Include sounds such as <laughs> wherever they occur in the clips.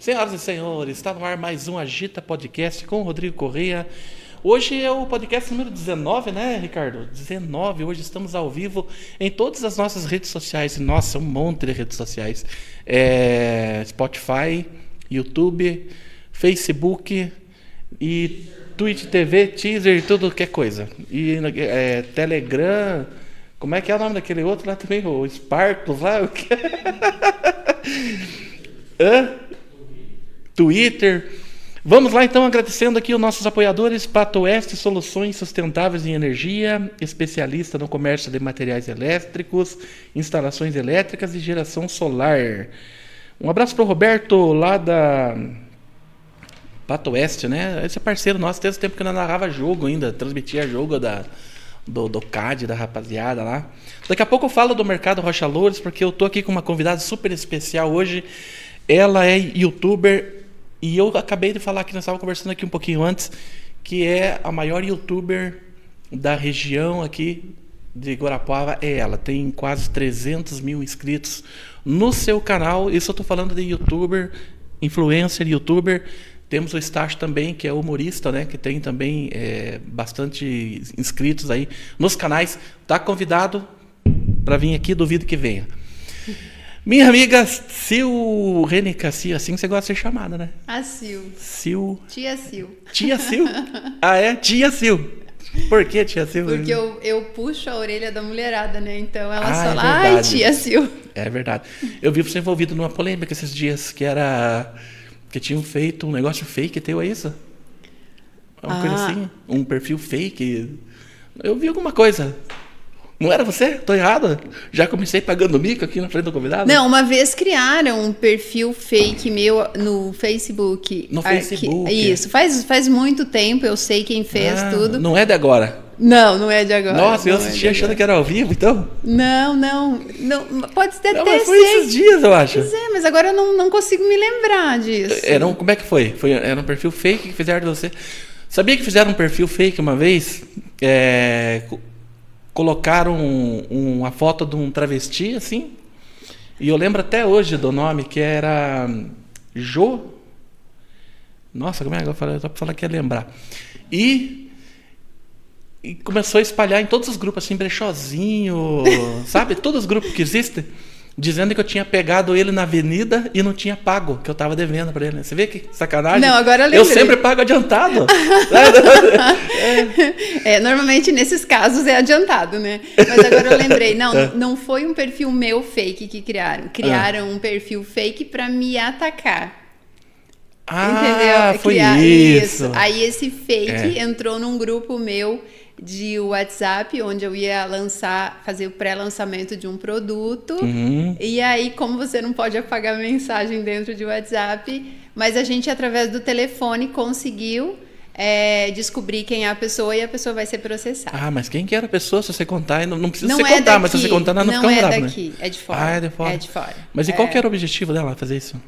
Senhoras e senhores, está no ar mais um Agita Podcast com o Rodrigo Correia. Hoje é o podcast número 19, né, Ricardo? 19. Hoje estamos ao vivo em todas as nossas redes sociais. Nossa, um monte de redes sociais. É, Spotify, YouTube, Facebook e Twitch TV, teaser tudo que é coisa. E é, Telegram. Como é que é o nome daquele outro lá também? O Sparkles lá? <laughs> O que? Hã? Twitter. Vamos lá então agradecendo aqui os nossos apoiadores, Pato Oeste Soluções Sustentáveis em Energia, especialista no comércio de materiais elétricos, instalações elétricas e geração solar. Um abraço para o Roberto lá da Pato Oeste, né? Esse é parceiro nosso, desde o tempo que eu narrava jogo ainda, transmitia jogo da, do, do CAD, da rapaziada lá. Daqui a pouco eu falo do Mercado Rocha Loures, porque eu tô aqui com uma convidada super especial hoje. Ela é youtuber e eu acabei de falar que nós estávamos conversando aqui um pouquinho antes, que é a maior youtuber da região aqui de Guarapuava é ela. Tem quase 300 mil inscritos no seu canal. Isso eu estou falando de youtuber, influencer, youtuber. Temos o Estácio também, que é humorista, né? Que tem também é, bastante inscritos aí nos canais. Tá convidado para vir aqui, duvido que venha. Minha amiga Sil Renica, Sil, assim você gosta de ser chamada, né? A Sil. Sil. Tia Sil. Tia Sil? ah, é? Tia Sil. Por que tia Sil? Porque eu, eu puxo a orelha da mulherada, né? Então ela Ah, é fala, ai, tia Sil. É verdade. Eu vi você envolvido numa polêmica esses dias, que era. que tinham feito um negócio fake teu, é isso? Uma coisa Ah. assim? Um perfil fake. Eu vi alguma coisa. Não era você? Tô errado? Já comecei pagando mico aqui na frente do convidado? Não, uma vez criaram um perfil fake meu no Facebook. No Facebook. isso, faz, faz muito tempo, eu sei quem fez Ah, tudo. Não é de agora. Não, não é de agora. Nossa, eu é assisti de achando que era ao vivo, então. Não, não, não. Pode até Não, ter mas foi esses dias, eu acho. Pois é, mas agora eu não, não consigo me lembrar disso. Era um, como é que foi? foi? Era um perfil fake que fizeram de você. Sabia que fizeram um perfil fake uma vez? É, colocaram um- uma foto de um travesti, assim. E eu lembro até hoje do nome, que era Jo. Nossa, como é que eu falei? Só pra falar que ia lembrar. E, e começou a espalhar em todos os grupos, assim, brechozinho, <laughs> sabe? Todos os grupos que existem. Dizendo que eu tinha pegado ele na avenida e não tinha pago, que eu tava devendo pra ele. Você vê que sacanagem? Não, agora eu Eu sempre pago adiantado. <laughs> É, normalmente nesses casos é adiantado, né? Mas agora eu lembrei, não, É. não foi um perfil meu fake que criaram. Criaram Ah. um perfil fake pra me atacar. ah, entendeu? foi Criar- isso. Aí esse fake É. entrou num grupo meu de WhatsApp, onde eu ia lançar, fazer o pré-lançamento de um produto. Uhum. E aí, como você não pode apagar mensagem dentro de WhatsApp, mas a gente, através do telefone, conseguiu é, descobrir quem é a pessoa e a pessoa vai ser processada. Ah, mas quem que era a pessoa? Se você contar, não, não precisa não você é contar, daqui, mas se você contar, não, não ficamos é bravos, daqui, né? é de fora. Ah, é de fora. É de fora. Mas e qual É. que era o objetivo dela fazer isso?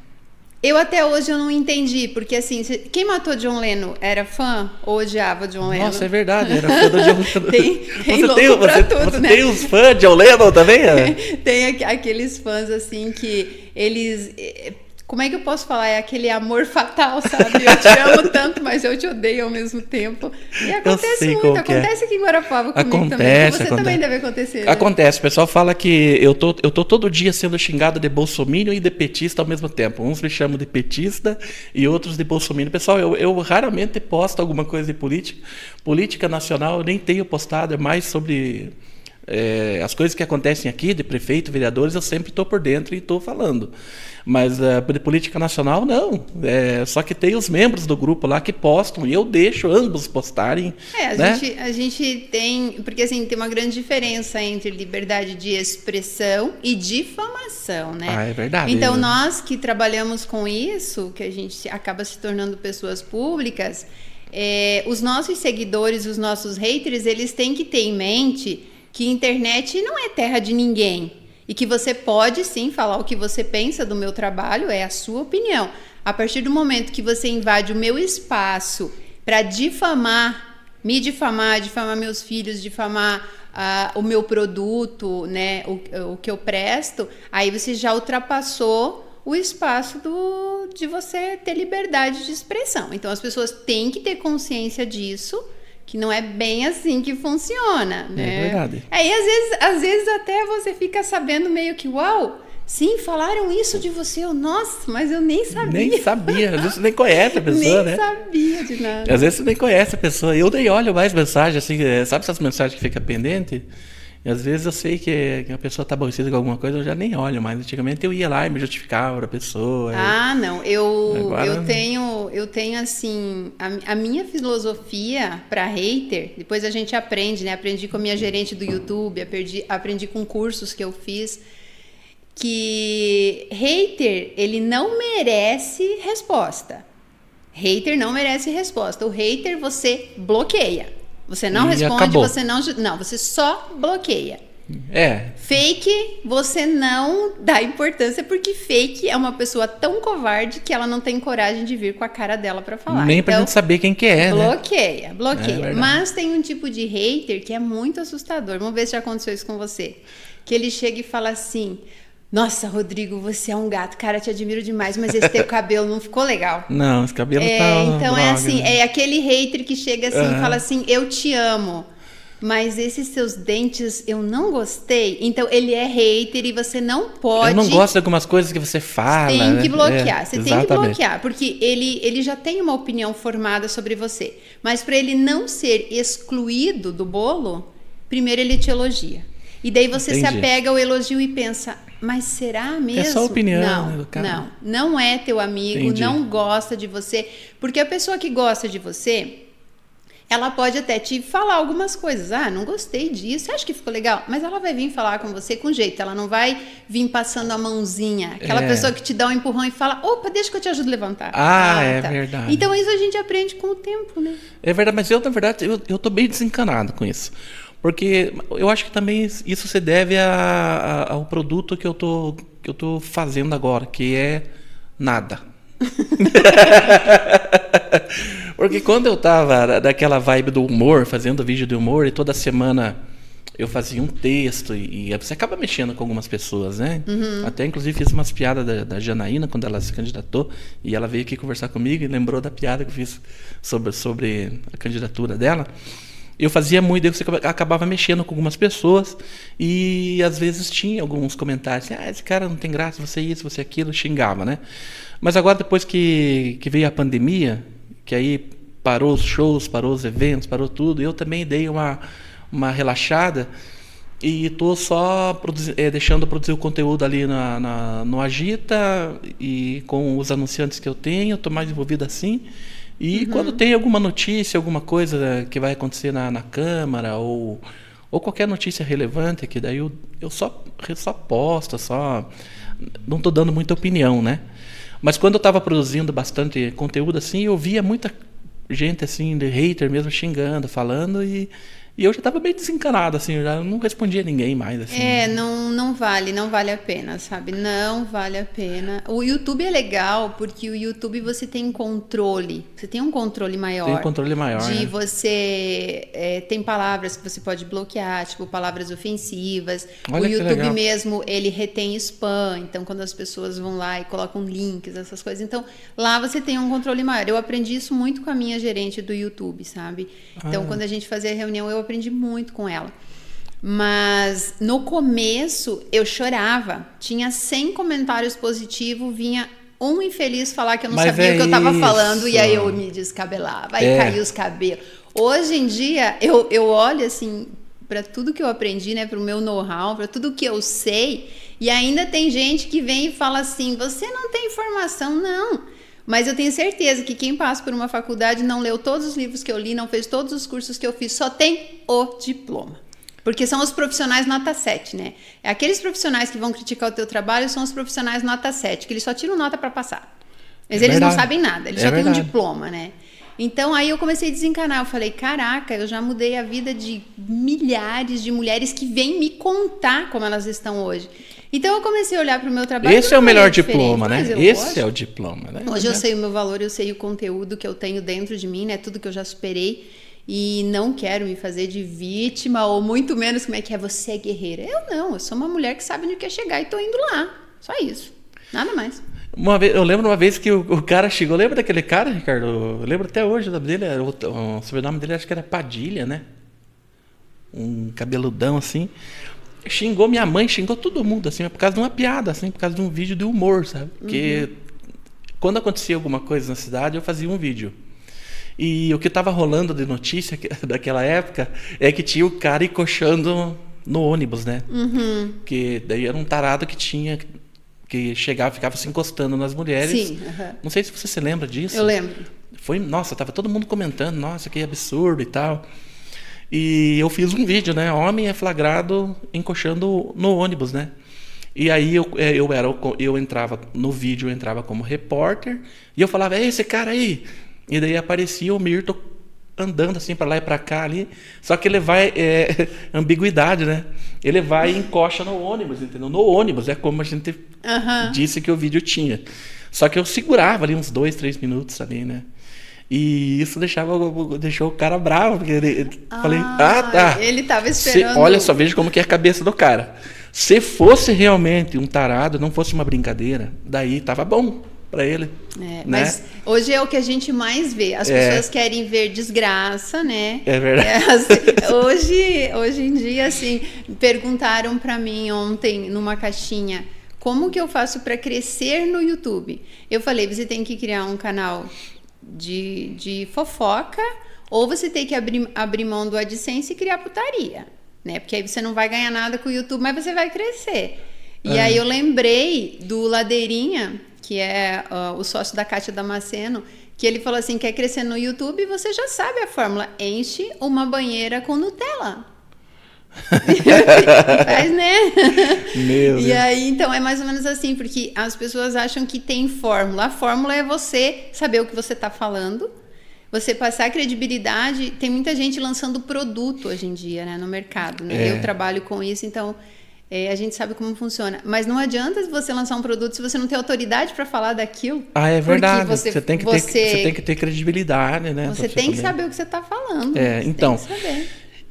Eu até hoje eu não entendi, porque assim, quem matou John Lennon era fã ou odiava John Lennon? Nossa, é verdade, era fã do John Lennon. <laughs> Tem- tem você tem, você, tudo, você né? tem os fãs de John Lennon também? é? <laughs> Tem aqu- aqueles fãs assim que eles. Como é que eu posso falar? É aquele amor fatal, sabe? Eu te amo <laughs> tanto, mas eu te odeio ao mesmo tempo. E acontece muito, é. acontece aqui em Guarapava comigo também. Acontece, Com você acontece. também deve acontecer. né? Acontece, o pessoal fala que eu tô, eu tô todo dia sendo xingado de bolsominion e de petista ao mesmo tempo. Uns me chamam de petista e outros de bolsominion. Pessoal, eu, eu raramente posto alguma coisa de política. Política nacional eu nem tenho postado, é mais sobre é, as coisas que acontecem aqui, de prefeito, vereadores, eu sempre estou por dentro e estou falando. Mas é, de política nacional, não. É, só que tem os membros do grupo lá que postam e eu deixo ambos postarem. É, a, né? gente, a gente tem. Porque assim, tem uma grande diferença entre liberdade de expressão e difamação, né? Ah, é verdade. Então, nós que trabalhamos com isso, que a gente acaba se tornando pessoas públicas, é, os nossos seguidores, os nossos haters, eles têm que ter em mente que internet não é terra de ninguém. E que você pode sim falar o que você pensa do meu trabalho, é a sua opinião. A partir do momento que você invade o meu espaço para difamar, me difamar, difamar meus filhos, difamar ah, o meu produto, né, o, o que eu presto, aí você já ultrapassou o espaço do, de você ter liberdade de expressão. Então as pessoas têm que ter consciência disso, que não é bem assim que funciona, É né? verdade. Aí às vezes, às vezes até você fica sabendo meio que, uau, sim, falaram isso de você, eu, nossa, mas eu nem sabia. Nem sabia, às vezes você nem conhece a <laughs> pessoa, Nem né? sabia de nada. Às vezes você nem conhece a pessoa. Eu nem olho mais mensagem, assim, é, sabe essas mensagens que fica pendente? E às vezes eu sei que, que a pessoa tá aborrecida com alguma coisa, eu já nem olho mais. Antigamente eu ia lá e me justificava pra pessoa. Ah, não. Eu, Agora- eu tenho, eu tenho assim, a, a minha filosofia para hater, depois a gente aprende, né? Aprendi com a minha gerente do YouTube, aprendi, aprendi com cursos que eu fiz, que hater, ele não merece resposta. Hater não merece resposta. O hater você bloqueia. Você não E responde, acabou. você não, não, você só bloqueia. É, Fake, você não dá importância porque fake é uma pessoa tão covarde que ela não tem coragem de vir com a cara dela pra falar. nem pra então, gente saber quem que é, né? bloqueia, É bloqueia. verdade. Mas tem um tipo de hater que é muito assustador. Vamos ver se já aconteceu isso com você. Que ele chega e fala assim: Nossa, Rodrigo, você é um gato, cara, te admiro demais, mas esse teu <laughs> cabelo não ficou legal. Não, esse cabelo É, tá. então é droga, assim, né? é aquele hater que chega assim e Aham. fala assim, eu te amo. Mas esses seus dentes eu não gostei. Então ele é hater e você não pode. Eu não gosto de algumas coisas que você fala. Tem né? que bloquear. É, você tem que exatamente. bloquear, porque ele, ele já tem uma opinião formada sobre você. Mas para ele não ser excluído do bolo, primeiro ele te elogia. E daí você se Entendi. apega ao elogio e pensa, mas será mesmo? só opinião, né, Não, do cara. não, não é teu amigo, Entendi. não gosta de você, porque a pessoa que gosta de você, ela pode até te falar algumas coisas. Ah, não gostei disso. Acha que ficou legal? Mas ela vai vir falar com você com jeito. Ela não vai vir passando a mãozinha. Aquela É. pessoa que te dá um empurrão e fala: opa, deixa que eu te ajudo a levantar. Ah, é verdade. Então isso a gente aprende com o tempo, né? É verdade, mas eu, na verdade, eu, eu tô bem desencanado com isso. Porque eu acho que também isso se deve a- a- ao produto que eu, tô, que eu tô fazendo agora, que é nada. <laughs> Porque quando eu tava da- daquela vibe do humor, fazendo vídeo de humor, e toda semana eu fazia um texto, e, e você acaba mexendo com algumas pessoas, né? Até inclusive fiz umas piadas da, da Janaína quando ela se candidatou, e ela veio aqui conversar comigo e lembrou da piada que eu fiz sobre, sobre a candidatura dela. Eu fazia muito, daí você acaba- acabava mexendo com algumas pessoas e às vezes tinha alguns comentários assim, ah, esse cara não tem graça, você isso, você aquilo, xingava, né? Mas agora depois que, que veio a pandemia, que aí parou os shows, parou os eventos, parou tudo, eu também dei uma, uma relaxada e tô só eh, deixando produzir o conteúdo ali na, na- no Agita e com os anunciantes que eu tenho, tô mais envolvido assim. E quando tem alguma notícia, alguma coisa que vai acontecer na, na Câmara ou, ou qualquer notícia relevante, que daí eu, eu só, eu só posto, só. Não tô dando muita opinião, né? Mas quando eu estava produzindo bastante conteúdo assim, eu via muita gente assim, de hater mesmo, xingando, falando, e, e eu já estava bem desencanado, assim, eu já não respondia ninguém mais, assim. É, não, não vale, não vale a pena, sabe? Não vale a pena. O YouTube é legal porque o YouTube você tem controle, você tem um controle maior. Tem um controle maior, De né? você é, tem palavras que você pode bloquear, tipo palavras ofensivas. Olha o YouTube legal. mesmo ele retém spam, então quando as pessoas vão lá e colocam links, essas coisas, então lá você tem um controle maior. Eu aprendi isso muito com a minha gerente do YouTube, sabe? Então Ah. quando a gente fazia reunião eu aprendi muito com ela. Mas no começo eu chorava. Tinha 100 comentários positivos, vinha um infeliz falar que eu não Mas sabia é o que eu tava isso. falando e aí eu me descabelava, aí É. caía os cabelos. Hoje em dia eu, eu olho assim para tudo que eu aprendi, né, para o meu know-how, para tudo que eu sei, e ainda tem gente que vem e fala assim: "Você não tem informação, não". Mas eu tenho certeza que quem passa por uma faculdade não leu todos os livros que eu li, não fez todos os cursos que eu fiz, só tem o diploma. Porque são os profissionais nota 7, né? É aqueles profissionais que vão criticar o teu trabalho são os profissionais nota 7, que eles só tiram nota para passar. Mas É eles não verdade. sabem nada, eles É só têm um verdade. diploma, né? Então aí eu comecei a desencanar, eu falei, caraca, eu já mudei a vida de milhares de mulheres que vêm me contar como elas estão hoje. Então eu comecei a olhar para o meu trabalho. Esse é o uma melhor diploma, né? Esse gosto. é o diploma, né? Hoje eu sei o meu valor, eu sei o conteúdo que eu tenho dentro de mim, né? Tudo que eu já superei. E não quero me fazer de vítima, ou muito menos como é que é você é guerreira. Eu não, eu sou uma mulher que sabe onde quer chegar e tô indo lá. Só isso. Nada mais. Uma vez, eu lembro uma vez que o, o cara chegou. Lembra daquele cara, Ricardo? Eu lembro até hoje o nome dele. O, o sobrenome dele acho que era Padilha, né? Um cabeludão assim. Xingou minha mãe, xingou todo mundo, assim, por causa de uma piada, assim, por causa de um vídeo de humor, sabe? Porque uhum. quando acontecia alguma coisa na cidade, eu fazia um vídeo. E o que estava rolando de notícia <laughs> daquela época é que tinha o cara encoxando no ônibus, né? Uhum. Que daí era um tarado que tinha que chegava, ficava se encostando nas mulheres. Sim. Uhum. Não sei se você se lembra disso. Eu lembro. Foi, nossa, tava todo mundo comentando, nossa, que absurdo e tal. E eu fiz um vídeo, né? Homem é flagrado encoxando no ônibus, né? E aí eu, é, eu era eu entrava no vídeo, eu entrava como repórter e eu falava: "É esse cara aí". E daí aparecia o Mirto andando assim para lá e para cá ali. Só que ele vai é, <laughs> ambiguidade, né? Ele vai e encoxa no ônibus, entendeu? No ônibus é como a gente uhum. disse que o vídeo tinha. Só que eu segurava ali uns dois, três minutos ali, né? E isso deixava deixou o cara bravo, porque ele, ah, falei, ah, tá. Ele tava esperando. Se, olha só, veja como que é a cabeça do cara. Se fosse realmente um tarado, não fosse uma brincadeira, daí tava bom para ele. É, né? Mas hoje é o que a gente mais vê. As é. pessoas querem ver desgraça, né? É verdade. É, assim, hoje, hoje em dia, assim, perguntaram para mim ontem numa caixinha como que eu faço para crescer no YouTube. Eu falei, você tem que criar um canal de, de fofoca ou você tem que abrir, abrir mão do AdSense e criar putaria, né? Porque aí você não vai ganhar nada com o YouTube, mas você vai crescer. E aí eu lembrei do Ladeirinha, que é uh, o sócio da Cátia Damasceno, que ele falou assim: quer crescer no YouTube, você já sabe a fórmula. Enche uma banheira com Nutella. <laughs> Faz, né? Meu e Deus. aí, então, é mais ou menos assim, porque as pessoas acham que tem fórmula. A fórmula é você saber o que você está falando, você passar credibilidade. Tem muita gente lançando produto hoje em dia, né, no mercado. Né? É. Eu trabalho com isso, então é, a gente sabe como funciona. Mas não adianta você lançar um produto se você não tem autoridade para falar daquilo. Ah, é verdade. Você, você, tem que você, ter, você tem que ter credibilidade, né? Você tem que saber o que você está falando. É, então.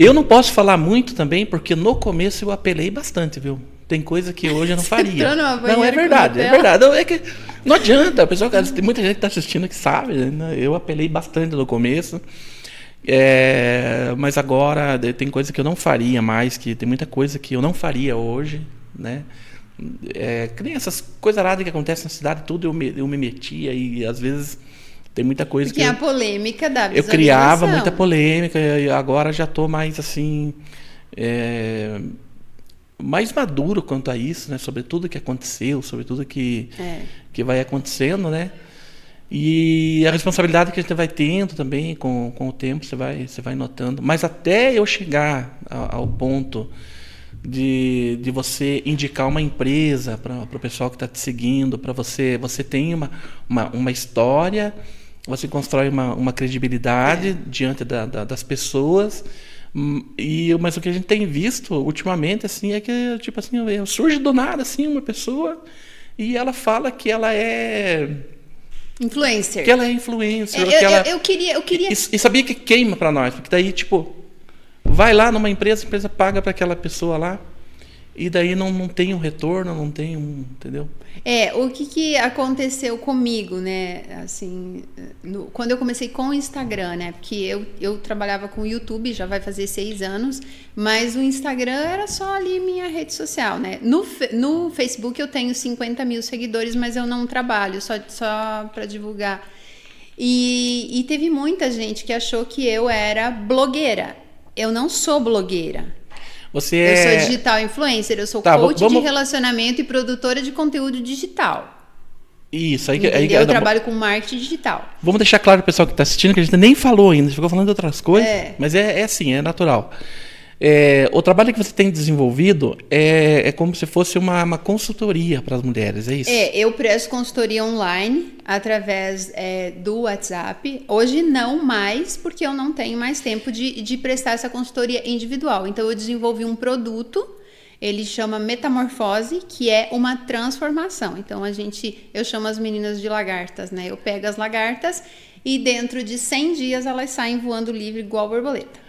Eu não posso falar muito também, porque no começo eu apelei bastante, viu? Tem coisa que hoje eu não <laughs> faria. não, é verdade, é verdade. Não, é que não adianta. A pessoa, tem muita gente que está assistindo que sabe. Né? Eu apelei bastante no começo. É, mas agora tem coisa que eu não faria mais, que tem muita coisa que eu não faria hoje, né? É, que nem essas coisas raras que acontecem na cidade, tudo eu me, eu me metia e às vezes tem muita coisa Porque que. a polêmica da Eu criava muita polêmica e agora já estou mais assim. É, mais maduro quanto a isso, né? Sobre tudo que aconteceu, sobre tudo que, é. que vai acontecendo, né? E a responsabilidade que a gente vai tendo também com, com o tempo, você vai, você vai notando. Mas até eu chegar ao ponto de, de você indicar uma empresa para o pessoal que está te seguindo, para você. Você tem uma, uma, uma, história, você constrói uma, uma credibilidade é. diante da, da, das pessoas. Hum, e, mas o que a gente tem visto ultimamente assim é que tipo assim surge do nada assim uma pessoa e ela fala que ela é Influencer. Que ela é influencer. É, eu, ela... eu, eu, queria, eu queria. E, e, sabia que queima para nós, porque daí, tipo, vai lá numa empresa, a empresa paga para aquela pessoa lá, e daí não, não tem um retorno, não tem um. Entendeu? É, o que, que aconteceu comigo, né? Assim, no, quando eu comecei com o Instagram, né? Porque eu, eu trabalhava com o YouTube, já vai fazer seis anos, mas o Instagram era só ali minha rede social, né? No, no Facebook eu tenho 50 mil seguidores, mas eu não trabalho, só, só para divulgar. E, e teve muita gente que achou que eu era blogueira. Eu não sou blogueira. Você eu é... sou digital influencer, eu sou tá, coach vamos... de relacionamento e produtora de conteúdo digital. Isso, aí, que aí Eu trabalho com marketing digital. Vamos deixar claro pro pessoal que está assistindo que a gente nem falou ainda, a gente ficou falando de outras coisas, é. mas é, é assim, é natural. É, o trabalho que você tem desenvolvido é, é como se fosse uma, uma consultoria para as mulheres, é isso? É, eu presto consultoria online através é, do WhatsApp. Hoje não mais, porque eu não tenho mais tempo de, de prestar essa consultoria individual. Então eu desenvolvi um produto, ele chama Metamorfose, que é uma transformação. Então a gente, eu chamo as meninas de lagartas, né? Eu pego as lagartas e dentro de 100 dias elas saem voando livre igual borboleta.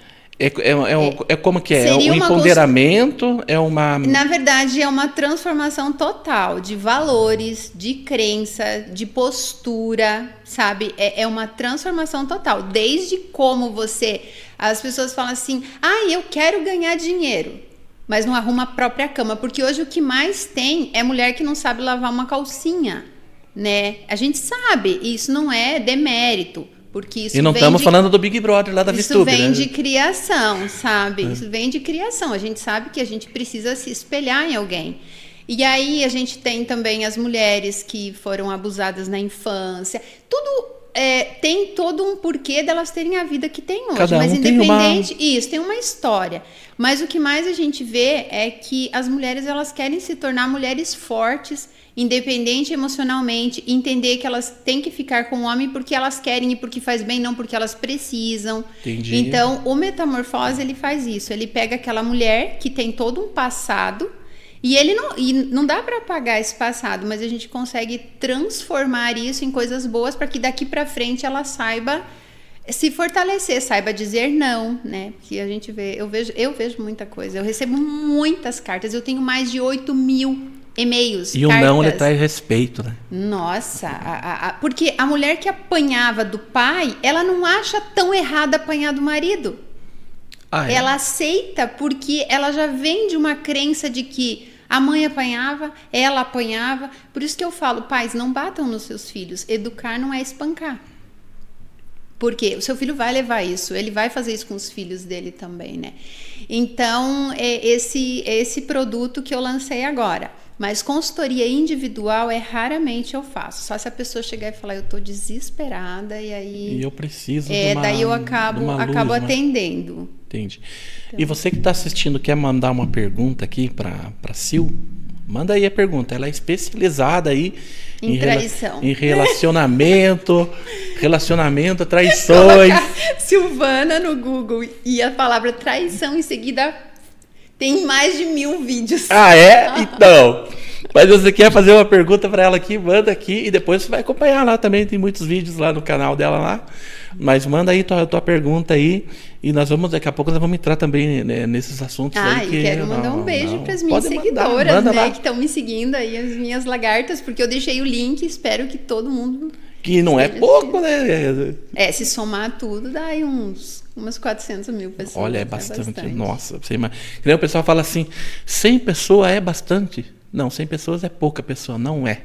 É, é, é, é, como que é? É um empoderamento? É uma. Na verdade, é uma transformação total de valores, de crença, de postura, sabe? É, é uma transformação total. Desde como você. As pessoas falam assim: ah, eu quero ganhar dinheiro, mas não arruma a própria cama. Porque hoje o que mais tem é mulher que não sabe lavar uma calcinha, né? A gente sabe, isso não é demérito. Porque isso e não estamos de... falando do Big Brother lá da Isso vem né? de criação, sabe? É. Isso vem de criação. A gente sabe que a gente precisa se espelhar em alguém. E aí a gente tem também as mulheres que foram abusadas na infância. Tudo é, tem todo um porquê delas terem a vida que tem hoje. Cada mas um independente, tem uma... isso tem uma história. Mas o que mais a gente vê é que as mulheres elas querem se tornar mulheres fortes independente emocionalmente, entender que elas têm que ficar com o homem porque elas querem e porque faz bem, não porque elas precisam. Entendi. Então, o metamorfose ele faz isso. Ele pega aquela mulher que tem todo um passado e ele não, e não dá para apagar esse passado, mas a gente consegue transformar isso em coisas boas para que daqui para frente ela saiba se fortalecer, saiba dizer não, né? Que a gente vê, eu vejo, eu vejo muita coisa. Eu recebo muitas cartas. Eu tenho mais de 8 mil e-mails. E o não ele traz respeito, né? Nossa, a, a, porque a mulher que apanhava do pai, ela não acha tão errado apanhar do marido. Ah, é? Ela aceita porque ela já vem de uma crença de que a mãe apanhava, ela apanhava. Por isso que eu falo, pais, não batam nos seus filhos. Educar não é espancar. Porque o seu filho vai levar isso, ele vai fazer isso com os filhos dele também, né? Então, é esse, é esse produto que eu lancei agora. Mas consultoria individual é raramente eu faço. Só se a pessoa chegar e falar, eu estou desesperada e aí. E eu preciso. É, uma, daí eu acabo, acabo luz, atendendo. Entende. Então. E você que está assistindo quer mandar uma pergunta aqui para para Sil? Manda aí a pergunta. Ela é especializada aí em, em traição. Rela em relacionamento, <laughs> relacionamento, traições. Silvana no Google e a palavra traição em seguida tem mais de mil vídeos. Ah, é? Então. Mas você quer fazer uma pergunta para ela aqui, manda aqui e depois você vai acompanhar lá também. Tem muitos vídeos lá no canal dela lá. Mas manda aí tua, tua pergunta aí. E nós vamos, daqui a pouco, nós vamos entrar também né, nesses assuntos ah, aí. Que, quero mandar um beijo para as minhas seguidoras, mandar, né? Que estão me seguindo aí, as minhas lagartas, porque eu deixei o link espero que todo mundo. Que não é pouco, né? É, se somar tudo, dá aí uns umas 400 mil pessoas. Olha, é bastante. É bastante. Nossa, você imagina. O pessoal fala assim: 100 pessoas é bastante. Não, 100 pessoas é pouca pessoa. Não é.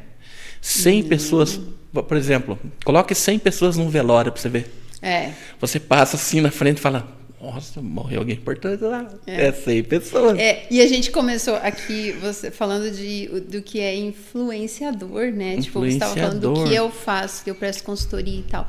100 hum. pessoas, por exemplo, coloque 100 pessoas num velório para você ver. É. Você passa assim na frente e fala: nossa, morreu alguém importante lá. É, é 100 pessoas. É, e a gente começou aqui você falando de, do que é influenciador, né? Influenciador. Tipo, você estava falando do que eu faço, que eu presto consultoria e tal.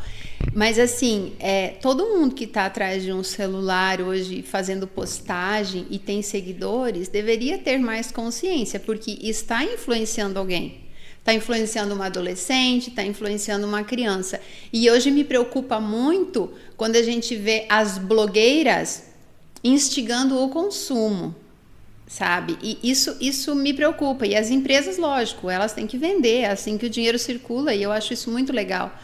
Mas assim, é, todo mundo que está atrás de um celular hoje fazendo postagem e tem seguidores deveria ter mais consciência, porque está influenciando alguém. Está influenciando uma adolescente, está influenciando uma criança. E hoje me preocupa muito quando a gente vê as blogueiras instigando o consumo, sabe? E isso, isso me preocupa. E as empresas, lógico, elas têm que vender, é assim que o dinheiro circula, e eu acho isso muito legal.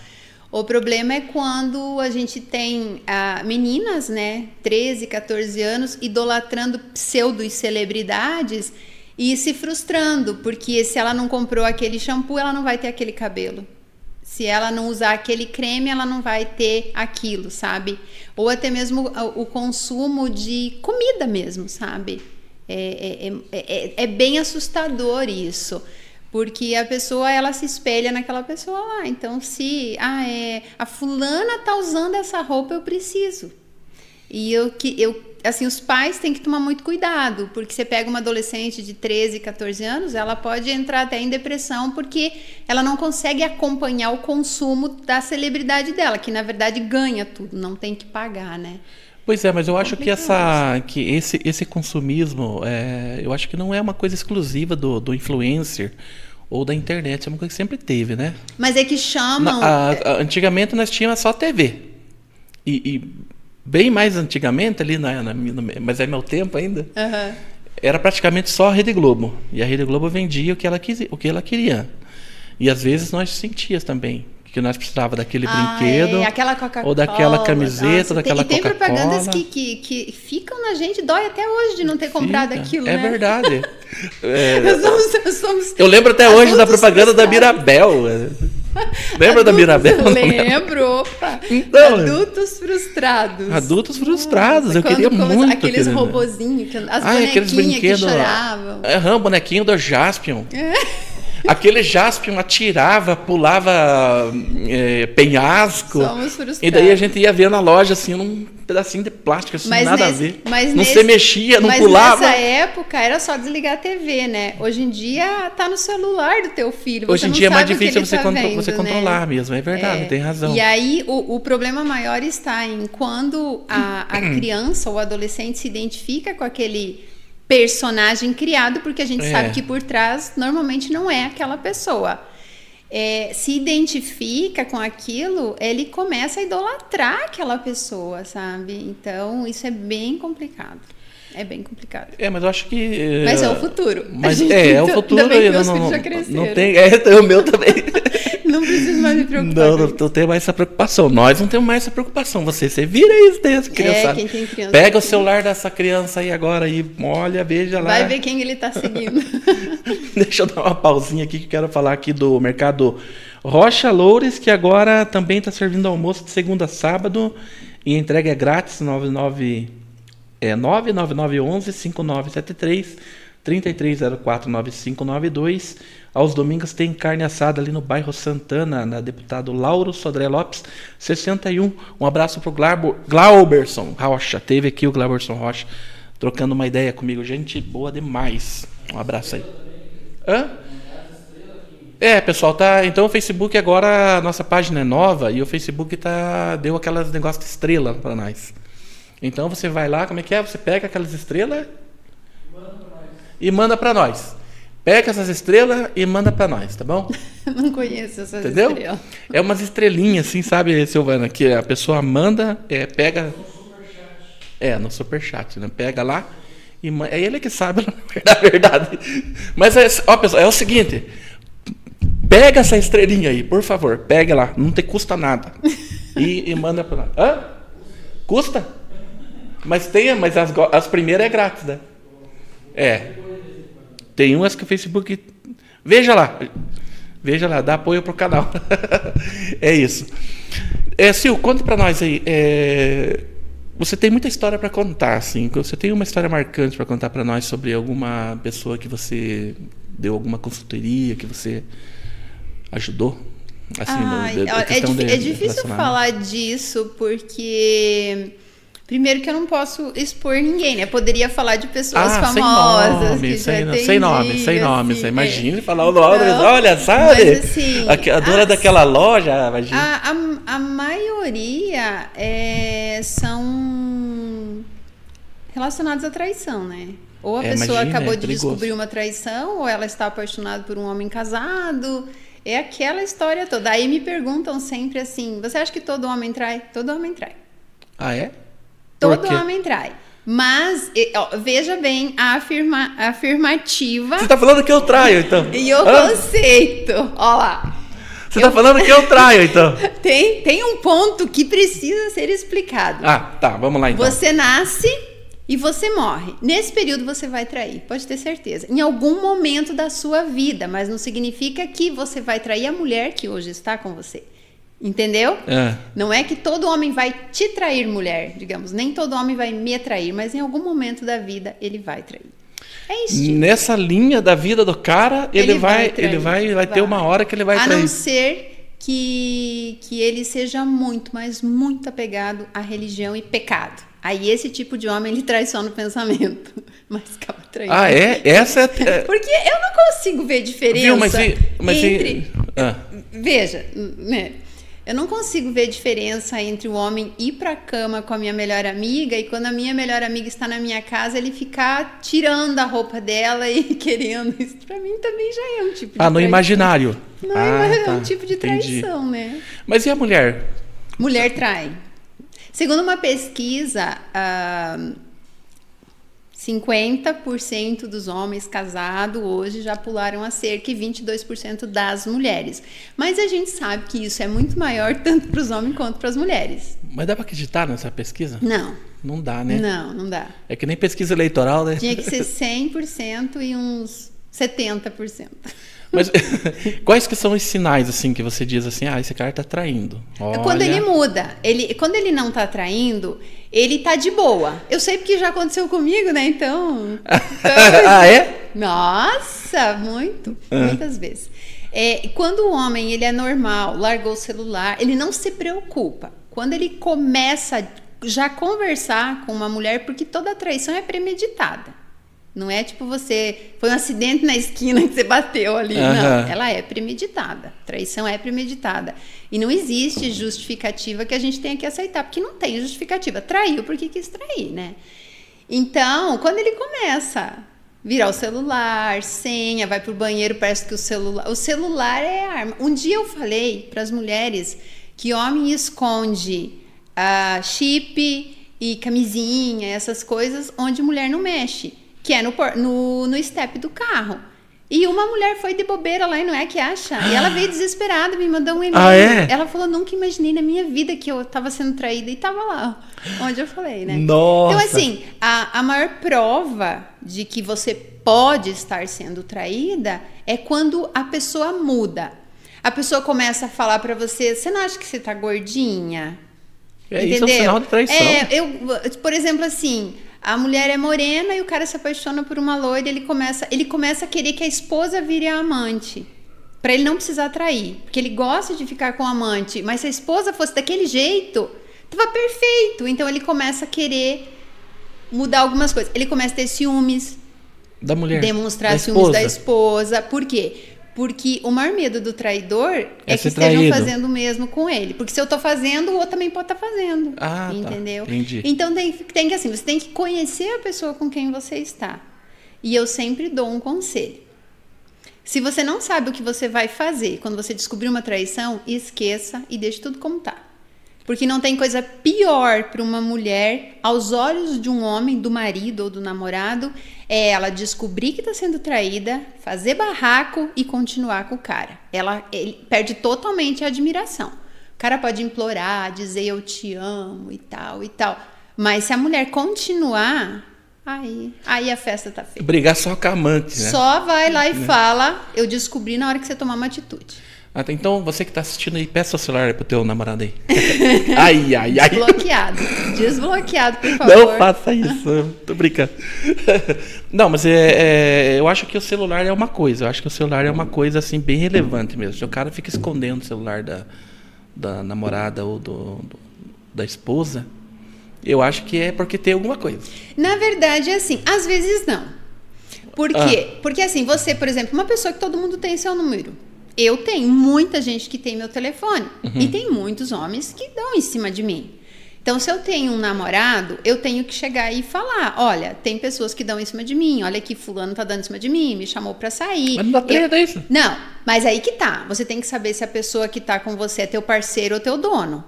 O problema é quando a gente tem ah, meninas, né, 13, 14 anos, idolatrando pseudo celebridades e se frustrando, porque se ela não comprou aquele shampoo, ela não vai ter aquele cabelo. Se ela não usar aquele creme, ela não vai ter aquilo, sabe? Ou até mesmo o consumo de comida mesmo, sabe? É, é, é, é bem assustador isso porque a pessoa ela se espelha naquela pessoa lá. Então, se ah, é, a fulana tá usando essa roupa, eu preciso. E eu que eu assim, os pais têm que tomar muito cuidado, porque você pega uma adolescente de 13, 14 anos, ela pode entrar até em depressão porque ela não consegue acompanhar o consumo da celebridade dela, que na verdade ganha tudo, não tem que pagar, né? Pois é, mas eu acho que essa, que esse, esse consumismo, é, eu acho que não é uma coisa exclusiva do, do influencer ou da internet, é uma coisa que sempre teve, né? Mas é que chamam. Na, a, antigamente nós tínhamos só TV. E, e bem mais antigamente, ali na, na, mas é meu tempo ainda, uhum. era praticamente só a Rede Globo. E a Rede Globo vendia o que ela, quis, o que ela queria. E às vezes nós sentíamos também que nós precisava daquele ah, brinquedo. É. Ou daquela camiseta, Nossa, daquela Coca-Cola. E tem propagandas que, que, que, ficam na gente, dói até hoje de não ter comprado Fica. aquilo, é né? Verdade. <laughs> é verdade. Eu lembro até hoje da propaganda da Mirabel. <laughs> Lembra adultos, da Mirabel? <laughs> Lembro, opa. Então, adultos frustrados. Adultos frustrados, Nossa, eu queria muito. Aqueles robozinhos, as ah, bonequinhas que choravam. É, bonequinho do Jaspion. É. Aquele Jaspion atirava, pulava é, penhasco. Somos frustrados. E daí a gente ia ver na loja, assim, num pedacinho de plástico, assim, mas nada nesse, a ver. Mas não nesse, se mexia, não mas pulava. Mas nessa época era só desligar a TV, né? Hoje em dia tá no celular do teu filho. Hoje em dia é mais difícil você, tá vendo, você né? controlar mesmo, é verdade, é. tem razão. E aí o, o problema maior está em quando a, a <clears throat> criança ou adolescente se identifica com aquele personagem criado, porque a gente é. sabe que por trás normalmente não é aquela pessoa. É, se identifica com aquilo, ele começa a idolatrar aquela pessoa, sabe? Então, isso é bem complicado. É bem complicado. É, mas eu acho que. Mas é o futuro. Mas é, é o futuro. Ainda não, não, já não tem. É, o meu também. <laughs> não preciso mais me preocupar. Não, não, não tenho mais essa preocupação. Nós não temos mais essa preocupação. Você, você vira isso, tem essa criança. É, quem tem criança. Pega o celular dessa criança aí agora e olha, veja lá. Vai ver quem ele está seguindo. <laughs> Deixa eu dar uma pausinha aqui que quero falar aqui do mercado Rocha Loures, que agora também está servindo almoço de segunda a sábado e a entrega é grátis, 99 é 99911 5973 33049592. Aos domingos tem carne assada ali no bairro Santana, na deputado Lauro Sodré Lopes, 61. Um abraço pro Glauber, Glauberson Rocha. Teve aqui o Glauberson Rocha trocando uma ideia comigo. Gente boa demais. Um abraço aí. Hã? É, pessoal, tá. Então o Facebook agora a nossa página é nova e o Facebook tá deu aquelas negócios de estrela para nós. Então você vai lá, como é que é? Você pega aquelas estrelas e manda para nós. Pega essas estrelas e manda para nós, tá bom? <laughs> Não conheço essas Entendeu? estrelas. É umas estrelinhas assim, sabe, Silvana? Que a pessoa manda, é, pega. É, no superchat, né? Pega lá e É ele que sabe, <laughs> na verdade. Mas, é, ó, pessoal, é o seguinte. Pega essa estrelinha aí, por favor. Pega lá, não te custa nada. <laughs> E, e manda para nós. Hã? Custa? Mas tem, mas as, as primeiras é grátis, né? É. Tem umas que o Facebook. Veja lá. Veja lá, dá apoio pro canal. <laughs> é isso. É, Sil, conta para nós aí. É, você tem muita história para contar, assim. Você tem uma história marcante para contar para nós sobre alguma pessoa que você deu alguma consultoria, que você ajudou? Assim, Ai, no, é, é, é difícil falar disso porque Primeiro que eu não posso expor ninguém, né? Poderia falar de pessoas ah, famosas. Sem nome, sem, sem nome, sem nome. Assim, imagine é. falar o nome, olha, sabe? Mas, assim, a, a dona as, daquela loja, imagina. A, a, a maioria é, são relacionados à traição, né? Ou a é, pessoa imagina, acabou é de descobrir uma traição, ou ela está apaixonada por um homem casado. É aquela história toda. Aí me perguntam sempre assim: você acha que todo homem trai? Todo homem trai. Ah, é? Todo homem trai. Mas, ó, veja bem a, afirma, afirmativa. Você tá falando que eu traio, então. <laughs> E o ah? conceito. Ó lá. Você eu... tá falando que eu <laughs> traio, então. tem, tem um ponto que precisa ser explicado. Ah, tá. Vamos lá, então. Você nasce e você morre. Nesse período você vai trair, pode ter certeza. Em algum momento da sua vida, mas não significa que você vai trair a mulher que hoje está com você. Entendeu? É. Não é que todo homem vai te trair, mulher, digamos. Nem todo homem vai me trair, mas em algum momento da vida ele vai trair. É isso. Nessa linha da vida do cara, ele, ele vai, vai ele vai, vai, vai, ter uma hora que ele vai a trair. A não ser que, que ele seja muito, mas muito apegado à religião e pecado. Aí esse tipo de homem ele traz só no pensamento, <laughs> mas acaba traindo. Ah, é? Essa é. <laughs> é Porque eu não consigo ver diferença Viu, mas, mas entre. Ah. Veja, né? Eu não consigo ver diferença entre o homem ir para a cama com a minha melhor amiga e quando a minha melhor amiga está na minha casa, ele ficar tirando a roupa dela e <laughs> querendo. Isso para mim também já é um tipo de Ah, no traição. imaginário. Não, ah, é tá. um tipo de traição, Entendi. né? Mas e a mulher? Mulher trai. Segundo uma pesquisa, uh, 50% dos homens casados hoje já pularam a cerca e 22% das mulheres. Mas a gente sabe que isso é muito maior <laughs> tanto para os homens quanto para as mulheres. Mas dá para acreditar nessa pesquisa? Não. Não dá, né? Não, não dá. É que nem pesquisa eleitoral, né? Tinha que ser <laughs> 100% e uns 70%. Mas <laughs> quais que são os sinais assim que você diz assim, ah, esse cara tá traindo? Olha... Quando ele muda, ele, quando ele não tá traindo, ele tá de boa. Eu sei porque já aconteceu comigo, né? Então. <laughs> então ah, é? Nossa, muito, uhum. muitas vezes. É, quando o homem ele é normal, largou o celular, ele não se preocupa. Quando ele começa já conversar com uma mulher, porque toda traição é premeditada. Não é tipo você. Foi um acidente na esquina que você bateu ali. Uhum. Não. Ela é premeditada. Traição é premeditada. E não existe justificativa que a gente tenha que aceitar, porque não tem justificativa. Traiu porque quis trair, né? Então, quando ele começa virar o celular, senha, vai pro banheiro, parece que o celular. O celular é arma. Um dia eu falei para as mulheres que homem esconde uh, chip e camisinha, essas coisas, onde mulher não mexe que é no, no, no step do carro. E uma mulher foi de bobeira lá e não é que acha. E ela veio desesperada, me mandou um e-mail. Ah, é? Ela falou: nunca imaginei na minha vida que eu estava sendo traída e estava lá, onde eu falei, né? Nossa. Então, assim, a, a maior prova de que você pode estar sendo traída é quando a pessoa muda. A pessoa começa a falar para você: você não acha que você tá gordinha? É, Entendeu? isso é um sinal de traição. É, eu, por exemplo, assim, a mulher é morena e o cara se apaixona por uma loira, ele começa, ele começa a querer que a esposa vire a amante. Para ele não precisar trair, porque ele gosta de ficar com o amante, mas se a esposa fosse daquele jeito, tava perfeito. Então ele começa a querer mudar algumas coisas. Ele começa a ter ciúmes da mulher, demonstrar da ciúmes esposa. da esposa. Por quê? Porque o maior medo do traidor é, é que estejam traído. fazendo o mesmo com ele. Porque se eu estou fazendo, o outro também pode estar tá fazendo. Ah, tá. entendeu? Tá. Entendi. Então tem, tem que assim, você tem que conhecer a pessoa com quem você está. E eu sempre dou um conselho. Se você não sabe o que você vai fazer quando você descobrir uma traição, esqueça e deixe tudo como está. Porque não tem coisa pior para uma mulher, aos olhos de um homem, do marido ou do namorado, é ela descobrir que está sendo traída, fazer barraco e continuar com o cara. Ela perde totalmente a admiração. O cara pode implorar, dizer eu te amo e tal e tal. Mas se a mulher continuar, aí, aí a festa tá feita. Brigar só com a amante, né? Só vai lá e né? fala, eu descobri na hora que você tomar uma atitude. Ah, então você que está assistindo aí, peça o celular pro teu namorado aí. <laughs> ai, ai, ai. Desbloqueado. Desbloqueado, por favor. Não faça isso. Tô brincando. <laughs> Não, mas é, é, eu acho que o celular é uma coisa. Eu acho que o celular é uma coisa assim bem relevante mesmo. Se o cara fica escondendo o celular da, da namorada ou do, do da esposa, eu acho que é porque tem alguma coisa. Na verdade, é assim. Às vezes não. Por quê? Ah. Porque assim, você, por exemplo, uma pessoa que todo mundo tem seu número eu tenho muita gente que tem meu telefone uhum. e tem muitos homens que dão em cima de mim. Então, se eu tenho um namorado, eu tenho que chegar e falar: olha, tem pessoas que dão em cima de mim, olha que fulano tá dando em cima de mim, me chamou para sair. Mas não dá treta eu... isso? Não, mas aí que tá. Você tem que saber se a pessoa que tá com você é teu parceiro ou teu dono.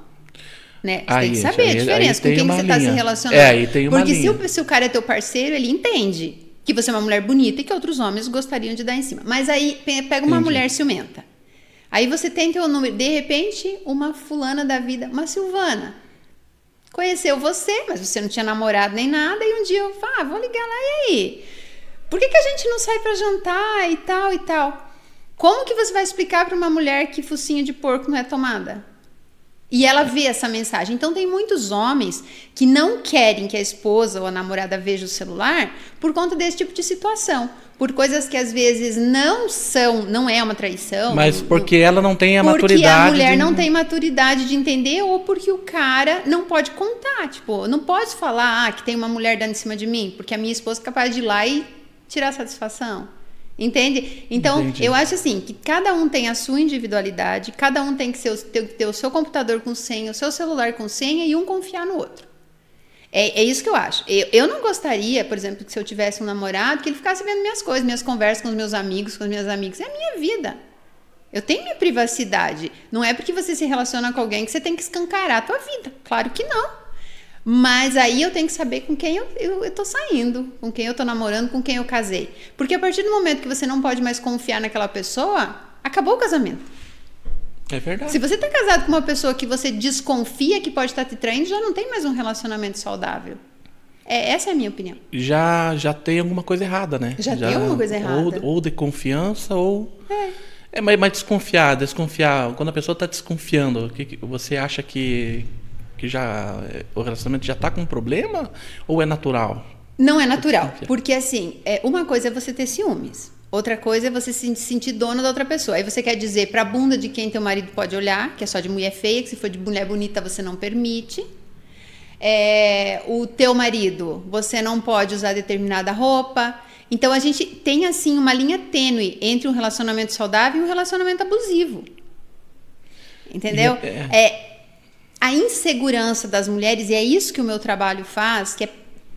Né? Você aí, tem que saber aí, a diferença, com quem que você linha. tá se relacionando. É, aí tem uma Porque se o, se o cara é teu parceiro, ele entende que você é uma mulher bonita e que outros homens gostariam de dar em cima. Mas aí pega uma Entendi. mulher ciumenta. Aí você tem teu número, de repente, uma fulana da vida, uma Silvana. Conheceu você, mas você não tinha namorado nem nada, e um dia eu falo, ah, vou ligar lá, e aí? Por que, que a gente não sai para jantar e tal e tal? Como que você vai explicar para uma mulher que focinho de porco não é tomada? E ela vê essa mensagem. Então tem muitos homens que não querem que a esposa ou a namorada veja o celular por conta desse tipo de situação, por coisas que às vezes não são, não é uma traição. Mas porque ela não tem a porque maturidade. Porque a mulher de... não tem maturidade de entender ou porque o cara não pode contar, tipo, não pode falar ah, que tem uma mulher dando em cima de mim, porque a minha esposa é capaz de ir lá e tirar satisfação. Entende? Então, Entendi. eu acho assim, que cada um tem a sua individualidade, cada um tem que ser, ter, ter, o seu computador com senha, o seu celular com senha e um confiar no outro. É, é isso que eu acho. Eu, eu não gostaria, por exemplo, que se eu tivesse um namorado, que ele ficasse vendo minhas coisas, minhas conversas com os meus amigos, com as minhas amigas. É a minha vida. Eu tenho minha privacidade. Não é porque você se relaciona com alguém que você tem que escancarar a tua vida. Claro que não. Mas aí eu tenho que saber com quem eu, eu, eu tô saindo, com quem eu tô namorando, com quem eu casei. Porque a partir do momento que você não pode mais confiar naquela pessoa, acabou o casamento. É verdade. Se você tá casado com uma pessoa que você desconfia que pode estar te traindo, já não tem mais um relacionamento saudável. É, essa é a minha opinião. Já, já tem alguma coisa errada, né? Já, tem alguma coisa errada. Ou, ou de confiança, ou. É. É, mas, mas desconfiar, desconfiar. Quando a pessoa está desconfiando, que, que- você acha que, que já o relacionamento já está com um problema ou é natural? Não é natural. Porque assim, é, uma coisa é você ter ciúmes. Outra coisa é você se sentir dono da outra pessoa. Aí você quer dizer pra bunda de quem teu marido pode olhar, que é só de mulher feia, que se for de mulher bonita você não permite. É, o teu marido, você não pode usar determinada roupa. Então a gente tem assim uma linha tênue entre um relacionamento saudável e um relacionamento abusivo. Entendeu? É- É a insegurança das mulheres, e é isso que o meu trabalho faz, que é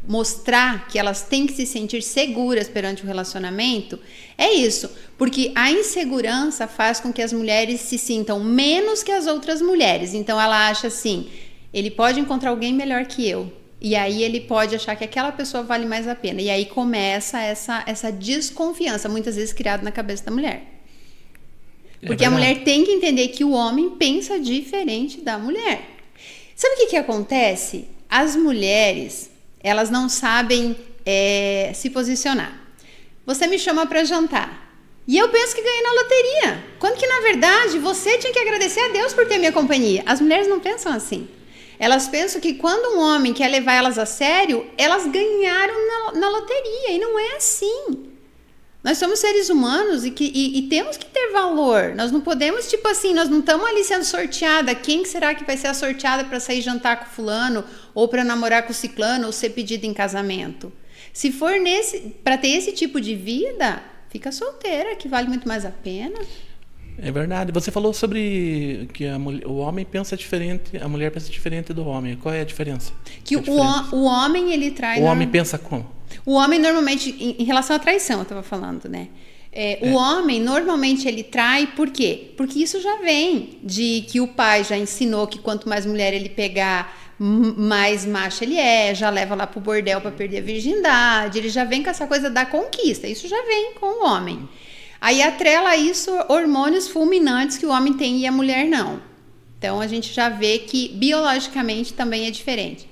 mostrar que elas têm que se sentir seguras perante o relacionamento, é isso. Porque a insegurança faz com que as mulheres se sintam menos que as outras mulheres. Então ela acha assim: ele pode encontrar alguém melhor que eu. E aí ele pode achar que aquela pessoa vale mais a pena. E aí começa essa, essa desconfiança, muitas vezes criada na cabeça da mulher. É Porque a verdade. mulher tem que entender que o homem pensa diferente da mulher. Sabe o que, que acontece? As mulheres, elas não sabem é, se posicionar. Você me chama para jantar. E eu penso que ganhei na loteria. Quando que, na verdade, você tinha que agradecer a Deus por ter minha companhia. As mulheres não pensam assim. Elas pensam que quando um homem quer levar elas a sério, elas ganharam na, na loteria. E não é assim. Nós somos seres humanos e, que, e, e temos que ter valor. Nós não podemos, tipo assim, nós não estamos ali sendo sorteada. Quem que será que vai ser a sorteada para sair jantar com fulano, ou para namorar com ciclano, ou ser pedida em casamento? Se for nesse, para ter esse tipo de vida, fica solteira, que vale muito mais a pena. É verdade. Você falou sobre que a o homem pensa diferente, a mulher pensa diferente do homem. Qual é a diferença? Que A o, diferença. o homem ele traz o homem pensa como? O homem normalmente, em, em relação à traição, eu estava falando, né? É, O homem normalmente ele trai por quê? Porque isso já vem de que o pai já ensinou que quanto mais mulher ele pegar, mais macho ele é, já leva lá pro bordel para perder a virgindade, ele já vem com essa coisa da conquista. Isso já vem com o homem. Aí atrela isso hormônios fulminantes que o homem tem e a mulher não. Então a gente já vê que biologicamente também é diferente.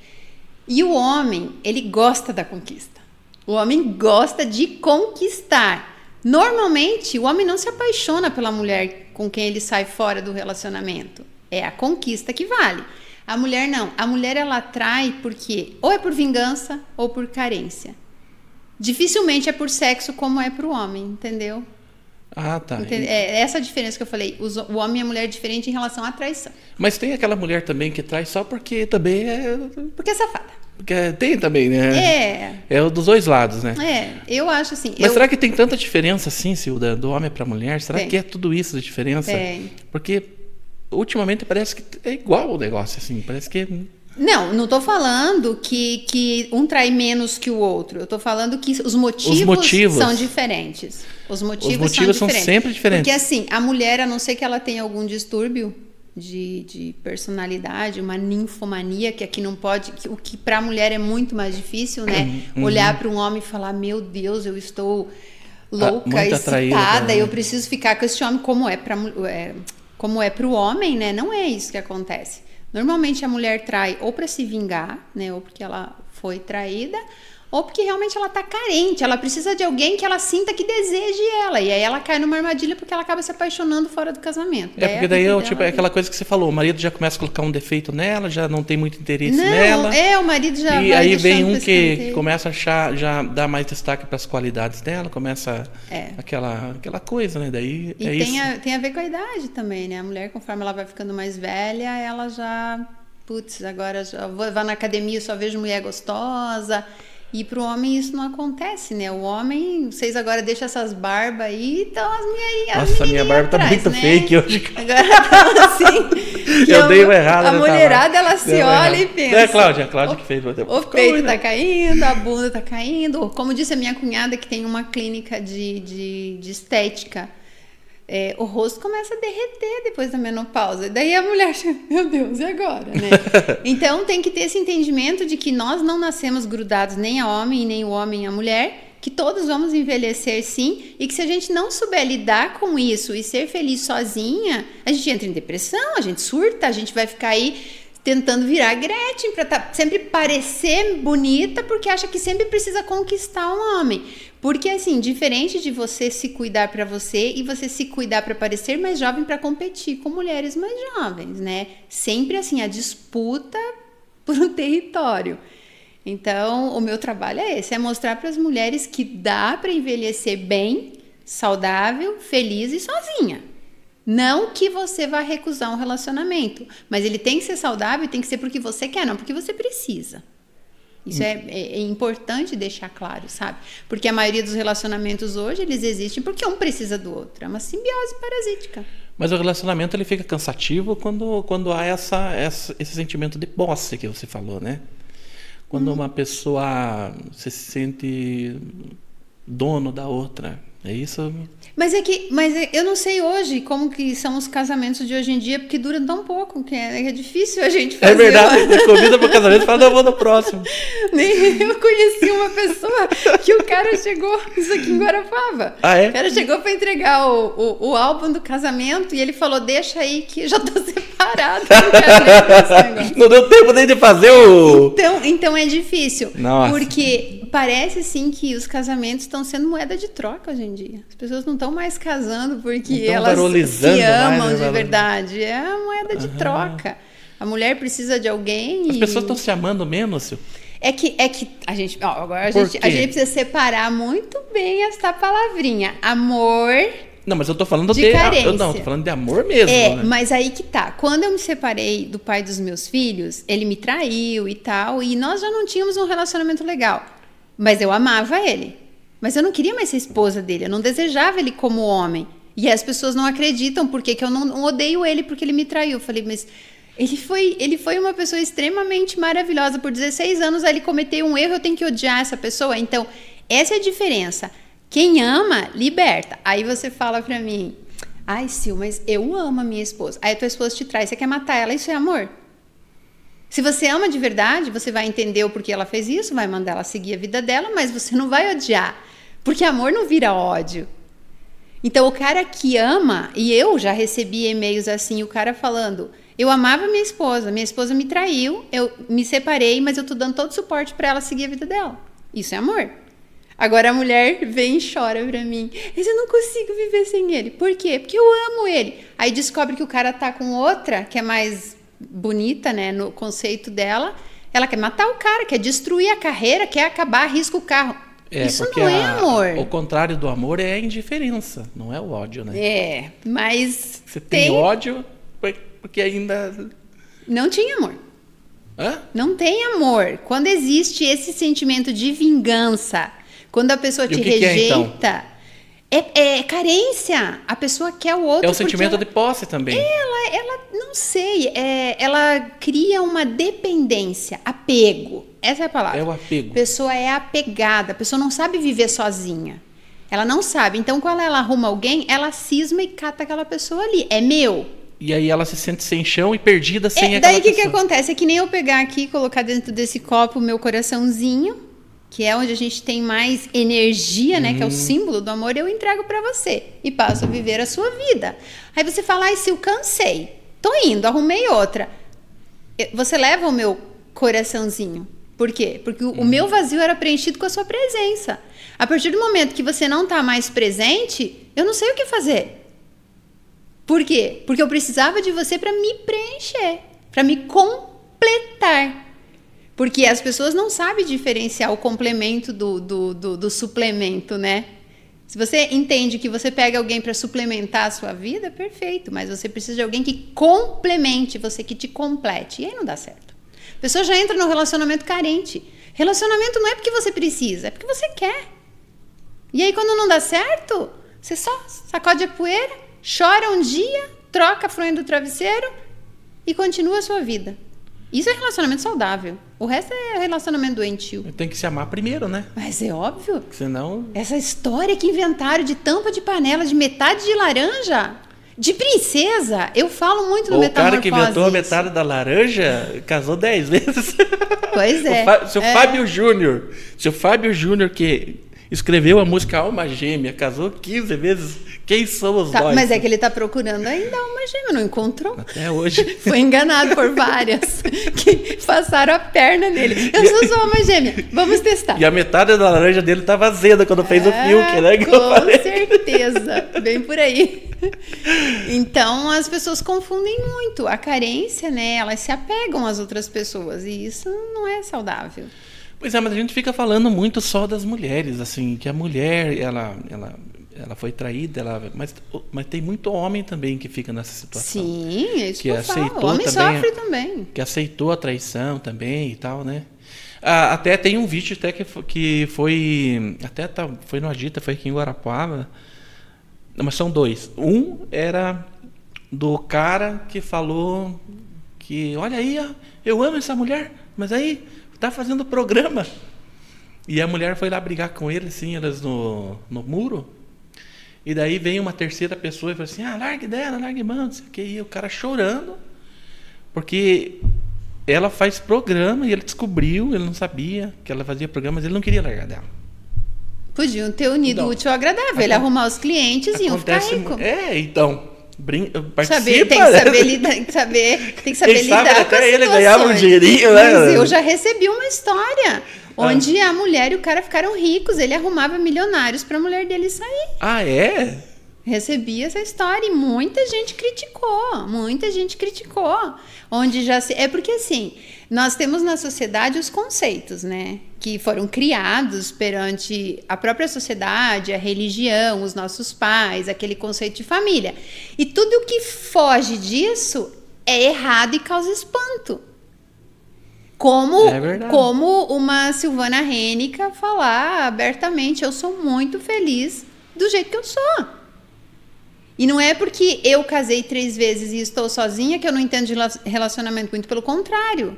E o homem, ele gosta da conquista. O homem gosta de conquistar. Normalmente, o homem não se apaixona pela mulher com quem ele sai fora do relacionamento. É a conquista que vale. A mulher não. A mulher ela atrai porque ou é por vingança ou por carência. Dificilmente é por sexo como é pro homem, entendeu? Ah, tá. Entende- É essa a diferença que eu falei. Os- O homem e a mulher é diferente em relação à traição. Mas tem aquela mulher também que traz só porque também é. Porque é safada. Porque tem também, né? É, É o dos dois lados, né? é. Eu acho assim. Mas eu, será que tem tanta diferença assim, Silda, do homem para mulher? Será Tem. que é tudo isso de diferença? Tem. Porque ultimamente parece que é igual o negócio, assim. Parece que. Não, não tô falando que, que um trai menos que o outro. Eu tô falando que os motivos, motivos. são diferentes. Os motivos, Os motivos são diferentes. sempre diferentes. Porque assim, a mulher, a não ser que ela tenha algum distúrbio de, de personalidade, uma ninfomania, que aqui não pode, que, o que para a mulher é muito mais difícil, né? Uhum. Olhar para um homem e falar: Meu Deus, eu estou louca, atraída, excitada, né? eu preciso ficar com esse homem como é para é, como é para o homem, né? Não é isso que acontece. Normalmente a mulher trai ou para se vingar, né? Ou porque ela foi traída, ou porque realmente ela tá carente. Ela precisa de alguém que ela sinta que deseje ela. E aí ela cai numa armadilha porque ela acaba se apaixonando fora do casamento. É porque daí é, o tipo, dela é aquela coisa que você falou, o marido já começa a colocar um defeito nela, já não tem muito interesse Não, nela. é, o marido já e aí vem um que escanteio. começa a achar, já dá mais destaque para as qualidades dela, começa É. aquela, aquela coisa, né? Daí E é tem, isso. a, tem a ver com a idade também, né? A mulher, conforme ela vai ficando mais velha, ela já. Putz, agora já vou, vou na academia só vejo mulher gostosa. E pro homem isso não acontece, né? O homem, vocês agora deixam essas barbas aí, então as mulherinhas. as Nossa, minha barba tá atrás, muito né? fake hoje. <laughs> Agora tá assim. <laughs> Eu a- dei uma errada. A né, mulherada, ela se uma olha e pensa. É a Cláudia, a Cláudia que fez. O Ficou peito ruim, né? tá caindo, a bunda tá caindo. Como disse a minha cunhada, que tem uma clínica de, de, de estética. É, o rosto começa a derreter depois da menopausa. Daí a mulher, <laughs> meu Deus, e agora, né? <laughs> então tem que ter esse entendimento de que nós não nascemos grudados nem a homem nem o homem a mulher, que todos vamos envelhecer sim, e que se a gente não souber lidar com isso e ser feliz sozinha, a gente entra em depressão, a gente surta, a gente vai ficar aí tentando virar Gretchen para tá, sempre parecer bonita porque acha que sempre precisa conquistar um homem. Porque assim, diferente de você se cuidar para você e você se cuidar para parecer mais jovem para competir com mulheres mais jovens, né? Sempre assim a disputa <laughs> por um território. Então, o meu trabalho é esse, é mostrar para as mulheres que dá para envelhecer bem, saudável, feliz e sozinha. Não que você vá recusar um relacionamento, mas ele tem que ser saudável e tem que ser porque você quer, não porque você precisa. Isso é, é, é, importante deixar claro, sabe? Porque a maioria dos relacionamentos hoje, eles existem porque um precisa do outro. É uma simbiose parasítica. Mas o relacionamento ele fica cansativo quando, quando há essa, essa, esse sentimento de posse que você falou, né? Quando uhum. uma pessoa se sente dono da outra. É isso? Mas é que, mas é, eu não sei hoje como que são os casamentos de hoje em dia, porque duram tão pouco, que é, é difícil a gente é fazer. É verdade, você convida para o casamento e fala, não, vou no próximo. <laughs> Nem eu conheci uma pessoa que o cara chegou, isso aqui em Guarapava. Ah, é? O cara chegou para entregar o, o, o, álbum do casamento e ele falou, deixa aí que eu já tô <laughs> separado. Não, <laughs> não deu tempo nem de fazer o... Então, então é difícil. Nossa. Porque parece sim que os casamentos estão sendo moeda de troca hoje em dia. As pessoas não estão mais casando porque elas se amam mais, né, de verdade. É a moeda de uhum. troca. A mulher precisa de alguém. As e... pessoas estão se amando menos, Sil? É que, é que a gente. Ó, agora a gente, a gente precisa separar muito bem essa palavrinha. Amor. Não, mas eu tô falando de. de eu não, tô falando de amor mesmo. É, né? mas aí que tá. Quando eu me separei do pai dos meus filhos, ele me traiu e tal, e nós já não tínhamos um relacionamento legal. Mas eu amava ele. Mas eu não queria mais ser esposa dele, eu não desejava ele como homem. E as pessoas não acreditam porque que eu não, não odeio ele porque ele me traiu. Eu falei, mas ele foi, ele foi uma pessoa extremamente maravilhosa. Por 16 anos ele cometeu um erro, eu tenho que odiar essa pessoa. Então, essa é a diferença. Quem ama, liberta. Aí você fala pra mim, ai, Sil, mas eu amo a minha esposa. Aí a tua esposa te traz, você quer matar ela, isso é amor? Se você ama de verdade, você vai entender o porquê ela fez isso, vai mandar ela seguir a vida dela, mas você não vai odiar. Porque amor não vira ódio. Então, o cara que ama, e eu já recebi e-mails assim, o cara falando: Eu amava minha esposa, minha esposa me traiu, eu me separei, mas eu tô dando todo o suporte para ela seguir a vida dela. Isso é amor. Agora a mulher <laughs> vem e chora pra mim. Mas eu não consigo viver sem ele. Por quê? Porque eu amo ele. Aí descobre que o cara tá com outra, que é mais bonita, né, no conceito dela. Ela quer matar o cara, quer destruir a carreira, quer acabar, arrisca o carro. É, Isso não é a, amor. O contrário do amor é a indiferença, não é o ódio, né? É, mas. Você tem, tem ódio porque ainda. Não tinha amor. Hã? Não tem amor. Quando existe esse sentimento de vingança, quando a pessoa e te rejeita. É, então? É, é, carência. A pessoa quer o outro. É o sentimento ela, de posse também. Ela, ela não sei. É, ela cria uma dependência, apego. Essa é a palavra. É o apego. A pessoa é apegada. A pessoa não sabe viver sozinha. Ela não sabe. Então, quando ela arruma alguém, ela cisma e cata aquela pessoa ali. É meu. E aí ela se sente sem chão e perdida sem é, Daí o que, que acontece? É que nem eu pegar aqui e colocar dentro desse copo o meu coraçãozinho que é onde a gente tem mais energia, né, que é o uhum. símbolo do amor, eu entrego para você e passo a viver a sua vida. Aí você fala: "Ai, se eu cansei, tô indo, arrumei outra". Você leva o meu coraçãozinho. Por quê? Porque o, uhum. meu vazio era preenchido com a sua presença. A partir do momento que você não está mais presente, eu não sei o que fazer. Por quê? Porque eu precisava de você para me preencher, para me completar. Porque as pessoas não sabem diferenciar o complemento do, do, do, do suplemento, né? Se você entende que você pega alguém para suplementar a sua vida, perfeito, mas você precisa de alguém que complemente você, que te complete. E aí não dá certo. A pessoa já entra no relacionamento carente. Relacionamento não é porque você precisa, é porque você quer. E aí quando não dá certo, você só sacode a poeira, chora um dia, troca a fronha do travesseiro e continua a sua vida. Isso é relacionamento saudável. O resto é relacionamento doentio. Tem que se amar primeiro, né? Mas é óbvio. Senão. Essa história que inventaram de tampa de panela de metade de laranja. De princesa, eu falo muito no o cara que inventou a metade da laranja casou dez vezes. Pois <laughs> é. O Fá- seu É. Fábio Júnior, seu Fábio Júnior que escreveu a música Alma Gêmea, casou 15 vezes. Quem somos Tá, nós? mas é que ele está procurando ainda uma gêmea, não encontrou? Até hoje. <laughs> Foi enganado por várias <laughs> que passaram a perna nele. Eu sou sua alma gêmea. Vamos testar. E a metade da laranja dele tava azeda quando fez o É, Fiuk, né? Com certeza, <laughs> bem por aí. Então as pessoas confundem muito. A carência, né? Elas se apegam às outras pessoas e isso não é saudável. Pois é, mas a gente fica falando muito só das mulheres, assim, que a mulher, ela, ela, ela foi traída, ela, mas, mas tem muito homem também que fica nessa situação. Sim, é isso Que que, eu falo. aceitou O homem também- sofre também. que aceitou a traição também e tal, né? Ah, até tem um vídeo até que, que foi até tá, foi no Agita, foi aqui em Guarapuava. Mas são dois. Um era do cara que falou que, olha aí, eu amo essa mulher, mas aí tá fazendo programa. E a mulher foi lá brigar com ele, assim, elas no, no muro. E daí vem uma terceira pessoa e fala assim: ah, largue dela, largue mão, não sei o que. E o cara chorando. Porque ela faz programa e ele descobriu, ele não sabia que ela fazia programa, mas ele não queria largar dela. Podiam ter unido Não. o útil ao agradável. Ele arrumar os clientes e iam ficar rico. É, então. Brin... Participa, Saber, tem que né? saber lidar, tem que saber, tem que saber sabe lidar com até ele ganhava um dinheirinho, né? Mas eu já recebi uma história Ah. onde a mulher e o cara ficaram ricos, ele arrumava milionários para a mulher dele sair. Ah, é? Recebi essa história e muita gente criticou, muita gente criticou. Onde já se... É porque assim, nós temos na sociedade os conceitos, né? Que foram criados perante a própria sociedade, a religião, os nossos pais, aquele conceito de família. E tudo que foge disso é errado e causa espanto. Como, É como uma Silvana Rênica falar abertamente, eu sou muito feliz do jeito que eu sou. E não é porque eu casei três vezes e estou sozinha que eu não entendo de rela- relacionamento, muito pelo contrário.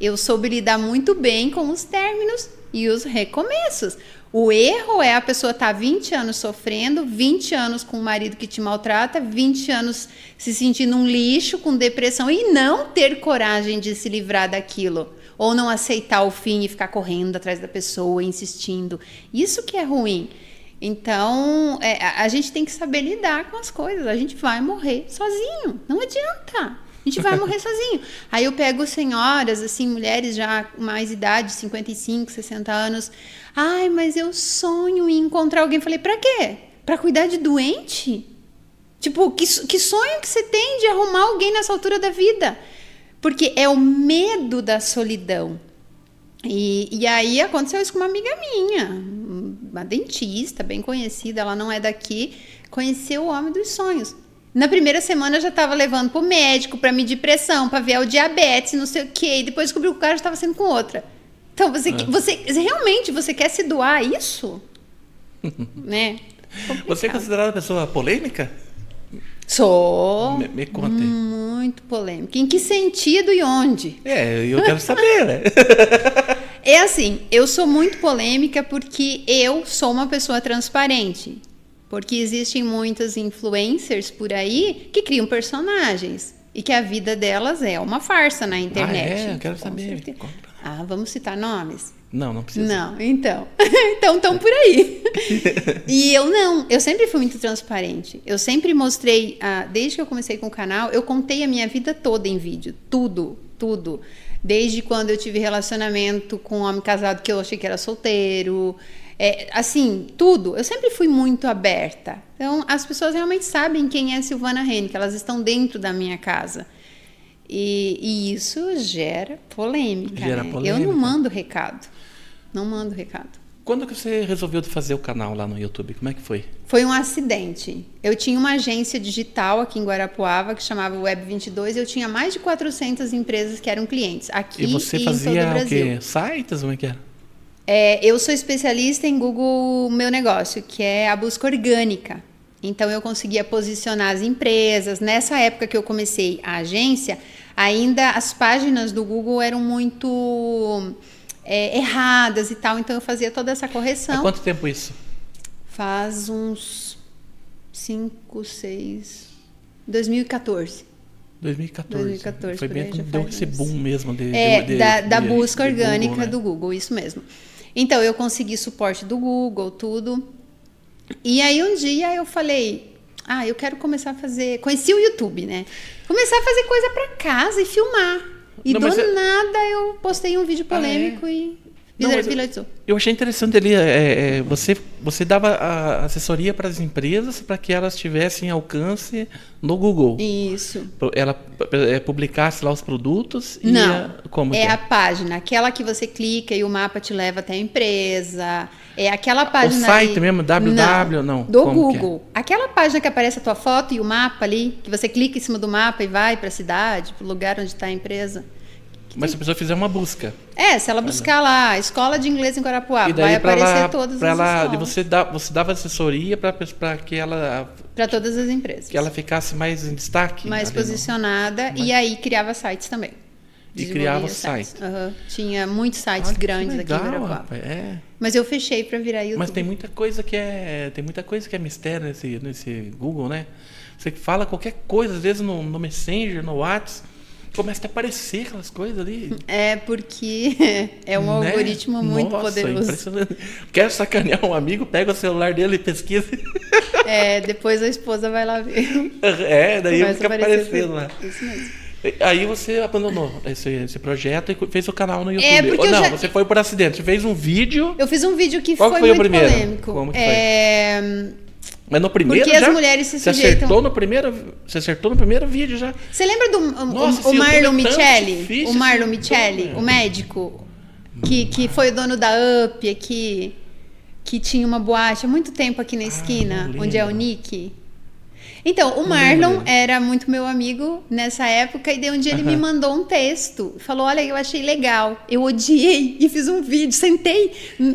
Eu soube lidar muito bem com os términos e os recomeços. O erro é a pessoa estar 20 anos sofrendo, 20 anos com um marido que te maltrata, 20 anos se sentindo um lixo, com depressão e não ter coragem de se livrar daquilo. Ou não aceitar o fim e ficar correndo atrás da pessoa, insistindo. Isso que é ruim. Então, é, a gente tem que saber lidar com as coisas. A gente vai morrer sozinho. Não adianta. A gente vai morrer sozinho. Aí eu pego senhoras, assim, mulheres já mais idade, 55, 60 anos. Ai, mas eu sonho em encontrar alguém. Falei, pra quê? Pra cuidar de doente? Tipo, que, que sonho que você tem de arrumar alguém nessa altura da vida? Porque é o medo da solidão. E, e aí aconteceu isso com uma amiga minha, uma dentista bem conhecida, ela não é daqui, conheceu o homem dos sonhos. Na primeira semana eu já estava levando pro médico para medir pressão, para ver o diabetes, não sei o quê, e depois descobriu que o cara estava sendo com outra. Então você, você realmente você quer se doar a isso? <laughs> né? Você é considerada pessoa polêmica? Sou Me, me conte. muito polêmica. Em que sentido e onde? É, eu quero saber, né? <laughs> É assim, eu sou muito polêmica porque eu sou uma pessoa transparente. Porque existem muitas influencers por aí que criam personagens e que a vida delas é uma farsa na internet. Ah, é? Eu quero saber. Ah, vamos citar nomes? Não, não precisa. Não, então. <laughs> então estão por aí. <laughs> e eu não, eu sempre fui muito transparente. Eu sempre mostrei, ah, desde que eu comecei com o canal, eu contei a minha vida toda em vídeo. Tudo, tudo. Desde quando eu tive relacionamento com um homem casado que eu achei que era solteiro. É, assim, tudo. Eu sempre fui muito aberta. Então, as pessoas realmente sabem quem é Silvana Henrique, elas estão dentro da minha casa. E, e isso gera polêmica. Gera né? Eu polêmica. não mando recado. Não mando recado. Quando que você resolveu fazer o canal lá no YouTube? Como é que foi? Foi um acidente. Eu tinha uma agência digital aqui em Guarapuava que chamava Web 22 e eu tinha mais de 400 empresas que eram clientes aqui E você em todo o fazia o Brasil. quê? Sites? Como é que era? É, eu sou especialista em Google Meu Negócio, que é a busca orgânica. Então eu conseguia posicionar as empresas. Nessa época que eu comecei a agência, ainda as páginas do Google eram muito é, erradas e tal, então eu fazia toda essa correção. Há quanto tempo isso? Faz uns 5, 6. 2014. 2014. 2014, Foi bem quando deu esse boom mesmo de, É, de- de- da, da busca de Google, orgânica né? do Google, isso mesmo. Então, eu consegui suporte do Google, tudo. E aí, um dia eu falei, ah, eu quero começar a fazer... Conheci o YouTube, né? Começar a fazer coisa pra casa e filmar. E Não, do é- nada eu postei um vídeo Ah, é? polêmico e Não, eu-. Eu achei interessante ali, é, é, você, você dava a assessoria para as empresas para que elas tivessem alcance no Google. Isso. Ela é, publicasse lá os produtos e Não, ia- como é que a página, aquela que você clica e o mapa te leva até a empresa. É aquela página. site ali- mesmo, www, não, Do que é? Google. Aquela página que aparece a tua foto e o mapa ali, que você clica em cima do mapa e vai para a cidade, para o lugar onde está a empresa. Mas se a pessoa fizer uma busca. É, se ela buscar lá, escola de inglês em Guarapuava, daí vai aparecer lá, todas as de escolas. você, dá, você dava assessoria para que ela, Para todas as empresas. que ela ficasse mais em destaque. mais no- posicionada e aí criava sites também. E criava Desenvolvia site. Aham. Tinha muitos sites grandes legal, aqui em rapaz, é. Mas eu fechei para virar YouTube. Mas tem muita coisa que é tem muita coisa que é mistério nesse, nesse Google, né? Você fala qualquer coisa, às vezes no, no Messenger, no WhatsApp, começa a aparecer aquelas coisas ali. É porque <laughs> é um né? algoritmo muito Nossa, poderoso. impressionante. Quer sacanear um amigo, pega o celular dele e pesquisa. <laughs> É, depois a esposa vai lá ver. <laughs> é, daí Começa fica aparecendo lá. Isso mesmo. Aí você abandonou esse, esse projeto e fez o canal no YouTube. É, porque Ou não, já- você foi por acidente. Você fez um vídeo, Eu fiz um vídeo que Qual foi, foi o muito primeiro? polêmico. Como que foi? Mas no primeiro Porque as já? mulheres se Você sujeitam- acertou no primeiro, você acertou no primeiro vídeo já. Você lembra do o- Nossa, o, esse Marlon difícil, O Marlon YouTube. o médico, que, que foi o dono da UP aqui, que tinha uma boate há muito tempo aqui na esquina, Ah, onde é o. Nick. Então, o Marlon era muito meu amigo nessa época, e daí um dia ele me Aham. mandou um texto. Falou: Olha, eu achei legal. Eu odiei e fiz um vídeo, sentei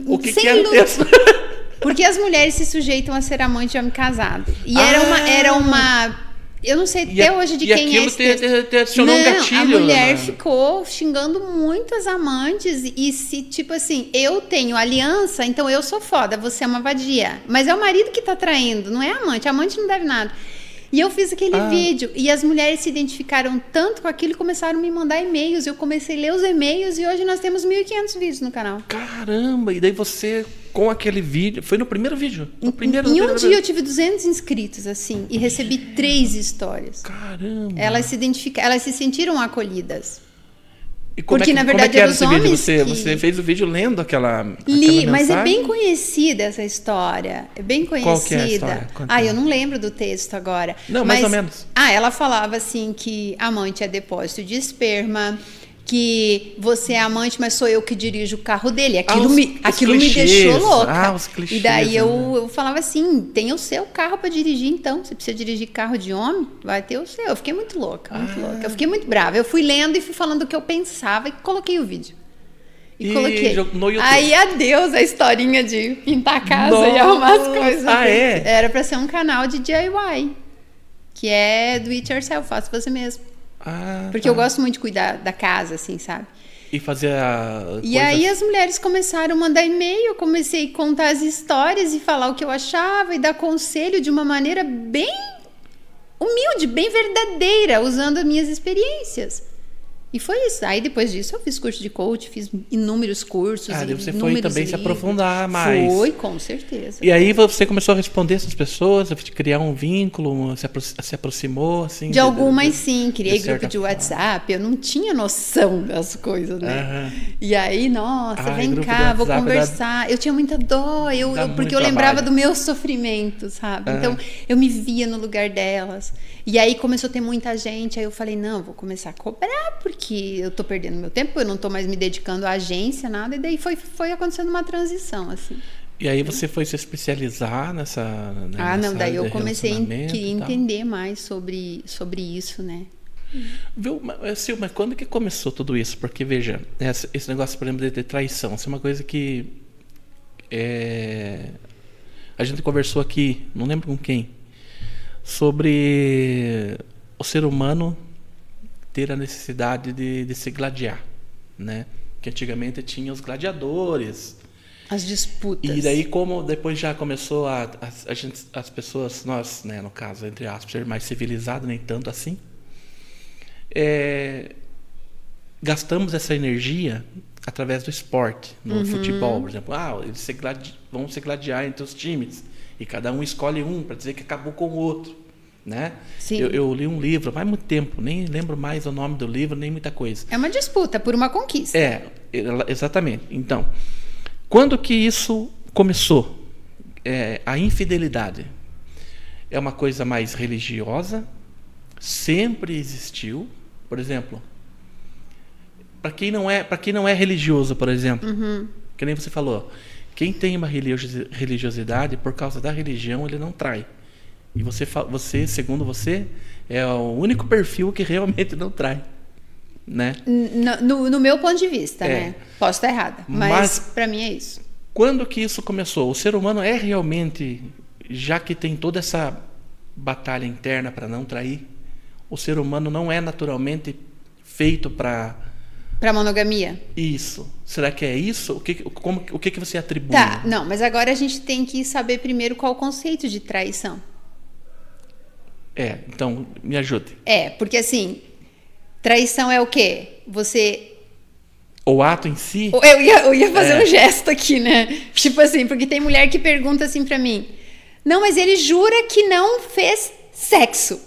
O que, sem que era o luz. texto? <laughs> Porque as mulheres se sujeitam a ser amante de homem casado. E era uma. Ah! Era uma eu não sei até a- hoje de quem é aquilo esse te- te- te adicionou um não, gatilho, A mulher né? ficou xingando muito as amantes e se, tipo assim, eu tenho aliança, então eu sou foda, você é uma vadia. Mas é o marido que tá traindo, não é a amante. A amante não deve nada. E eu fiz aquele Ah. vídeo e as mulheres se identificaram tanto com aquilo e começaram a me mandar e-mails. Eu comecei a ler os e-mails e hoje nós temos 1.500 vídeos no canal. Caramba, e daí você com aquele vídeo, foi no primeiro vídeo? No primeiro, em um primeiro dia eu tive 200 inscritos, assim, e recebi três histórias. Caramba. Elas se identificaram, elas se sentiram acolhidas. E como porque, é que, na como é verdade, que era eram os esse vídeo? homens Você, que- você fez o vídeo lendo aquela, Li, aquela mas é bem conhecida essa história. É bem Qual conhecida. é a ah, eu não lembro do texto agora. Não, mais Mas- ou menos. Ah, ela falava assim que amante é depósito de esperma, que você é amante, mas sou eu que dirijo o carro dele. Aquilo, Ah, me, aquilo me deixou louca. Ah, os clichês, e daí eu, né? eu falava assim: tem o seu carro para dirigir, então. Você precisa dirigir carro de homem? Vai ter o seu. Eu fiquei muito louca, muito Ah. louca. Eu fiquei muito brava. Eu fui lendo e fui falando o que eu pensava e coloquei o vídeo. E, E coloquei. Aí adeus a historinha de pintar a casa e Nossa! arrumar as coisas. Ah, é? Era pra ser um canal de DIY. Que é do it yourself, faça você mesmo. Ah, Porque tá. eu gosto muito de cuidar da casa, assim, sabe? E fazer a E aí as mulheres começaram a mandar e-mail, eu comecei a contar as histórias e falar o que eu achava e dar conselho de uma maneira bem humilde, bem verdadeira, usando as minhas experiências. E foi isso. Aí depois disso eu fiz curso de coach, fiz inúmeros cursos. Ah, você foi também se livros. aprofundar mais. Foi, com certeza. E aí você começou a responder essas pessoas, a criar um vínculo, se, apro se aproximou, assim? De algumas sim, criei de grupo de. WhatsApp, eu não tinha noção das coisas, né? Aham. E aí, nossa, vem cá, vou conversar. Eu tinha muita dó, eu, Dá eu- porque eu lembrava trabalho. do meu sofrimento, sabe? Aham. Então, eu me via no lugar delas. E aí começou a ter muita gente, aí eu falei, não, vou começar a cobrar, porque eu tô perdendo meu tempo, eu não tô mais me dedicando à agência, nada. E daí foi, foi acontecendo uma transição, assim. E aí você foi se especializar nessa. né, ah, nessa não, daí eu comecei a entender mais sobre, sobre isso, né? Viu, mas, Silma, quando que começou tudo isso? Porque, veja, esse negócio, por exemplo, de, de traição, isso é uma coisa que. é, a gente conversou aqui, não lembro com quem, sobre o ser humano ter a necessidade de, de se gladiar, né? Que antigamente tinha os gladiadores. As disputas. E daí, como depois já começou a, a, a gente, as pessoas, nós, né, no caso, entre aspas, ser mais civilizados, nem tanto assim, é, gastamos essa energia através do esporte, no uhum. futebol, por exemplo. Ah, eles se gladi vão se gladiar entre os times e cada um escolhe um para dizer que acabou com o outro, né? Eu, eu, li um livro faz muito tempo, nem lembro mais o nome do livro, nem muita coisa. É uma disputa por uma conquista. É, exatamente. Então, quando que isso começou? É, a infidelidade é uma coisa mais religiosa, sempre existiu. Por exemplo, para quem não é para quem não é religioso, por exemplo, uhum. que nem você falou, quem tem uma religiosidade por causa da religião ele não trai. E você, você, segundo você, é o único perfil que realmente não trai. Né? No, no, meu ponto de vista, é. né? Posso estar errada, mas, mas para mim é isso. Quando que isso começou? O ser humano é realmente, já que tem toda essa batalha interna para não trair, o ser humano não é naturalmente feito para para monogamia? Isso. Será que é isso? O que, como, o que, que você atribui? Tá, não, mas agora a gente tem que saber primeiro qual o conceito de traição. É, então me ajude. É, porque assim, traição é o quê? Você. O ato em si? Eu ia, eu ia fazer é. um gesto aqui, né? Tipo assim, porque tem mulher que pergunta assim para mim: Não, mas ele jura que não fez sexo.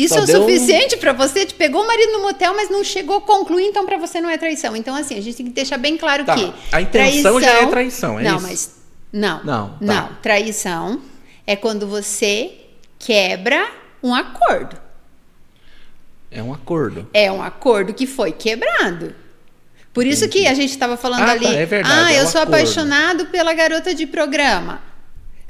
Isso Só é o suficiente um... para você? Te pegou o marido no motel, mas não chegou a concluir, então para você não é traição. Então, assim, a gente tem que deixar bem claro tá. que. A intenção traição... já é traição, é não, isso? Mas, não, não. Tá. Não. Traição é quando você quebra um acordo. É um acordo. É um acordo que foi quebrado. Por isso Entendi. que a gente estava falando ah, ali. Tá, é verdade, ah, é eu um sou acordo. apaixonado pela garota de programa.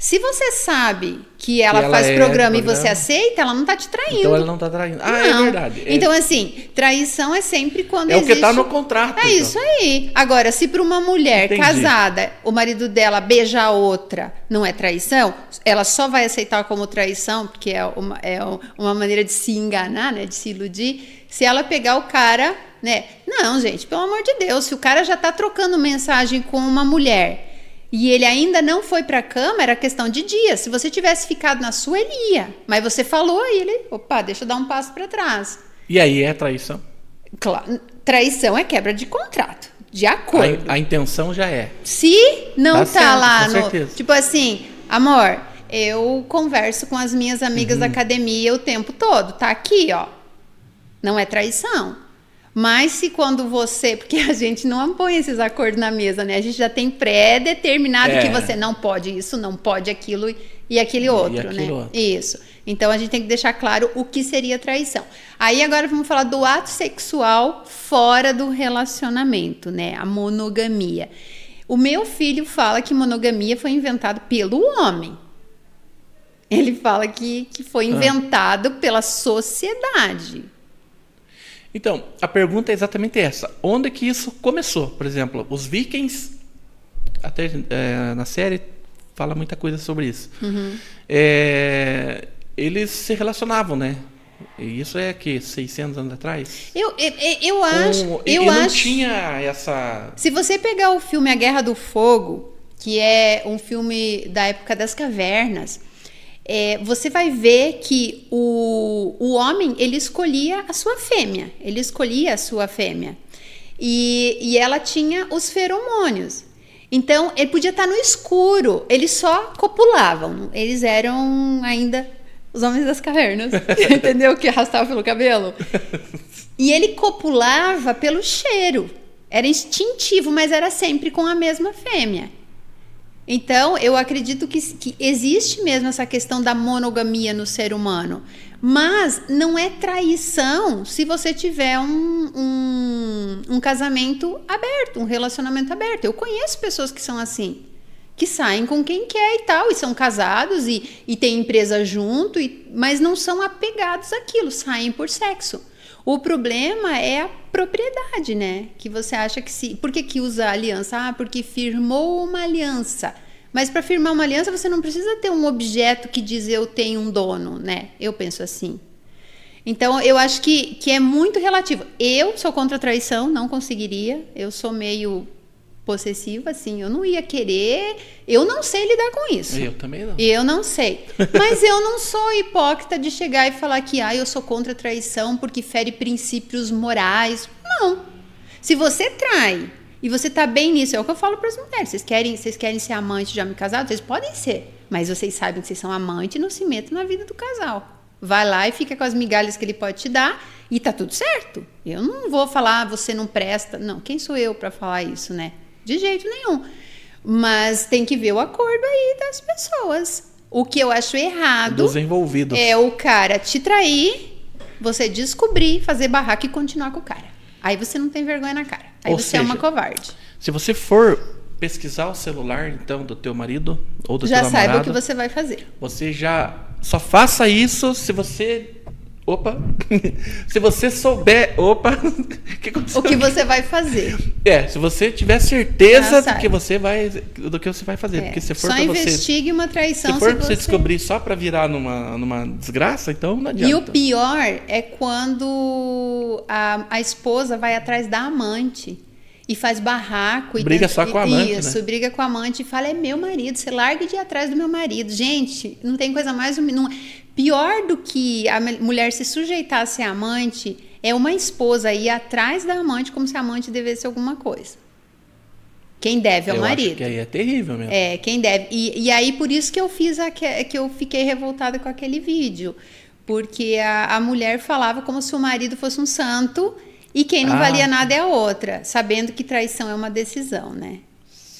Se você sabe que ela, ela faz é programa, e programa. você aceita, ela não está te traindo. Então ela não está traindo. Ah, não. é verdade. É. Então, assim, traição é sempre quando é existe... o que está no contrato. É então. isso aí. Agora, se para uma mulher Entendi. casada, o marido dela beija a outra, não é traição, ela só vai aceitar como traição, porque é uma, é uma maneira de se enganar, né, de se iludir, se ela pegar o cara, né? Não, gente, pelo amor de Deus, se o cara já está trocando mensagem com uma mulher e ele ainda não foi para a cama, era questão de dias. Se você tivesse ficado na sua, ele ia. Mas você falou e ele, opa, deixa eu dar um passo para trás. E aí é traição? Claro, traição é quebra de contrato, de acordo. A, a intenção já é. Se não tá, Tá certo, lá com no, certeza. tipo assim, amor, eu converso com as minhas amigas Uhum. da academia o tempo todo, tá aqui, ó. Não é traição. Mas se quando você. Porque a gente não põe esses acordos na mesa, né? A gente já tem pré-determinado É. que você não pode isso, não pode aquilo e- e aquele outro, aquele né? outro. Isso. Então a gente tem que deixar claro o que seria traição. Aí agora vamos falar do ato sexual fora do relacionamento, né? A monogamia. O meu filho fala que monogamia foi inventado pelo homem. Ele fala que, que foi inventado pela sociedade. Então, a pergunta é exatamente essa. Onde que isso começou? Por exemplo, os vikings, até é, na série fala muita coisa sobre isso. Uhum. É, eles se relacionavam, né? E isso é que 600 anos atrás. Eu, eu, eu acho. Com- eu e não acho. tinha essa. Se você pegar o filme A Guerra do Fogo, que é um filme da época das cavernas, é, você vai ver que o, o homem ele escolhia a sua fêmea, ele escolhia a sua fêmea e, e ela tinha os feromônios. Então ele podia estar no escuro, eles só copulavam, eles eram ainda os homens das cavernas, <laughs> entendeu? Que arrastavam pelo cabelo. E ele copulava pelo cheiro. Era instintivo, mas era sempre com a mesma fêmea. Então, eu acredito que, que existe mesmo essa questão da monogamia no ser humano. Mas não é traição se você tiver um, um, um casamento aberto, um relacionamento aberto. Eu conheço pessoas que são assim que saem com quem quer e tal, e são casados e, e têm empresa junto, e, mas não são apegados àquilo, saem por sexo. O problema é a propriedade, né? Que você acha que se. Por que, que usa aliança? Ah, porque firmou uma aliança. Mas para firmar uma aliança, você não precisa ter um objeto que diz eu tenho um dono, né? Eu penso assim. Então, eu acho que, que é muito relativo. Eu sou contra a traição, não conseguiria. Eu sou meio possessiva, assim, eu não ia querer, eu não sei lidar com isso. Eu também não. Eu não sei. <laughs> Mas eu não sou hipócrita de chegar e falar que ah, eu sou contra a traição porque fere princípios morais. Não. Se você trai e você tá bem nisso, é o que eu falo para as mulheres. Vocês querem, vocês querem ser amante de homem casado? Vocês podem ser, mas vocês sabem que vocês são amante e não se metam na vida do casal. Vai lá e fica com as migalhas que ele pode te dar e tá tudo certo. Eu não vou falar, ah, você não presta. Não, quem sou eu para falar isso, né? De jeito nenhum. Mas tem que ver o acordo aí das pessoas. O que eu acho errado Dos envolvidos. é o cara te trair, você descobrir, fazer barraco e continuar com o cara. Aí você não tem vergonha na cara. Aí Ou você é uma seja, covarde. Se você for pesquisar o celular, então, do teu marido ou do Já teu namorado, saiba o que você vai fazer. você já só faça isso se você opa, <laughs> se você souber, opa, <laughs> o que? O que você vai fazer. É, se você tiver certeza do que você vai do que você vai fazer, É, porque se for só pra você investigue uma traição se for se você... descobrir só pra virar numa, numa desgraça, então não adianta. E o pior é quando a, a esposa vai atrás da amante e faz barraco. E Briga só com a amante, Isso, né? briga com a amante e fala: é meu marido, você larga de ir atrás do meu marido. Gente, não tem coisa mais. humi- Não, pior do que a mulher se sujeitar a ser amante é uma esposa ir atrás da amante como se a amante devesse alguma coisa. Quem deve é o Eu acho marido. que aí é terrível mesmo. É, quem deve. E, e aí, por isso que eu fiz aque- que eu fiquei revoltada com aquele vídeo. Porque a, a mulher falava como se o marido fosse um santo e quem não Ah. valia nada é a outra, sabendo que traição é uma decisão, né?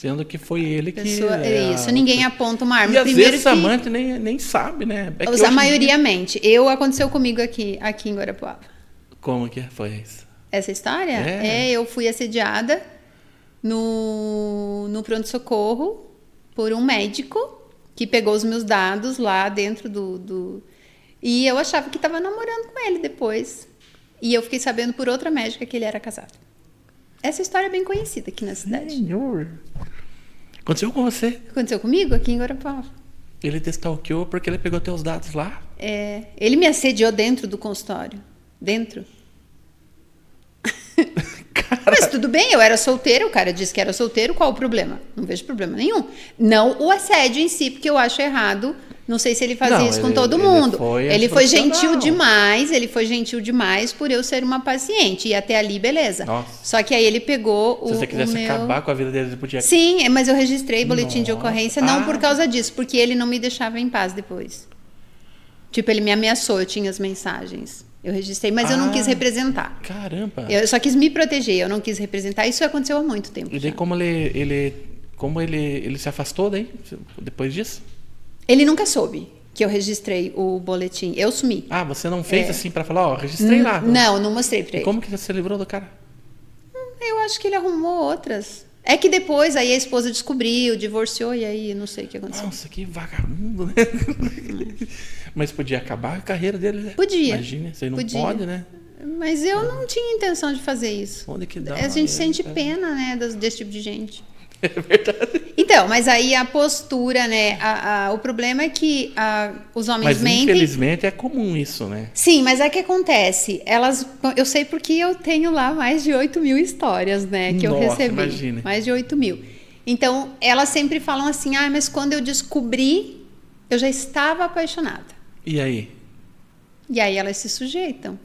Sendo que foi ele que. Pessoa, é, isso, ninguém aponta uma arma. E às Primeiro vezes que a amante nem, nem sabe, né? É a maioria dia- mente. Eu aconteceu comigo aqui, aqui em Guarapuava. Como que foi isso? Essa história? É. eu fui assediada no, no pronto-socorro por um médico que pegou os meus dados lá dentro do. do- e eu achava que estava namorando com ele depois. E eu fiquei sabendo por outra médica que ele era casado. Essa história é bem conhecida aqui na cidade. Senhor. Aconteceu com você. Aconteceu comigo aqui em Guarapuava. Ele te stalkeou porque ele pegou teus dados lá. É, ele me assediou dentro do consultório. Dentro. <laughs> <laughs> Mas tudo bem, eu era solteira, o cara disse que era solteiro, qual o problema? Não vejo problema nenhum. Não o assédio em si, porque eu acho errado. Não sei se ele fazia Não, isso com ele- todo ele mundo. foi ele foi gentil demais, ele foi gentil demais por eu ser uma paciente. E até ali, beleza. Nossa. Só que aí ele pegou o. Se você quisesse meu... acabar com a vida dele, ele podia. Sim, mas eu registrei boletim de Nossa. ocorrência não Ah. por causa disso, porque ele não me deixava em paz depois. Tipo, ele me ameaçou, eu tinha as mensagens. Eu registrei, mas eu não Ah. quis representar. Caramba. Eu só quis me proteger, eu não quis representar. Isso aconteceu há muito tempo. E daí já. como ele, ele como ele, ele se afastou daí depois disso? Ele nunca soube que eu registrei o boletim. Eu sumi. Ah, você não fez assim pra falar, ó, registrei lá. É. N- Não, não mostrei pra ele. como que você se livrou do cara? Eu acho que ele arrumou outras. É que depois aí a esposa descobriu, divorciou e aí não sei o que aconteceu. Nossa, que vagabundo, né? <laughs> Mas podia acabar a carreira dele, né? Podia. Imagina, você não Podia. pode, né? Mas eu não tinha intenção de fazer isso. Onde que dá? a gente sente pena, né, desse tipo de gente. <laughs> É verdade. Então, mas aí a postura, né? a- a- o problema é que a- os homens Mas mentem. infelizmente é comum isso, né? Sim, mas é que acontece. Elas, eu sei porque eu tenho lá mais de 8 mil histórias, né? Que eu Nossa, recebi. imagine. Mais de 8 mil. Então, elas sempre falam assim: ah, mas quando eu descobri, eu já estava apaixonada. E aí? E aí elas se sujeitam.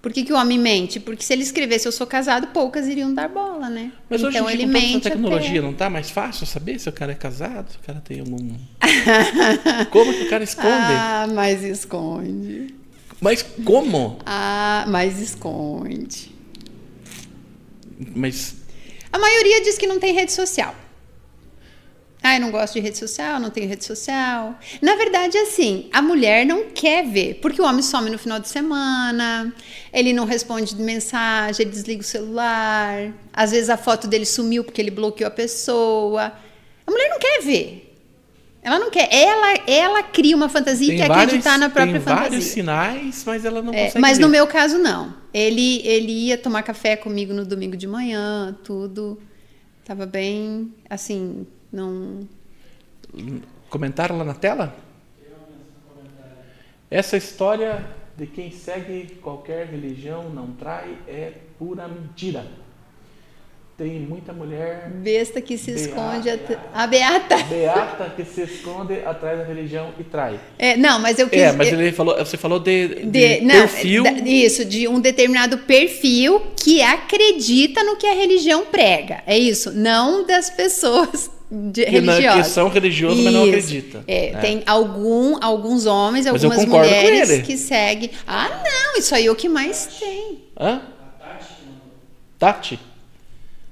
Por que, que o homem mente? Porque se ele escrevesse eu sou casado, poucas iriam dar bola, né? Mas hoje então em dia, ele com toda essa mente tecnologia, até. não tá mais fácil saber se o cara é casado, se o cara tem algum. <laughs> como que o cara esconde? <laughs> Ah, mas esconde. Mas como? Ah, mas esconde. Mas A maioria diz que não tem rede social. Ah, eu não gosto de rede social, não tenho rede social. Na verdade, assim, a mulher não quer ver, porque o homem some no final de semana, ele não responde mensagem, ele desliga o celular, às vezes a foto dele sumiu porque ele bloqueou a pessoa. A mulher não quer ver. Ela não quer. Ela, ela cria uma fantasia e quer vários, acreditar na própria tem fantasia. vários sinais, mas ela não É, consegue. mas ver. no meu caso, não. Ele, ele ia tomar café comigo no domingo de manhã, tudo. Tava bem, assim, não. Comentaram lá na tela? Essa história de quem segue qualquer religião não trai é pura mentira. Tem muita mulher. Besta que se Beata. esconde. at- A beata. <laughs> Beata que se esconde atrás da religião e trai. É, não, mas eu quis. É, mas ele falou, você falou de, de, de, não, perfil. isso, de um determinado perfil que acredita no que a religião prega. É isso, não das pessoas de, que, não- que são religiosos, mas não Isso. acreditam. É, Tem algum, alguns homens, algumas mulheres que seguem. Ah, não, isso aí é o que mais tem. Hã? Tati?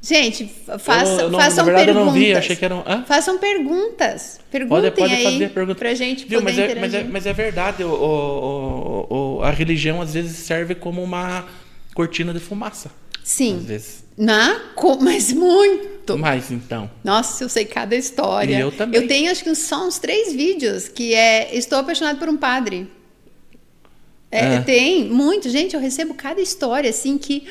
Gente, fa- faça, Eu não- façam verdade, perguntas. eu não vi, achei que eram. Hã? Façam perguntas. Perguntem Pode, pode aí fazer pergunta. pra gente Viu, mas, é, mas, é, mas é verdade, o- o- o- a religião às vezes serve como uma cortina de fumaça. Às Sim. vezes. Na, mas muito. Mas então. Nossa, eu sei cada história. E eu também. Eu tenho acho que só uns três vídeos que é Estou apaixonado por um padre. É, É. Tem muito, gente. Eu recebo cada história assim que.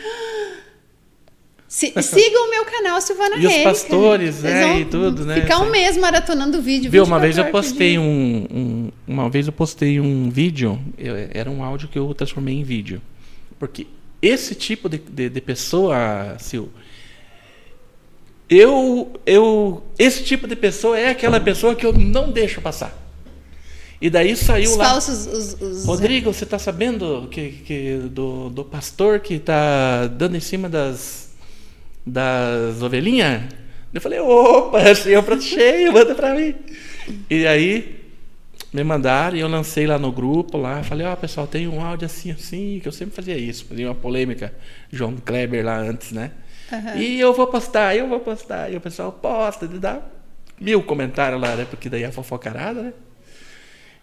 Se- sigam o meu canal Silvana E os Reis, pastores, cara. né, e tudo, né, Ficar um mês maratonando vídeo. Viu, uma 24 vez eu postei um, um- Uma vez eu postei um vídeo, eu- era um áudio que eu transformei em vídeo. Porque esse tipo de, de, de pessoa, Sil, eu, eu. Esse tipo de pessoa é aquela pessoa que eu não deixo passar. E daí saiu Os lá. falsos. Os, os- Rodrigo, você está sabendo que, que do, do pastor que está dando em cima das, das ovelhinhas? Eu falei, opa, <laughs> o prato cheio, manda para mim. E aí me mandaram e eu lancei lá no grupo lá, falei, ó pessoal, tem um áudio assim, assim, que eu sempre fazia isso, fazia uma polêmica, João Kleber lá antes, né? Aham. E eu vou postar, eu vou postar. E o pessoal posta, e dá mil comentários lá, né? Porque daí é fofocarada, né?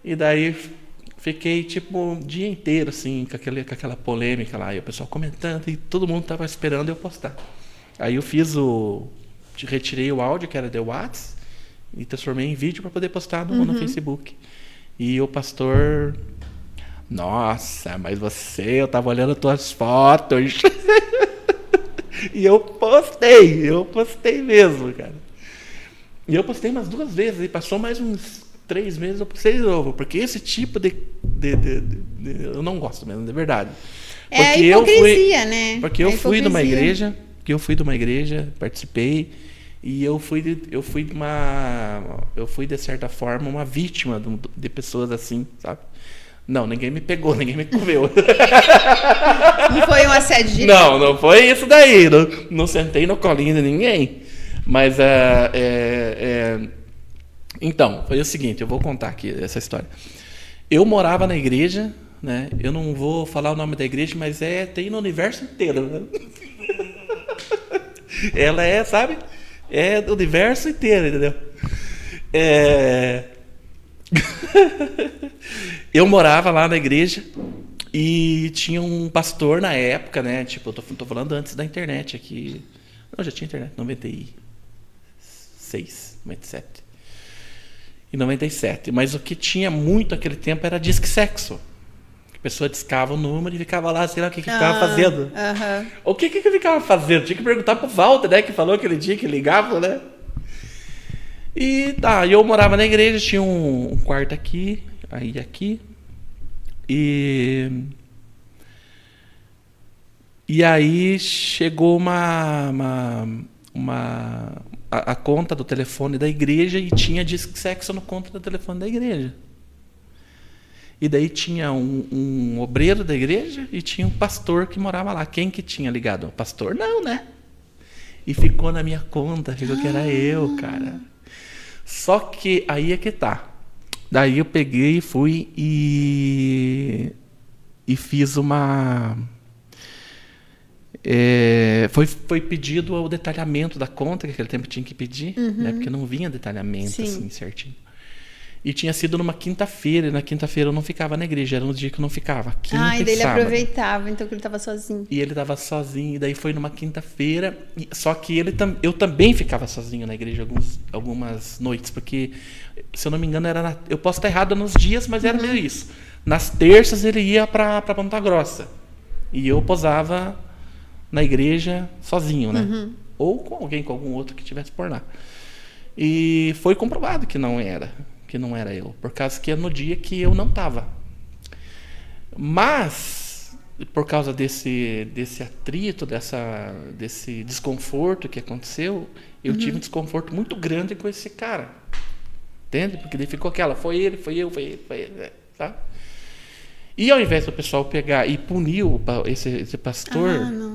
E daí fiquei tipo um dia inteiro assim com, aquele, com aquela polêmica lá, e o pessoal comentando e todo mundo tava esperando eu postar. Aí eu fiz o retirei o áudio que era de Whats e transformei em vídeo para poder postar no, no Facebook. E o pastor Nossa, mas você, eu tava olhando tuas fotos. <laughs> e eu postei, eu postei mesmo, cara. E eu postei umas duas vezes, e passou mais uns três meses, eu postei de novo, porque esse tipo de. de- de- de- eu não gosto mesmo, de verdade. É a Porque eu fui- hipocrisia, né? Porque eu fui de uma hipocrisia. igreja, que eu fui de uma igreja, participei, e eu fui de, eu fui uma. Eu fui, de certa forma, uma vítima de, de pessoas assim, sabe? Não, ninguém me pegou, <laughs> ninguém me comeu. Não foi um assédio. Não, não foi isso daí. Não, não sentei no colinho de ninguém. Mas é, é, é, Então, foi o seguinte, eu vou contar aqui essa história. Eu morava na igreja, né? Eu não vou falar o nome da igreja, mas é tem no universo inteiro. Né? <laughs> Ela é, sabe? É do universo inteiro, entendeu? É... <laughs> eu morava lá na igreja e tinha um pastor na época, né? Tipo, eu tô, tô falando antes da internet aqui. Não, já tinha internet, 96, 97. E 97. Mas o que tinha muito naquele tempo era disque sexo. A pessoa discava o número e ficava lá, sei lá o que, que ficava Ah, fazendo. aham. O que, que ficava fazendo? Tinha que perguntar pro Walter, né? Que falou aquele dia que ligava, né? E tá, eu morava na igreja, tinha um, um quarto aqui, aí aqui. E. E aí chegou uma. uma, uma a, a conta do telefone da igreja e tinha disque sexo no conta do telefone da igreja. E daí tinha um, um obreiro da igreja e tinha um pastor que morava lá. Quem que tinha ligado? O pastor? Não, né? E ficou na minha conta, ficou que era eu, cara. Só que aí é que tá. Daí eu peguei, fui e. E fiz uma. é, foi, foi pedido o detalhamento da conta, que aquele tempo tinha que pedir, né? Porque não vinha detalhamento Sim. assim certinho. E tinha sido numa quinta-feira, e na quinta-feira eu não ficava na igreja, era um dia que eu não ficava. Quinta Ah, e daí ele sábado. aproveitava, então que ele tava sozinho. E ele estava sozinho, e daí foi numa quinta-feira. Só que ele tam, eu também ficava sozinho na igreja alguns, algumas noites, porque, se eu não me engano, era na- eu posso estar errado nos dias, mas era meio isso. Nas terças ele ia para Ponta Grossa. E eu posava na igreja sozinho, né? Ou com alguém, com algum outro que tivesse por lá. E foi comprovado que não era, que não era eu, por causa que é no dia que eu não estava. Mas, por causa desse, desse atrito, dessa, desse desconforto que aconteceu, eu uhum. tive um desconforto muito grande com esse cara. Entende? Porque ele ficou aquela, foi ele, foi eu, foi ele, foi ele, né? tá? E ao invés do pessoal pegar e punir o, esse, esse pastor, ah,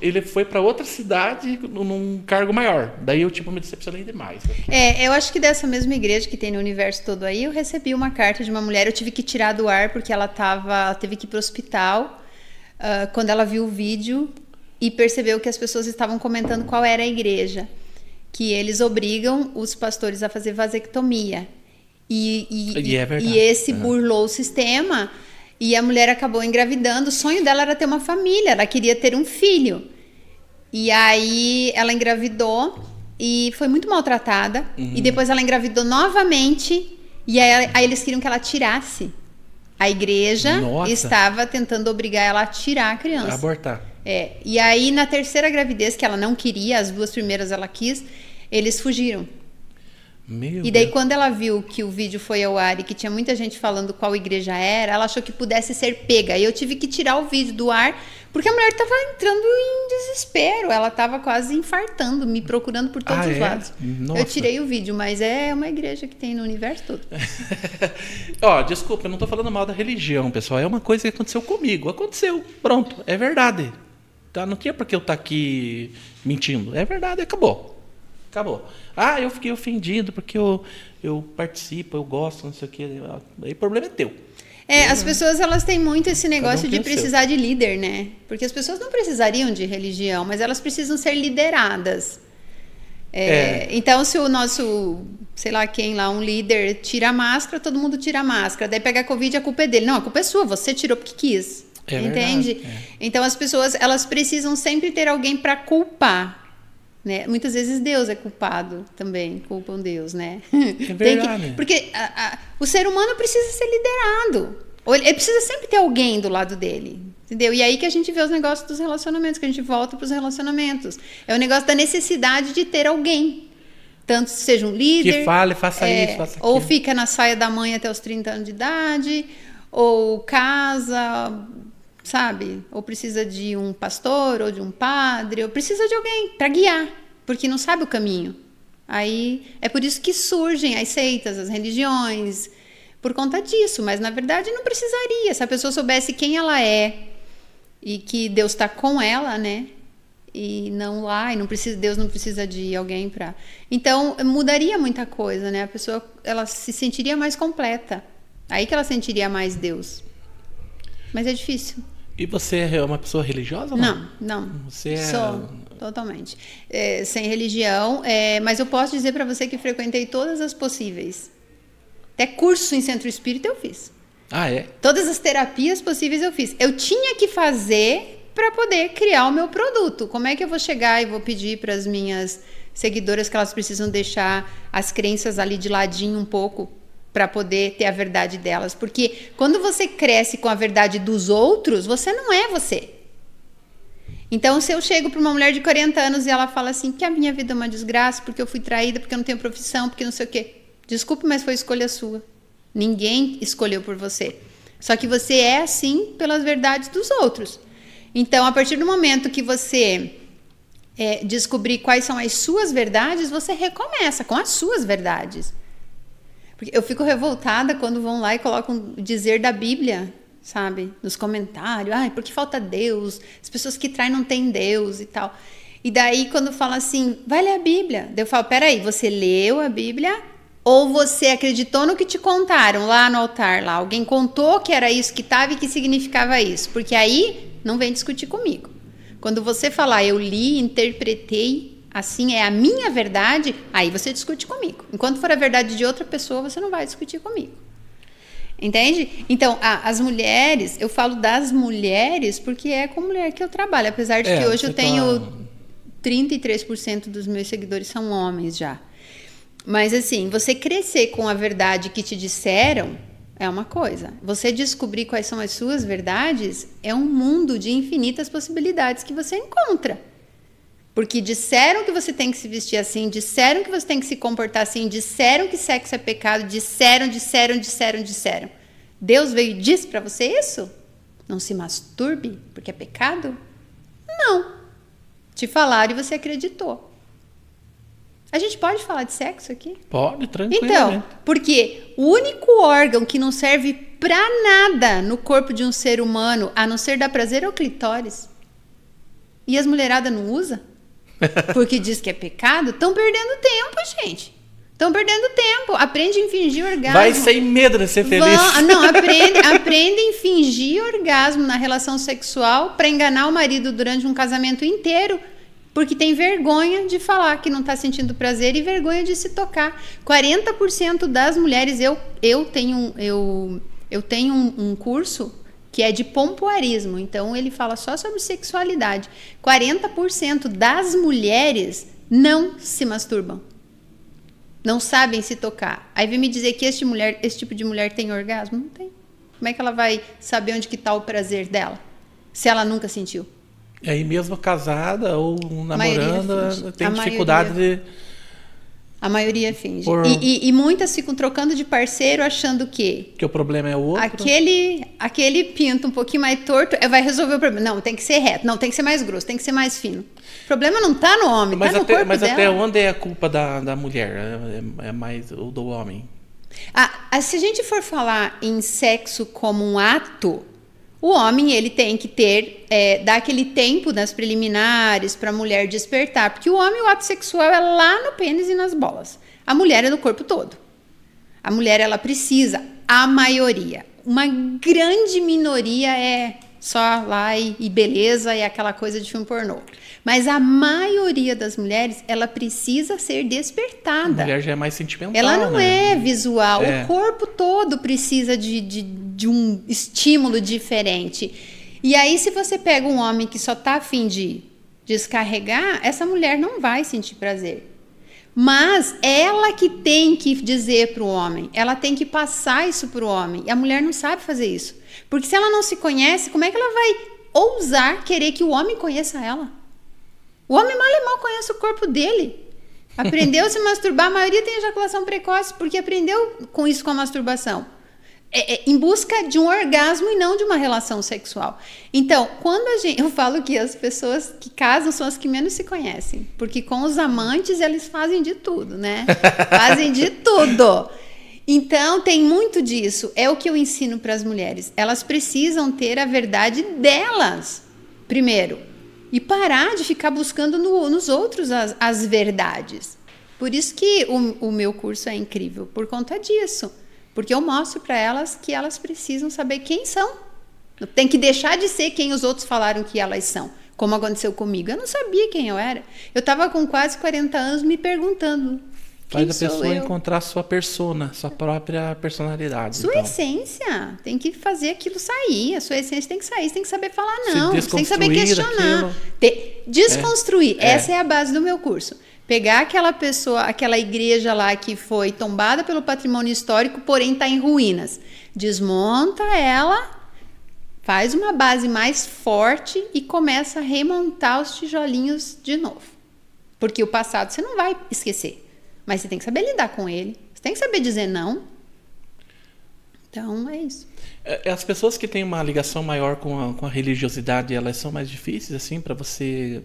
ele foi para outra cidade num cargo maior. Daí eu tipo me decepcionei demais. É, eu acho que dessa mesma igreja que tem no universo todo aí, eu recebi uma carta de uma mulher, eu tive que tirar do ar porque ela tava, teve que ir para o hospital. Uh, quando ela viu o vídeo e percebeu que as pessoas estavam comentando qual era a igreja, que eles obrigam os pastores a fazer vasectomia. E, e, e, é e esse burlou o sistema e a mulher acabou engravidando. O sonho dela era ter uma família, ela queria ter um filho. E aí ela engravidou e foi muito maltratada. Uhum. E depois ela engravidou novamente. E aí, aí, eles queriam que ela tirasse. A igreja Nossa. estava tentando obrigar ela a tirar a criança. Abortar. É. E aí, na terceira gravidez, que ela não queria, as duas primeiras ela quis, eles fugiram. Meu e daí, Deus. quando ela viu que o vídeo foi ao ar e que tinha muita gente falando qual igreja era, ela achou que pudesse ser pega. E eu tive que tirar o vídeo do ar, porque a mulher estava entrando em desespero. Ela estava quase infartando, me procurando por todos ah, os é? lados. Nossa. Eu tirei o vídeo, mas é uma igreja que tem no universo todo. <laughs> Ó, desculpa, eu não estou falando mal da religião, pessoal. É uma coisa que aconteceu comigo. Aconteceu. Pronto, é verdade. Tá? Não tinha por que eu estar tá aqui mentindo. É verdade, acabou. Acabou. Ah, eu fiquei ofendido porque eu, eu participo, eu gosto, não sei o quê. Aí o problema é teu. É, as pessoas elas têm muito esse negócio um de precisar de líder, né? Porque as pessoas não precisariam de religião, mas elas precisam ser lideradas. É, é. Então, se o nosso, sei lá quem lá, um líder tira a máscara, todo mundo tira a máscara. Daí pega a Covid, a culpa é dele. Não, a culpa é sua, você tirou porque quis. É entende? É. Então, as pessoas elas precisam sempre ter alguém para culpar. Né? Muitas vezes Deus é culpado também, culpam Deus, né? É <laughs> verdade. Que, porque a, a, o ser humano precisa ser liderado. Ele precisa sempre ter alguém do lado dele. Entendeu? E aí que a gente vê os negócios dos relacionamentos, que a gente volta para os relacionamentos. É o negócio da necessidade de ter alguém. Tanto seja um líder. Que fale, faça é, isso, faça aquilo. Ou fica na saia da mãe até os 30 anos de idade, ou casa, sabe? Ou precisa de um pastor, ou de um padre, ou precisa de alguém para guiar, porque não sabe o caminho. Aí é por isso que surgem as seitas, as religiões, por conta disso, mas na verdade não precisaria. Se a pessoa soubesse quem ela é e que Deus está com ela, né? E não lá, e não precisa, Deus não precisa de alguém para. Então mudaria muita coisa, né? A pessoa ela se sentiria mais completa. Aí que ela sentiria mais Deus. Mas é difícil. E você é uma pessoa religiosa? Não, não. não. Você é... Sou, totalmente. É, sem religião, é, mas eu posso dizer para você que frequentei todas as possíveis. Até curso em centro espírita eu fiz. Ah, é? Todas as terapias possíveis eu fiz. Eu tinha que fazer para poder criar o meu produto. Como é que eu vou chegar e vou pedir para as minhas seguidoras que elas precisam deixar as crenças ali de ladinho um pouco para poder ter a verdade delas. Porque quando você cresce com a verdade dos outros, você não é você. Então, se eu chego para uma mulher de 40 anos e ela fala assim, que a minha vida é uma desgraça, porque eu fui traída, porque eu não tenho profissão, porque não sei o quê. Desculpe, mas foi escolha sua. Ninguém escolheu por você. Só que você é assim pelas verdades dos outros. Então, a partir do momento que você é, descobrir quais são as suas verdades, você recomeça com as suas verdades. Porque eu fico revoltada quando vão lá e colocam o dizer da Bíblia, sabe? Nos comentários. Ai, porque falta Deus? As pessoas que traem não têm Deus e tal. E daí, quando fala assim, vai ler a Bíblia. eu falo, peraí, você leu a Bíblia? Ou você acreditou no que te contaram lá no altar? Lá alguém contou que era isso que estava e que significava isso? Porque aí não vem discutir comigo. Quando você falar, eu li, interpretei assim é a minha verdade, aí você discute comigo. Enquanto for a verdade de outra pessoa, você não vai discutir comigo. Entende? Então, a, as mulheres, eu falo das mulheres porque é com mulher que eu trabalho, apesar de é, que hoje eu tenho tá... 33% dos meus seguidores são homens já. Mas assim, você crescer com a verdade que te disseram é uma coisa. Você descobrir quais são as suas verdades é um mundo de infinitas possibilidades que você encontra. Porque disseram que você tem que se vestir assim, disseram que você tem que se comportar assim, disseram que sexo é pecado, disseram, disseram, disseram, disseram. Deus veio e disse para você isso? Não se masturbe porque é pecado? Não. Te falaram e você acreditou. A gente pode falar de sexo aqui? Pode, tranquilo. Então, porque o único órgão que não serve para nada no corpo de um ser humano, a não ser dar prazer, é o clitóris. E as mulheradas não usam? <laughs> Porque diz que é pecado? Estão perdendo tempo, gente. Estão perdendo tempo. Aprende a fingir orgasmo. Vai sem medo de ser feliz. Vão, não, <laughs> aprende, aprendem a fingir orgasmo na relação sexual para enganar o marido durante um casamento inteiro porque tem vergonha de falar que não está sentindo prazer e vergonha de se tocar. 40% das mulheres, eu, eu tenho, eu, eu tenho um, um curso que é de pompoarismo, então ele fala só sobre sexualidade. 40% das mulheres não se masturbam. Não sabem se tocar. Aí vem me dizer que este mulher, esse tipo de mulher tem orgasmo? Não tem. Como é que ela vai saber onde que está o prazer dela? Se ela nunca sentiu. E aí mesmo casada ou namorando, tem dificuldade de. A maioria finge. Por... E, e, e, muitas ficam trocando de parceiro achando que. Que o problema é o outro. Aquele, aquele pinto um pouquinho mais torto é, vai resolver o problema. Não, tem que ser reto. Não, tem que ser mais grosso, tem que ser mais fino. O problema não está no homem, mas tá até, Mas dela. até onde é a culpa da, da mulher? É, é, é mais o do homem? Ah, se a gente for falar em sexo como um ato, o homem ele tem que ter, é, dar aquele tempo nas preliminares para a mulher despertar, porque o homem, o ato sexual é lá no pênis e nas bolas. A mulher é no corpo todo. A mulher ela precisa, a maioria, uma grande minoria é só lá e, e beleza e aquela coisa de filme pornô. Mas a maioria das mulheres, ela precisa ser despertada. A mulher já é mais sentimental. Ela não né? é visual. É. O corpo todo precisa de, de, de, um estímulo diferente. E aí, se você pega um homem que só está afim de descarregar, essa mulher não vai sentir prazer. Mas ela que tem que dizer para o homem, ela tem que passar isso para o homem. E a mulher não sabe fazer isso. Porque se ela não se conhece, como é que ela vai ousar querer que o homem conheça ela? O homem mal e mal conhece o corpo dele. <laughs> Aprendeu a se masturbar, a maioria tem ejaculação precoce porque aprendeu com isso com a masturbação. É, é, em busca de um orgasmo e não de uma relação sexual. Então, quando a gente, <laughs> eu falo que as pessoas que casam são as que menos se conhecem, porque com os amantes eles fazem de tudo, né? <laughs> fazem de tudo. Então, tem muito disso. É o que eu ensino para as mulheres. Elas precisam ter a verdade delas, primeiro, e parar de ficar buscando no, nos outros as, as, verdades. Por isso que o, o meu curso é incrível, por conta disso. Porque eu mostro para elas que elas precisam saber quem são. Tem que deixar de ser quem os outros falaram que elas são. Como aconteceu comigo. Eu não sabia quem eu era. Eu estava com quase 40 anos me perguntando Faz a pessoa eu? encontrar sua persona, sua própria personalidade. Sua então. essência. Tem que fazer aquilo sair. A sua essência tem que sair. Você tem que saber falar não. Você tem que saber questionar. Te, desconstruir. É. Essa é a base do meu curso. Pegar aquela pessoa, aquela igreja lá que foi tombada pelo patrimônio histórico, porém está em ruínas. Desmonta ela, faz uma base mais forte e começa a remontar os tijolinhos de novo. Porque o passado você não vai esquecer. Mas você tem que saber lidar com ele. Você tem que saber dizer não. Então, é isso. É, é, as pessoas que têm uma ligação maior com a, com a religiosidade, elas são mais difíceis, assim, para você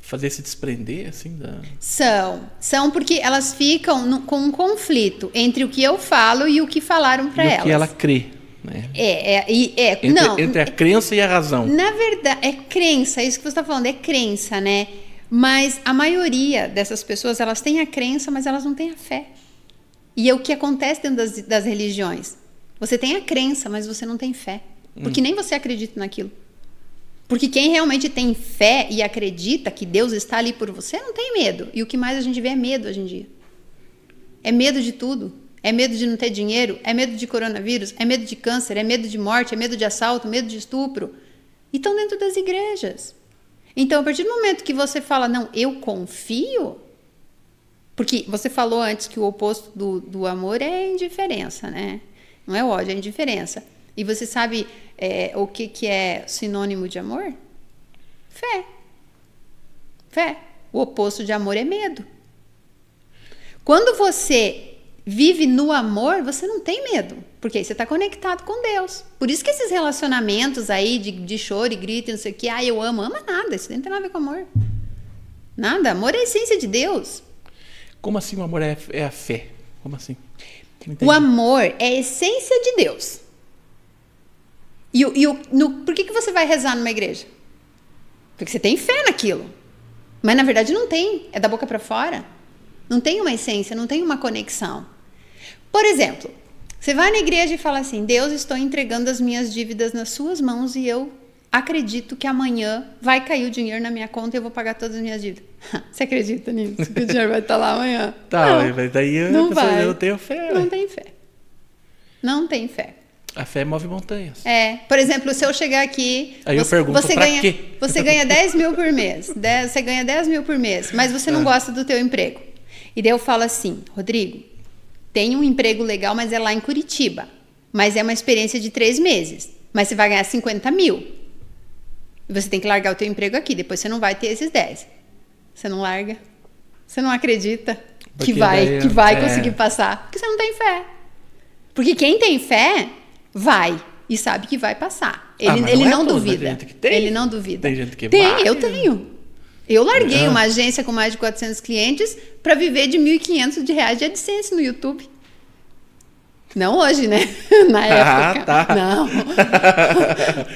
fazer se desprender, assim, da... São. São porque elas ficam no, com um conflito entre o que eu falo e o que falaram para elas. o que ela crê. Né? É, é, é, entre, não. Entre a crença e a razão. Na verdade, é crença, é isso que você está falando, é crença, né? Mas a maioria dessas pessoas, elas têm a crença, mas elas não têm a fé. E é o que acontece dentro das, das religiões. Você tem a crença, mas você não tem fé. Porque hum. nem você acredita naquilo. Porque quem realmente tem fé e acredita que Deus está ali por você, não tem medo. E o que mais a gente vê é medo hoje em dia. É medo de tudo. É medo de não ter dinheiro, é medo de coronavírus, é medo de câncer, é medo de morte, é medo de assalto, medo de estupro. E estão dentro das igrejas. Então, a partir do momento que você fala, não, eu confio, porque você falou antes que o oposto do, do amor é indiferença, né? Não é ódio, é indiferença. E você sabe é, o que, que é sinônimo de amor? Fé. Fé. O oposto de amor é medo. Quando você vive no amor, você não tem medo. Porque aí você está conectado com Deus. Por isso que esses relacionamentos aí de, de choro e grito e não sei o que, ah, eu amo, ama nada. Isso não tem nada a ver com amor. Nada. Amor é a essência de Deus. Como assim o amor é, é a fé? Como assim? O amor é a essência de Deus. E, e no, por que, que você vai rezar numa igreja? Porque você tem fé naquilo. Mas na verdade não tem. É da boca para fora. Não tem uma essência, não tem uma conexão. Por exemplo, você vai na igreja e fala assim: Deus, estou entregando as minhas dívidas nas suas mãos e eu acredito que amanhã vai cair o dinheiro na minha conta e eu vou pagar todas as minhas dívidas. <laughs> Você acredita nisso? Que o <laughs> dinheiro vai estar lá amanhã? Tá, não, mas daí não vai. eu tenho fé. Não tem fé. Não tem fé. A fé move montanhas. É. Por exemplo, se eu chegar aqui. Aí você, eu pergunto, você ganha, quê? <laughs> Você ganha 10 mil por mês. você ganha 10 mil por mês, mas você não ah. gosta do teu emprego. E daí eu falo assim, Rodrigo, tem um emprego legal, mas é lá em Curitiba. Mas é uma experiência de três meses. Mas você vai ganhar 50 mil. Você tem que largar o teu emprego aqui, depois você não vai ter esses 10. Você não larga. Você não acredita Porque que vai, daí, que vai é... conseguir passar. Porque você não tem fé. Porque quem tem fé, vai. E sabe que vai passar. Ele, ah, ele não, não é duvida. Ele não duvida. Tem gente que Tem, vai. eu tenho. Eu larguei ah. uma agência com mais de 400 clientes para viver de 1.500 de reais de AdSense no YouTube. Não hoje, né? <laughs> Na ah, época. Ah, tá. Não.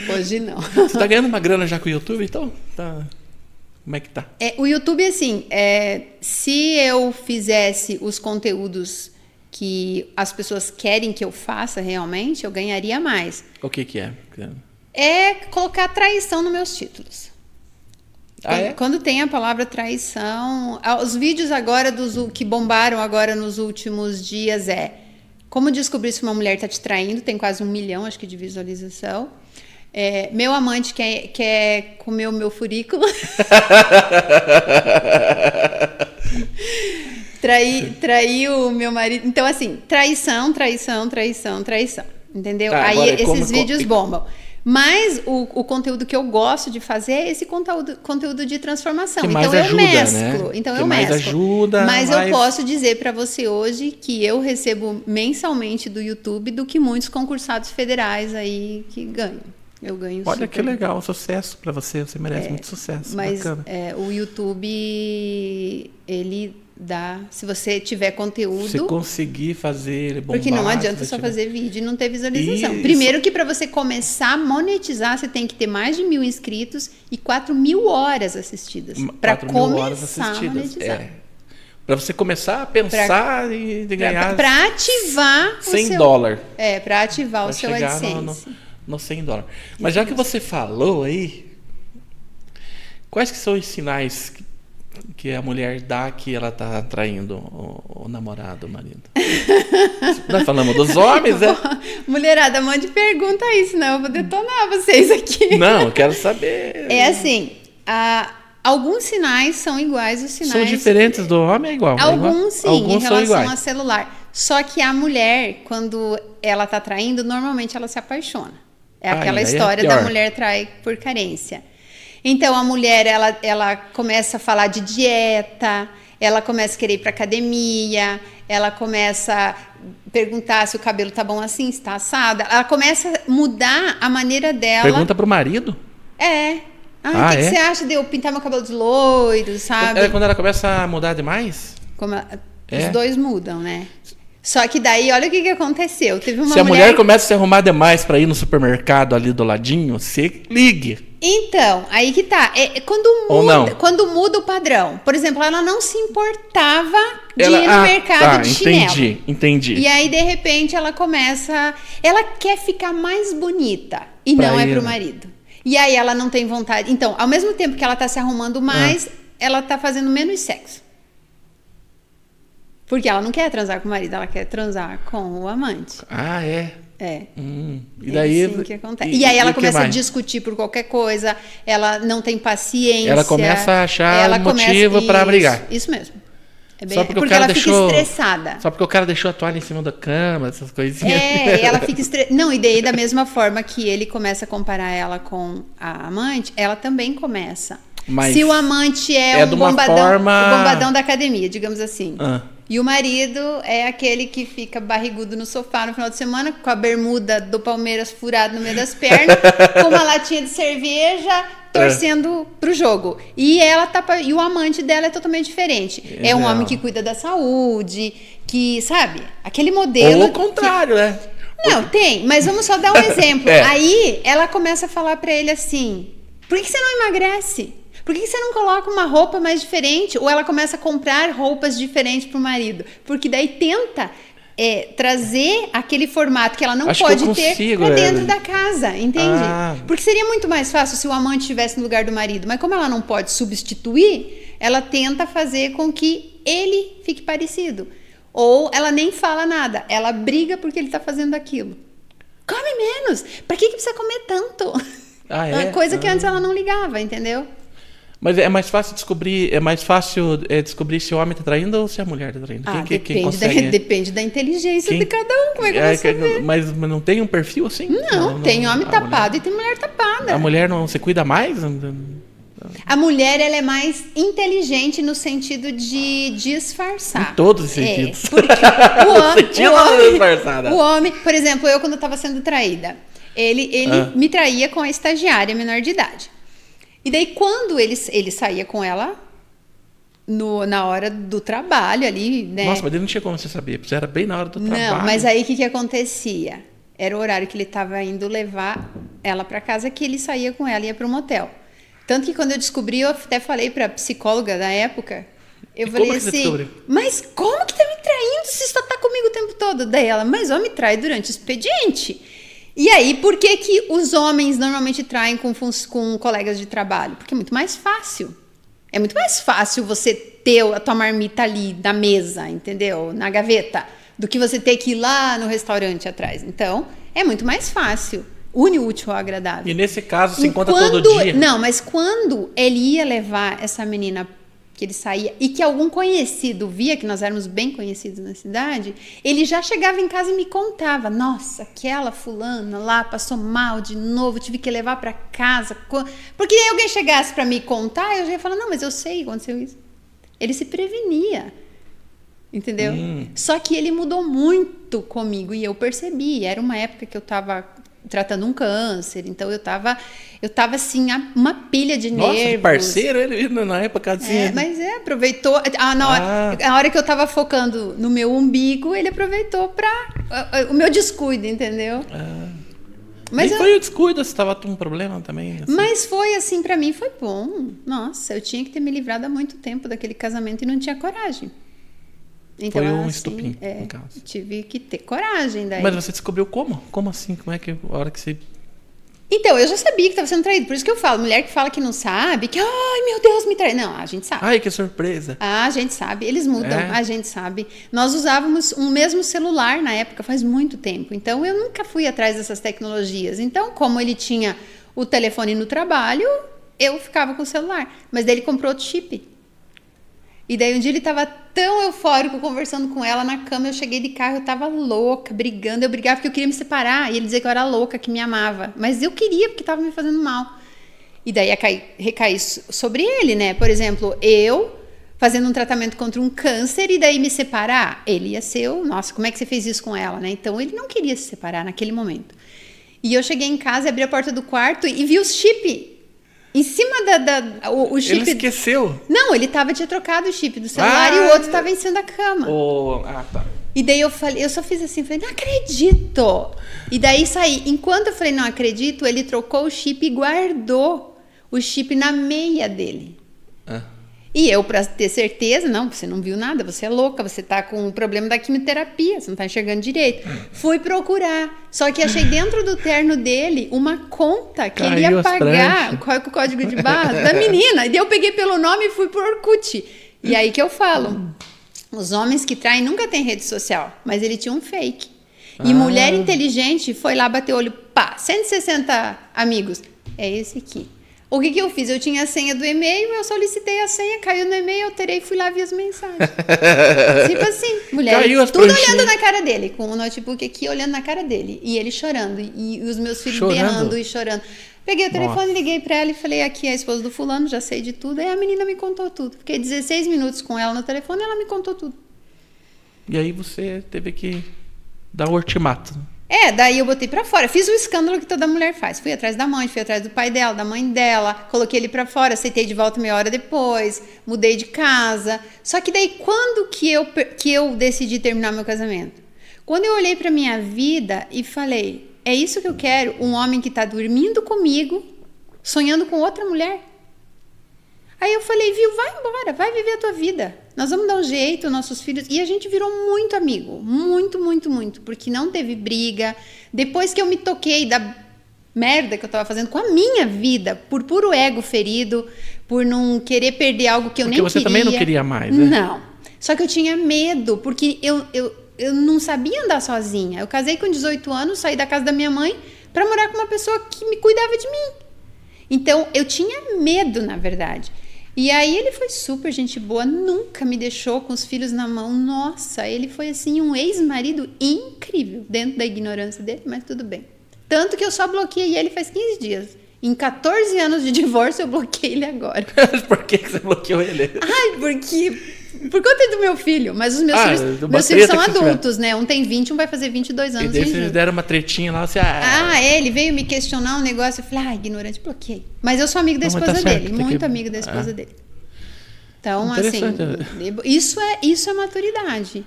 <laughs> hoje não. Você tá ganhando uma grana já com o YouTube, então? Tá. Como é que tá? É, o YouTube, assim, é, se eu fizesse os conteúdos que as pessoas querem que eu faça realmente, eu ganharia mais. O que que é? É colocar traição nos meus títulos. Ah, quando, é? quando, tem a palavra traição, ah, os vídeos agora dos que bombaram agora nos últimos dias é como descobrir se uma mulher está te traindo, tem quase um milhão, acho que, de visualização. É, meu amante quer, quer comer o meu furículo. <laughs> Traí, traiu o meu marido. Então, assim, traição, traição, traição, traição. Entendeu? Tá, Aí agora, esses como, vídeos como... bombam. Mas o, o, conteúdo que eu gosto de fazer é esse conteúdo, conteúdo de transformação. Então eu ajuda, mesclo. Né? Então que eu mais mesclo. ajuda. Mas mais... eu posso dizer para você hoje que eu recebo mensalmente do YouTube do que muitos concursados federais aí que ganham. Eu ganho Olha super. que legal, sucesso para você, você merece é, muito sucesso. Mas é, o YouTube, ele dá. Se você tiver conteúdo. Se conseguir fazer bombar, Porque não adianta só tiver... fazer vídeo e não ter visualização. Primeiro que para você começar a monetizar, você tem que ter mais de mil inscritos e 4 mil horas assistidas. Para começar a monetizar. É. Para você começar a pensar pra, e ganhar. Para ativar 100 seu, dólares. É, para ativar pra o seu AdSense. No, no, no 100 dólares. Mas já que você falou aí, quais que são os sinais que que a mulher dá que ela tá traindo o, o namorado, o marido. <laughs> Nós falamos dos homens, né? <laughs> Mulherada, mande pergunta aí, senão eu vou detonar vocês aqui. Não, eu quero saber. É assim, a, alguns sinais são iguais os sinais. São diferentes do homem, é igual? Alguns é igual? sim, alguns em relação a celular. Só que a mulher, quando ela tá traindo, normalmente ela se apaixona. É aquela é história é da mulher trai por carência. Então a mulher ela, ela começa a falar de dieta, ela começa a querer ir para academia, ela começa a perguntar se o cabelo tá bom assim, está assada. Ela começa a mudar a maneira dela. Pergunta pro marido? É. Ah, o que, é? que, você acha de eu pintar meu cabelo de loiro, sabe? É quando ela começa a mudar demais? Ela, é. Os dois mudam, né? Só que daí, olha o que, que aconteceu. Teve uma Se a mulher, mulher começa a se arrumar demais para ir no supermercado ali do ladinho, você ligue. Então, aí que tá. É, é quando, muda, quando muda o padrão. Por exemplo, ela não se importava de ela, ir no ah, mercado tá, de chinelo. Entendi, entendi. E aí, de repente, ela começa. Ela quer ficar mais bonita. E pra não é pro marido. E aí ela não tem vontade. Então, ao mesmo tempo que ela tá se arrumando mais, ah. ela tá fazendo menos sexo. Porque ela não quer transar com o marido, ela quer transar com o amante. Ah, é? É. Hum, e daí. É assim que acontece. E, e aí ela começa a discutir por qualquer coisa, ela não tem paciência. Ela começa a achar motivo para brigar. Isso mesmo. É bem, só porque, porque ela deixou, fica estressada. Só porque o cara deixou a toalha em cima da cama, essas coisinhas. É, ela fica <laughs> estressada. Não, e daí da mesma forma que ele começa a comparar ela com a amante, ela também começa. Mas Se o amante é, é um bombadão, forma... o bombadão da academia, digamos assim. Ah E o marido é aquele que fica barrigudo no sofá no final de semana, com a bermuda do Palmeiras furada no meio das pernas, <laughs> com uma latinha de cerveja, torcendo é. pro jogo. E ela tá e o amante dela é totalmente diferente. É, é um homem que cuida da saúde, que, sabe, aquele modelo. Ou o contrário, que... né? Não, tem, mas vamos só dar um <laughs> exemplo. É. Aí ela começa a falar para ele assim: por que você não emagrece? Por que você não coloca uma roupa mais diferente? Ou ela começa a comprar roupas diferentes para o marido? Porque daí tenta é, trazer aquele formato que ela não Acho pode ter para dentro da casa, entende? Ah. Porque seria muito mais fácil se o amante estivesse no lugar do marido, mas como ela não pode substituir, ela tenta fazer com que ele fique parecido. Ou ela nem fala nada, ela briga porque ele está fazendo aquilo. Come menos! Para que, que precisa comer tanto? Ah, <laughs> é? Uma coisa que ah. antes ela não ligava, entendeu? Mas é mais fácil descobrir, é mais fácil é, descobrir se o homem está traindo ou se a mulher está traindo. Ah, quem, depende, quem consegue... da, <laughs> depende da inteligência quem... de cada um, como é que é, você mas, mas, não tem um perfil assim? Não, não tem homem tapado mulher... e tem mulher tapada. A mulher não se cuida mais? A mulher ela é mais inteligente no sentido de disfarçar. Em todos os sentidos. É, porque <laughs> o homem, o, homem, o homem, por exemplo, eu quando estava sendo traída, ele, ele ah. me traía com a estagiária menor de idade. E daí, quando ele, ele saía com ela, no, na hora do trabalho ali, né? Nossa, mas ele não tinha como você saber, porque era bem na hora do trabalho. Não, mas aí o que, que acontecia? Era o horário que ele estava indo levar ela para casa, que ele saía com ela e ia para um motel. Tanto que quando eu descobri, eu até falei para a psicóloga da época, eu e falei como assim, mas como que tá me traindo se você tá comigo o tempo todo? Daí ela, mas homem trai durante o expediente. E aí, por que, que os homens normalmente traem com, com colegas de trabalho? Porque é muito mais fácil. É muito mais fácil você ter a tua marmita ali na mesa, entendeu? Na gaveta, do que você ter que ir lá no restaurante atrás. Então, é muito mais fácil. Une o útil ao agradável. E nesse caso, se encontra todo dia? Não, mas quando ele ia levar essa menina que ele saía e que algum conhecido via que nós éramos bem conhecidos na cidade, ele já chegava em casa e me contava: "Nossa, aquela fulana lá passou mal de novo, tive que levar para casa". Porque aí alguém chegasse para me contar, eu já ia falar: "Não, mas eu sei que aconteceu isso". Ele se prevenia. Entendeu? Hum. Só que ele mudou muito comigo e eu percebi. Era uma época que eu estava tratando um câncer. Então eu tava, eu tava assim, uma pilha de Nossa, nervos. parceiro ele na época assim. É, mas é, aproveitou. Ah, na hora, ah. a hora que eu tava focando no meu umbigo, ele aproveitou para o meu descuido, entendeu? Ah. Mas eu, foi o descuido, você tava com um problema também. Assim. Mas foi assim, para mim foi bom. Nossa, eu tinha que ter me livrado há muito tempo daquele casamento e não tinha coragem. Então, Foi um assim, estupim, é, no caso. Tive que ter coragem daí. Mas você descobriu como? Como assim? Como é que a hora que você então, eu já sabia que estava sendo traído. Por isso que eu falo, mulher que fala que não sabe, que, ai meu Deus, me traiu. Não, a gente sabe. Ai, que surpresa. Ah, a gente sabe. Eles mudam, é. a gente sabe. Nós usávamos um mesmo celular na época, faz muito tempo. Então, eu nunca fui atrás dessas tecnologias. Então, como ele tinha o telefone no trabalho, eu ficava com o celular. Mas daí ele comprou outro chip. E daí um dia ele tava tão eufórico conversando com ela na cama, eu cheguei de carro, eu tava louca, brigando, eu brigava porque eu queria me separar, e ele dizia que eu era louca, que me amava, mas eu queria porque tava me fazendo mal. E daí recair sobre ele, né? Por exemplo, eu fazendo um tratamento contra um câncer e daí me separar, ele ia ser o, nossa, como é que você fez isso com ela, né? Então ele não queria se separar naquele momento. E eu cheguei em casa, abri a porta do quarto e vi os chip em cima da, da o, o, chip. Ele esqueceu? Não, ele tava tinha trocado o chip do celular ah, e o outro tava em cima da cama. Oh, ah, tá. E daí eu falei, eu só fiz assim, falei, não acredito. E daí saí. Enquanto eu falei, não acredito, ele trocou o chip e guardou o chip na meia dele. Ah. E eu, para ter certeza, não, você não viu nada, você é louca, você tá com o problema da quimioterapia, você não tá enxergando direito. Fui procurar. Só que achei dentro do terno dele uma conta que Caiu ele ia pagar, qual é o código de barra da menina. E daí eu peguei pelo nome e fui pro Orkut. E aí que eu falo. Os homens que traem nunca têm rede social, mas ele tinha um fake. E ah. mulher inteligente foi lá bater o olho, pá, 160 amigos. É esse aqui. O que, que eu fiz? Eu tinha a senha do e-mail, eu solicitei a senha, caiu no e-mail, alterei e fui lá ver as mensagens. <laughs> tipo assim, mulher, tudo olhando na cara dele, com o notebook aqui olhando na cara dele. E ele chorando, e, os meus filhos chorando. berrando e chorando. Peguei o telefone, Nossa. liguei para ela e falei: aqui é a esposa do fulano, já sei de tudo. Aí a menina me contou tudo. Fiquei 16 minutos com ela no telefone e ela me contou tudo. E aí você teve que dar o ultimato. É, daí eu botei pra fora. Fiz o escândalo que toda mulher faz. Fui atrás da mãe, fui atrás do pai dela, da mãe dela, coloquei ele pra fora, aceitei de volta meia hora depois, mudei de casa. Só que daí quando que eu, que eu decidi terminar meu casamento? Quando eu olhei pra minha vida e falei, é isso que eu quero, um homem que tá dormindo comigo, sonhando com outra mulher. Aí eu falei, viu, vai embora, vai viver a tua vida. Nós vamos dar um jeito, nossos filhos. E a gente virou muito amigo. Muito, muito, muito. Porque não teve briga. Depois que eu me toquei da merda que eu tava fazendo com a minha vida, por puro ego ferido, por não querer perder algo que eu porque nem você queria. também não queria mais, né? Não. Só que eu tinha medo, porque eu, eu, eu não sabia andar sozinha. Eu casei com 18 anos, saí da casa da minha mãe para morar com uma pessoa que me cuidava de mim. Então, eu tinha medo, na verdade. E aí ele foi super gente boa, nunca me deixou com os filhos na mão. Nossa, ele foi assim um ex-marido incrível, dentro da ignorância dele, mas tudo bem. Tanto que eu só bloqueei ele faz 15 dias. Em 14 anos de <laughs> divórcio, eu bloqueei ele agora. <laughs> Por que você bloqueou ele? Ai, porque por conta do meu filho, mas os meus Ah, filhos, meus filhos são adultos, né? Um tem 20, um vai fazer 22 E anos daí em vocês deram uma tretinha lá, você. Ah, Ah, ele veio me questionar um negócio, eu falei, ah, ignorante, bloqueei. Mas eu sou amigo da Não, mas esposa tá certo, dele, muito que- amigo da esposa Ah. dele. Então, assim, Interessante. isso é, isso é maturidade.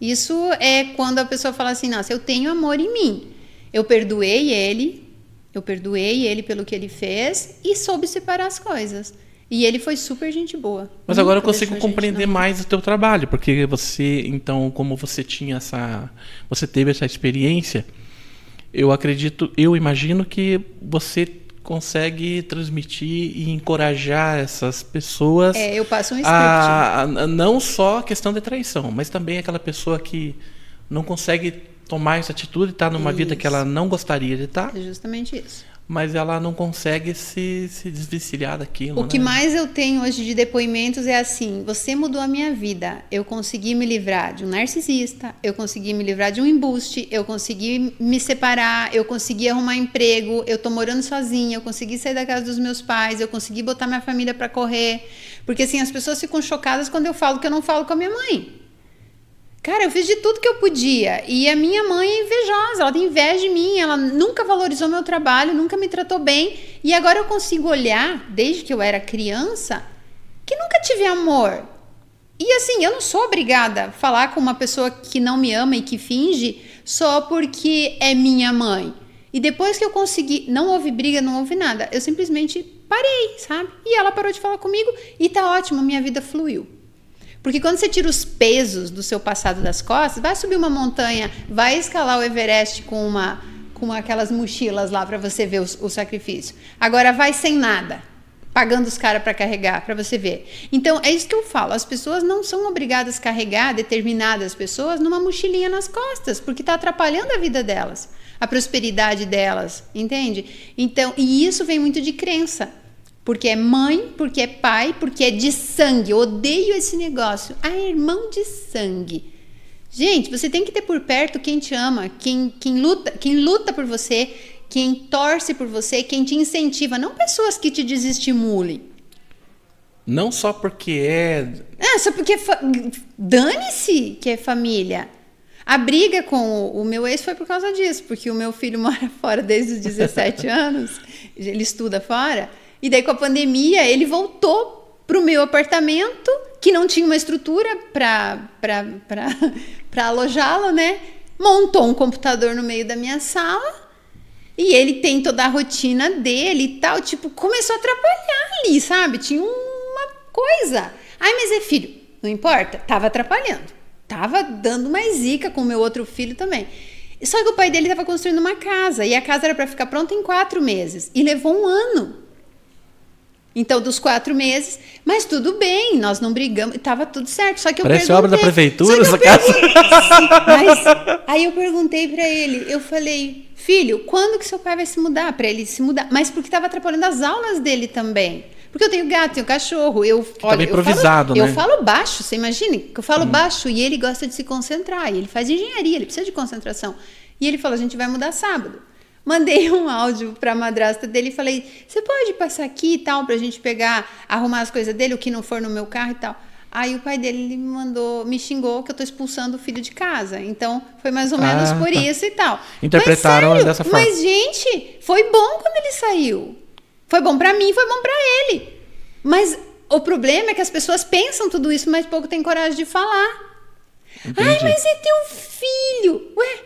Isso é quando a pessoa fala assim, nossa, eu tenho amor em mim. Eu perdoei ele, eu perdoei ele pelo que ele fez e soube separar as coisas. E ele foi super gente boa. Mas agora eu consigo compreender mais o teu trabalho, porque você, então, como você tinha essa, você teve essa experiência, eu acredito, eu imagino que você consegue transmitir e encorajar essas pessoas É, eu passo um script. a, a- não só a questão de traição, mas também aquela pessoa que não consegue tomar essa atitude, está numa vida que Isso. ela não gostaria de estar, É justamente isso. Mas ela não consegue se, se desvencilhar daquilo. O que né? mais eu tenho hoje de depoimentos é assim: você mudou a minha vida. Eu consegui me livrar de um narcisista, eu consegui me livrar de um embuste, eu consegui me separar, eu consegui arrumar emprego, eu tô morando sozinha, eu consegui sair da casa dos meus pais, eu consegui botar minha família para correr. Porque assim, as pessoas ficam chocadas quando eu falo que eu não falo com a minha mãe. Cara, eu fiz de tudo que eu podia. E a minha mãe é invejosa, ela tem inveja de mim, ela nunca valorizou meu trabalho, nunca me tratou bem. E agora eu consigo olhar, desde que eu era criança, que nunca tive amor. E assim, eu não sou obrigada a falar com uma pessoa que não me ama e que finge só porque é minha mãe. E depois que eu consegui, não houve briga, não houve nada. Eu simplesmente parei, sabe? E ela parou de falar comigo e tá ótimo, minha vida fluiu. Porque quando você tira os pesos do seu passado das costas, vai subir uma montanha, vai escalar o Everest com uma com aquelas mochilas lá para você ver o, o sacrifício. Agora vai sem nada, pagando os caras para carregar, para você ver. Então é isso que eu falo. As pessoas não são obrigadas a carregar determinadas pessoas numa mochilinha nas costas, porque está atrapalhando a vida delas, a prosperidade delas, entende? Então e isso vem muito de crença. Porque é mãe, porque é pai, porque é de sangue. Eu odeio esse negócio. Ah, é irmão de sangue. Gente, você tem que ter por perto quem te ama, quem, quem luta, quem luta por você, quem torce por você, quem te incentiva, não pessoas que te desestimulem. Não só porque é Ah, só porque fa- dane-se que é família. A briga com o, o meu ex foi por causa disso, porque o meu filho <laughs> mora fora desde os 17 <laughs> anos, ele estuda fora, e daí com a pandemia ele voltou pro meu apartamento, que não tinha uma estrutura para <laughs> alojá-lo, né? Montou um computador no meio da minha sala e ele tem toda a rotina dele e tal, tipo, começou a atrapalhar ali, sabe? Tinha uma coisa. Ai, mas é filho, não importa, tava atrapalhando. Tava dando mais zica com o meu outro filho também. Só que o pai dele estava construindo uma casa e a casa era para ficar pronta em quatro meses e levou um ano. Então, dos quatro meses, mas tudo bem, nós não brigamos, estava tudo certo. Só que eu Parece perguntei, obra da prefeitura, que eu essa casa. mas aí eu perguntei para ele, eu falei, filho, quando que seu pai vai se mudar? Para ele se mudar, mas porque estava atrapalhando as aulas dele também. Porque eu tenho gato, tenho cachorro, eu olha, eu improvisado, falo, né? Eu falo baixo, você imagina? Que eu falo baixo e ele gosta de se concentrar. E ele faz engenharia, ele precisa de concentração. E ele falou: a gente vai mudar sábado. Mandei um áudio para a madrasta dele e falei: você pode passar aqui e tal, para a gente pegar, arrumar as coisas dele, o que não for no meu carro e tal. Aí o pai dele me mandou, me xingou que eu tô expulsando o filho de casa. Então, foi mais ou menos Ah, por tá. isso e tal. Interpretaram mas, sério, dessa forma. Mas, gente, foi bom quando ele saiu. Foi bom pra mim, foi bom pra ele. Mas o problema é que as pessoas pensam tudo isso, mas pouco tem coragem de falar. Ai, Entendi. mas é teu filho. Ué,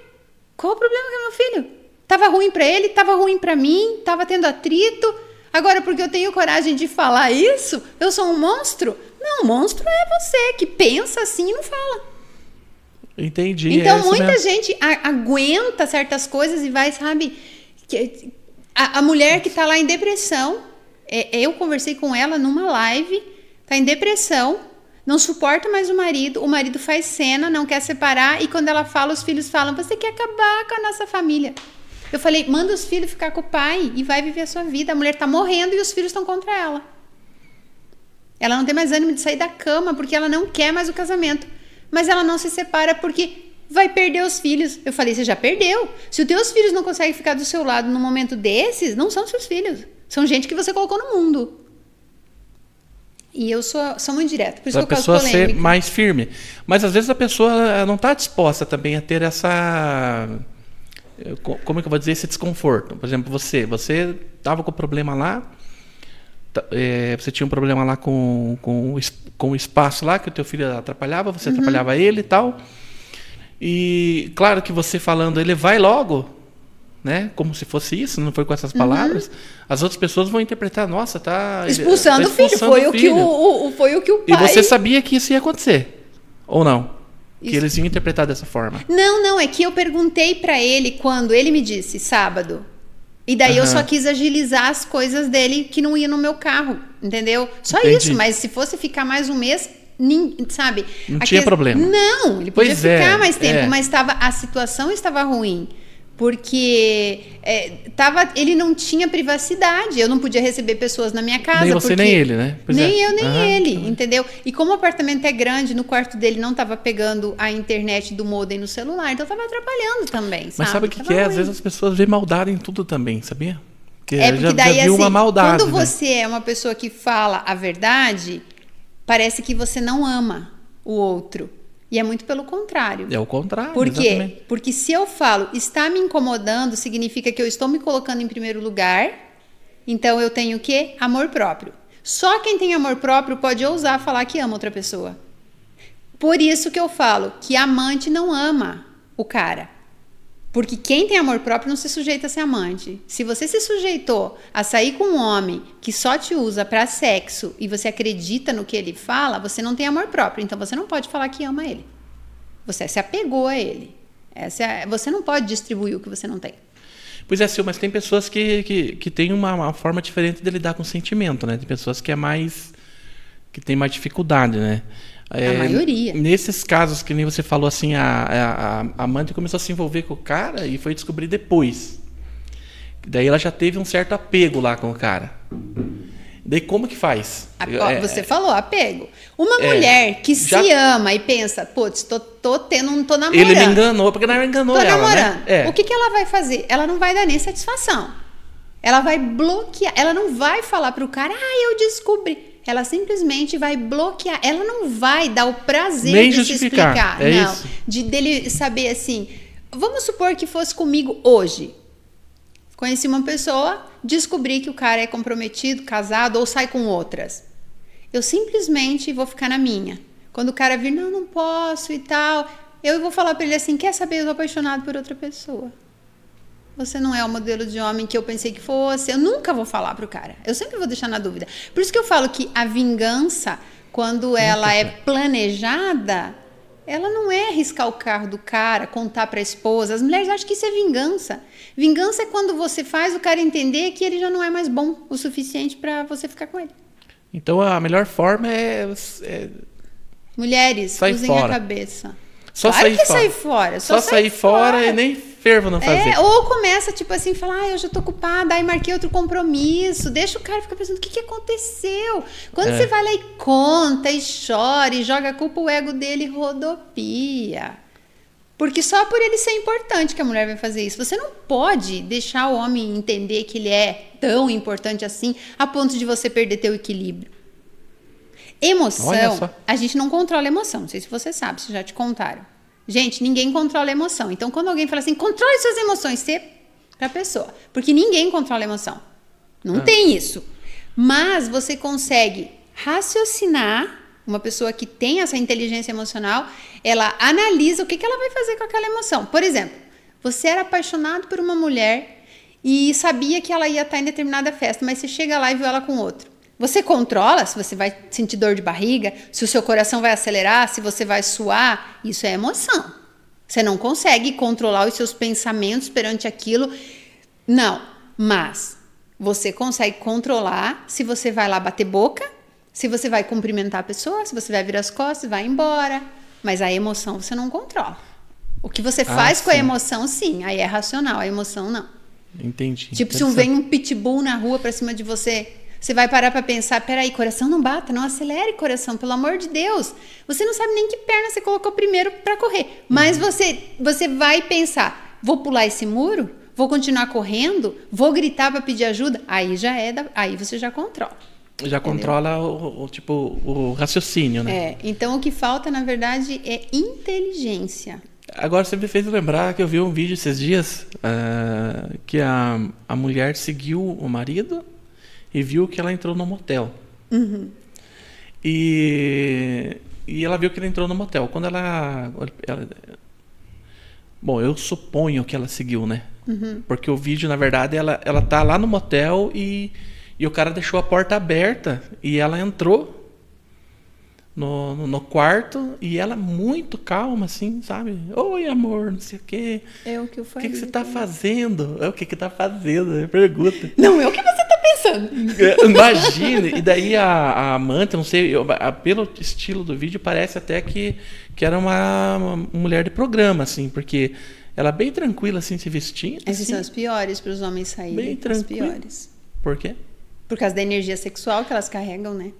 qual o problema com meu filho? Tava ruim pra ele, tava ruim pra mim, tava tendo atrito. Agora, porque eu tenho coragem de falar isso, eu sou um monstro? Não, monstro é você que pensa assim e não fala. Entendi. Então, é muita mesmo. gente aguenta certas coisas e vai, sabe? que- a, a mulher que tá lá em depressão, é, eu conversei com ela numa live, tá em depressão, não suporta mais o marido, o marido faz cena, não quer separar, e quando ela fala, os filhos falam: Você quer acabar com a nossa família. Eu falei: Manda os filhos ficar com o pai e vai viver a sua vida. A mulher tá morrendo e os filhos estão contra ela. Ela não tem mais ânimo de sair da cama porque ela não quer mais o casamento. Mas ela não se separa porque vai perder os filhos. Eu falei, você já perdeu. Se os teus filhos não conseguem ficar do seu lado num momento desses, não são seus filhos. São gente que você colocou no mundo. E eu sou, sou muito direta, por isso Para a que eu pessoa causo ser mais firme. Mas às vezes a pessoa não está disposta também a ter essa. Co- Como é que eu vou dizer? Esse desconforto. Por exemplo, você. Você estava com problema lá. eh, você tinha um problema lá com, com, o com o espaço lá, que o teu filho atrapalhava, Uhum. você atrapalhava ele e tal. E claro que você falando, ele vai logo, né? Como se fosse isso, não foi com essas palavras. As outras pessoas vão interpretar, nossa, tá. Uhum. Expulsando tá o filho. expulsando Foi o, que filho. o, o- foi o que o E pai. você sabia que isso ia acontecer? Ou não? Que Isso. eles iam interpretar dessa forma. Não, não, é que eu perguntei pra ele quando ele me disse sábado. E daí eu só quis agilizar as coisas dele que não iam no meu carro, entendeu? Só Entendi. isso, mas se fosse ficar mais um mês, nin- sabe? Não A tinha problema. Não, ele podia Pois é, ficar mais tempo, é. mas tava, a situação estava ruim. Porque é, tava, ele não tinha privacidade, eu não podia receber pessoas na minha casa. Nem você, nem ele, né? Pois nem é. eu, nem Aham, ele, entendeu? E como o apartamento é grande, no quarto dele não tava pegando a internet do modem no celular, então tava atrapalhando também, Mas sabe? sabe o que, que é? Às vezes as pessoas veem maldade em tudo também, sabia? Porque É porque já, daí já viu assim, uma maldade. quando né? você é uma pessoa que fala a verdade, parece que você não ama o outro. E é muito pelo contrário. É o contrário. Por quê? exatamente. Porque se eu falo está me incomodando, significa que eu estou me colocando em primeiro lugar. Então eu tenho o quê? Amor próprio. Só quem tem amor próprio pode ousar falar que ama outra pessoa. Por isso que eu falo que amante não ama o cara. Porque quem tem amor próprio não se sujeita a ser amante. Se você se sujeitou a sair com um homem que só te usa para sexo e você acredita no que ele fala, você não tem amor próprio. Então você não pode falar que ama ele. Você se apegou a ele. É- você não pode distribuir o que você não tem. Pois é, Sil, mas tem pessoas que, que, que têm uma, uma forma diferente de lidar com o sentimento, né? Tem pessoas que é mais. que tem mais dificuldade, né? É, maioria. Nesses casos que nem você falou assim, a, a, a amante começou a se envolver com o cara e foi descobrir depois. Daí ela já teve um certo apego lá com o cara. Daí como que faz? A- É, você falou, apego. Uma É, mulher que já- se ama e pensa, putz, tô, tô tendo, não tô namorando. Ele me enganou, porque não enganou Tô ela, namorando. né? É. O que, que ela vai fazer? Ela não vai dar nem satisfação. Ela vai bloquear. Ela não vai falar pro cara, ah, eu descobri. Ela simplesmente vai bloquear. Ela não vai dar o prazer Nem de justificar, se explicar. é não. isso. De dele saber assim. Vamos supor que fosse comigo hoje. Conheci uma pessoa, descobri que o cara é comprometido, casado ou sai com outras. Eu simplesmente vou ficar na minha. Quando o cara vir, não, não posso e tal, eu vou falar pra ele assim: quer saber? Eu tô apaixonado por outra pessoa. Você não é o modelo de homem que eu pensei que fosse. Eu nunca vou falar pro cara. Eu sempre vou deixar na dúvida. Por isso que eu falo que a vingança, quando ela é planejada, ela não é riscar o carro do cara, contar pra esposa. As mulheres acham que isso é vingança. Vingança é quando você faz o cara entender que ele já não é mais bom o suficiente pra você ficar com ele. Então a melhor forma é, é Mulheres, Sai usem fora. a cabeça. Só claro sair que fora. sair fora. Só, Só, sair fora, e nem fervo não fazer. É, ou começa, tipo assim, falar, ah, eu já tô ocupada, aí marquei outro compromisso. Deixa o cara ficar pensando, o que, que aconteceu? Quando É. você vai lá e conta, e chora, e joga a culpa, o ego dele rodopia. Porque só por ele ser importante que a mulher vai fazer isso. Você não pode deixar o homem entender que ele é tão importante assim, a ponto de você perder teu equilíbrio. Emoção, a gente não controla emoção. Não sei se você sabe, se já te contaram. Gente, ninguém controla emoção. Então, quando alguém fala assim, controle suas emoções, você para a pessoa. Porque ninguém controla emoção. Não ah. tem isso. Mas você consegue raciocinar. Uma pessoa que tem essa inteligência emocional, ela analisa o que, que ela vai fazer com aquela emoção. Por exemplo, você era apaixonado por uma mulher e sabia que ela ia estar em determinada festa, mas você chega lá e viu ela com outro. Você controla se você vai sentir dor de barriga, se o seu coração vai acelerar, se você vai suar. Isso é emoção. Você não consegue controlar os seus pensamentos perante aquilo. Não, mas você consegue controlar se você vai lá bater boca, se você vai cumprimentar a pessoa, se você vai virar as costas, vai embora. Mas a emoção você não controla. O que você ah, faz sim. com a emoção, sim, aí é racional, a emoção não. Entendi. Tipo, se vem um pitbull na rua pra cima de você, você vai parar para pensar, peraí, coração não bata, não acelere coração, pelo amor de Deus. Você não sabe nem que perna você colocou primeiro para correr. Mas uhum. você, você vai pensar, vou pular esse muro? Vou continuar correndo? Vou gritar para pedir ajuda? Aí já é, da, aí você já controla. Já entendeu? controla o, o, tipo o raciocínio, né? É. Então o que falta na verdade é inteligência. Agora você me fez lembrar que eu vi um vídeo esses dias uh, que a, a mulher seguiu o marido e viu que ela entrou no motel. Uhum. E, e ela viu que ele entrou no motel. Quando ela, ela, Bom, eu suponho que ela seguiu, né? Uhum. Porque o vídeo, na verdade, ela, ela tá lá no motel e, e o cara deixou a porta aberta e ela entrou no, no, no, quarto e ela muito calma, assim, sabe? Oi, amor, não sei o quê. É o que eu falei. O que, que você tá fazendo? É o que que tá fazendo? Pergunta. Não, é o que você tá pensando. É, imagine. E daí a, a amante, não sei, eu, a, pelo estilo do vídeo, parece até que, que era uma, uma mulher de programa, assim, porque ela bem tranquila, assim, se vestindo. Essas assim, são as piores para os homens saírem. Bem tranquila. As piores. Por quê? Por causa da energia sexual que elas carregam, né?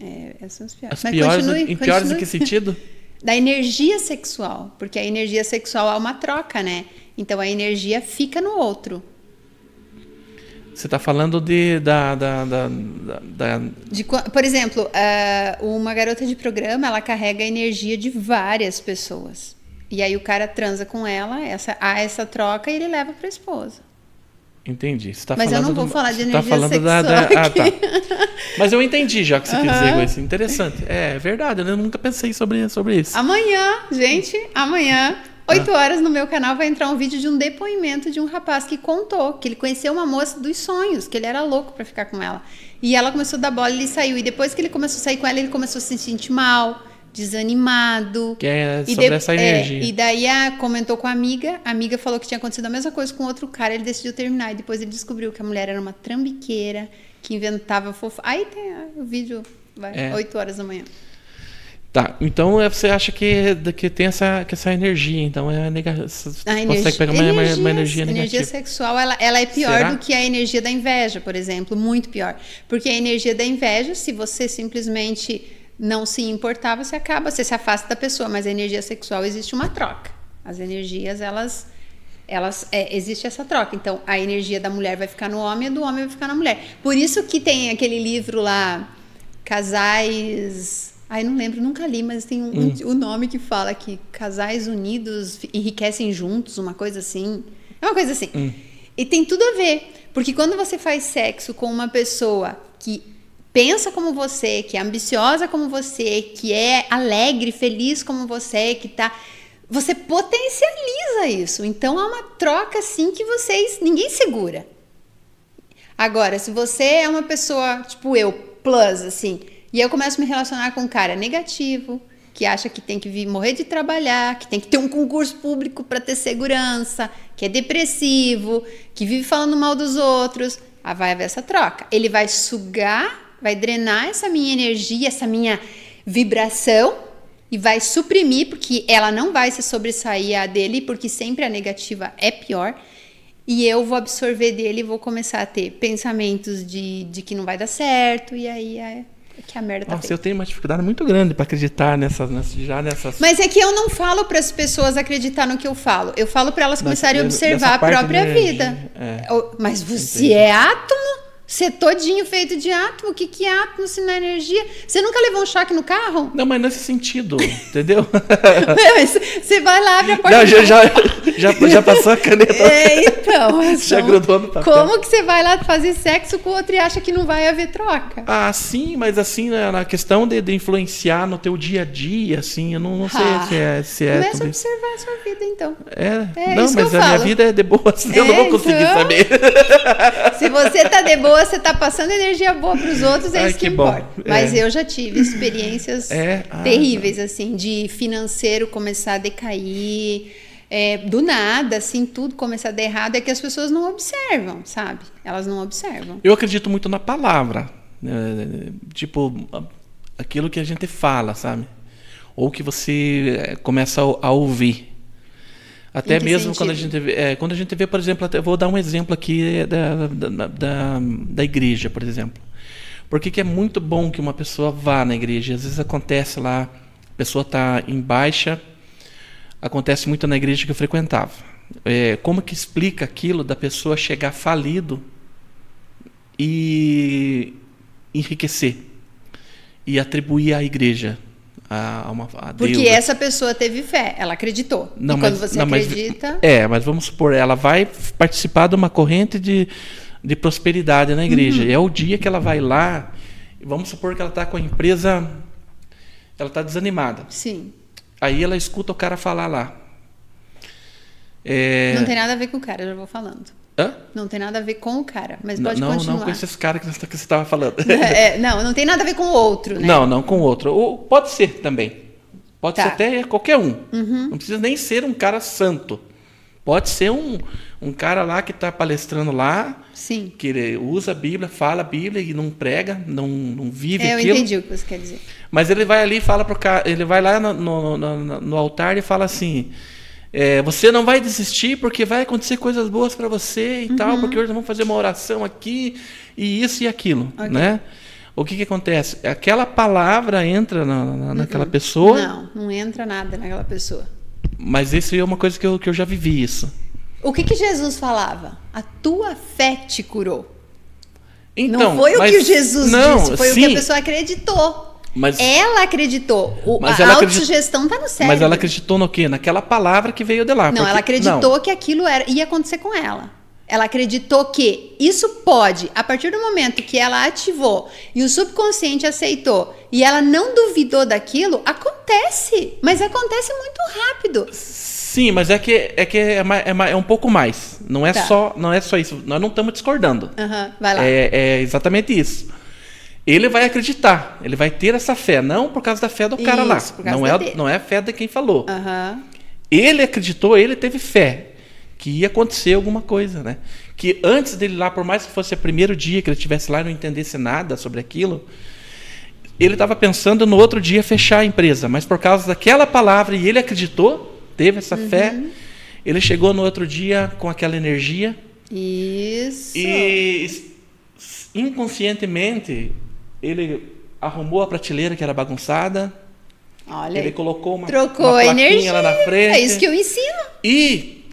É, essas são as piores. As Mas piores, continue, em piores em que sentido? <laughs> da energia sexual, porque a energia sexual é uma troca, né? Então a energia fica no outro. Você está falando de da, da, da, da... De, por exemplo, uh, uma garota de programa ela carrega a energia de várias pessoas e aí o cara transa com ela, essa há essa troca e ele leva para a esposa. Entendi. Você tá Mas eu não vou do, falar de energia tá falando sexual da, da... Ah, tá. <laughs> Mas eu entendi já o que você uhum. quer dizer com isso. Interessante. É verdade, eu nunca pensei sobre, sobre isso. Amanhã, gente, amanhã, 8 ah. horas no meu canal vai entrar um vídeo de um depoimento de um rapaz que contou que ele conheceu uma moça dos sonhos, que ele era louco para ficar com ela. E ela começou a dar bola e ele saiu. E depois que ele começou a sair com ela, ele começou a se sentir mal desanimado. Que é sobre de, essa é, energia. É, e daí a, comentou com a amiga, a amiga falou que tinha acontecido a mesma coisa com outro cara, ele decidiu terminar. E depois ele descobriu que a mulher era uma trambiqueira, que inventava fofo. Aí tem o vídeo, vai, é. 8 horas da manhã. Tá, então é, você acha que, que tem essa, que essa energia, então é. Você consegue pegar uma energia, uma energia negativa. energia sexual, ela, ela é pior Será? do que a energia da inveja, por exemplo, muito pior. Porque a energia da inveja, se você simplesmente não se importar, você acaba, você se afasta da pessoa, mas a energia sexual existe uma troca. As energias, elas elas é, existe essa troca. Então, a energia da mulher vai ficar no homem e do homem vai ficar na mulher. Por isso que tem aquele livro lá, Casais. Ai, não lembro, nunca li, mas tem um, hum. um, um nome que fala que casais unidos enriquecem juntos, uma coisa assim. É uma coisa assim. Hum. E tem tudo a ver. Porque quando você faz sexo com uma pessoa que pensa como você, que é ambiciosa como você, que é alegre, feliz como você, que tá você potencializa isso. Então há uma troca assim que vocês ninguém segura. Agora, se você é uma pessoa tipo eu, plus assim, e eu começo a me relacionar com um cara negativo, que acha que tem que vir morrer de trabalhar, que tem que ter um concurso público para ter segurança, que é depressivo, que vive falando mal dos outros, aí vai haver essa troca. Ele vai sugar vai drenar essa minha energia, essa minha vibração e vai suprimir, porque ela não vai se sobressair a dele, porque sempre a negativa é pior. E eu vou absorver dele e vou começar a ter pensamentos de, de que não vai dar certo, e aí é que a merda tá Nossa, feita. eu tenho uma dificuldade muito grande para acreditar nessas, nessas, já nessas. Mas é que eu não falo para as pessoas acreditar no que eu falo. Eu falo para elas começarem a observar a própria vida. É, Mas você entendi. é átomo? Ser todinho feito de átomo. O que, que é átomo se não é energia? Você nunca levou um choque no carro? Não, mas nesse sentido, <laughs> entendeu? Você vai lá, abre a porta. Não, já, já, já, já passou a caneta. <laughs> É, então. <laughs> já então, grudou no papel. Como que você vai lá fazer sexo com outro e acha que não vai haver troca? Ah, sim, mas assim, né, na questão de, de influenciar no teu dia a dia, assim, eu não, não sei Ah, se é. Se é Começa a observar a sua vida, então. É, É não, mas a minha falo. vida é de boa, assim, eu não É, vou conseguir então. saber. Se você tá de boa, você tá passando energia boa pros outros, é Ai, isso que, que importa. Mas É. eu já tive experiências É, ah, terríveis, assim, de financeiro começar a decair, é, do nada, assim, tudo começar a dar errado, é que as pessoas não observam, sabe? Elas não observam. Eu acredito muito na palavra. né, tipo, aquilo que a gente fala, sabe? Ou que você eh, começa a ouvir. Até mesmo quando a, sentido? gente vê, é, quando a gente vê, por exemplo, até, vou dar um exemplo aqui da, da, da, da igreja, por exemplo. Por que, que é muito bom que uma pessoa vá na igreja? Às vezes acontece lá, a pessoa está em baixa, acontece muito na igreja que eu frequentava. É, como que explica aquilo da pessoa chegar falido e enriquecer e atribuir à igreja a, uma a Porque essa pessoa teve fé, ela acreditou. não, e mas, quando você não, mas- acredita. é, mas vamos supor, ela vai participar de uma corrente de, de prosperidade na igreja. Uhum. E é o dia que ela vai lá, vamos supor que ela está com a empresa, ela está desanimada. Sim. Aí ela escuta o cara falar lá. É, Não tem nada a ver com o cara, eu já vou falando. Hã? Não tem nada a ver com o cara, mas pode não, continuar. não com esses caras que você estava falando. É, não, não tem nada a ver com o outro, né? Não, não com o outro. Ou pode ser também. Pode Tá. ser até qualquer um. Uhum. Não precisa nem ser um cara santo. Pode ser um, um cara lá que está palestrando lá, Sim. que ele usa a Bíblia, fala a Bíblia e não prega, não, não vive É, eu aquilo. entendi o que você quer dizer. Mas ele vai ali e fala pro cara, ele vai lá no, no, no- no altar e fala assim: é, você não vai desistir porque vai acontecer coisas boas para você e Uhum. tal, porque hoje nós vamos fazer uma oração aqui e isso e aquilo, Ok. né? O que que acontece? Aquela palavra entra na, na- naquela pessoa, Não, não entra nada naquela pessoa. mas isso é uma coisa que eu, que eu já vivi isso. O que, que Jesus falava? A tua fé te curou. Então, não foi o que Jesus não, disse, foi sim, o que a pessoa acreditou. Mas, Ela acreditou. O, Mas a ela acredit- autossugestão tá no cérebro. mas ela acreditou no quê? Naquela palavra que veio de lá. Não, porque- ela acreditou não. que aquilo era, ia acontecer com ela. Ela acreditou que isso pode, a partir do momento que ela ativou e o subconsciente aceitou e ela não duvidou daquilo, acontece. Mas acontece muito rápido. Sim, mas é que é, que é, é é um pouco mais. Não é, Tá. só, não é só isso. Nós não estamos discordando. Aham, vai lá. É, é exatamente isso. Ele vai acreditar, ele vai ter essa fé, não por causa da fé do cara lá. Isso, causa Não é, dele. não é a fé de quem falou. Aham. Ele acreditou, ele teve fé que ia acontecer alguma coisa, né? Que antes dele lá, por mais que fosse o primeiro dia que ele estivesse lá e não entendesse nada sobre aquilo, ele estava pensando no outro dia fechar a empresa, mas por causa daquela palavra e ele acreditou, teve essa fé, Uhum. ele chegou no outro dia com aquela energia Isso. e inconscientemente ele arrumou a prateleira que era bagunçada, Olha, ele colocou uma, trocou uma energia. lá na frente. É isso que eu ensino. E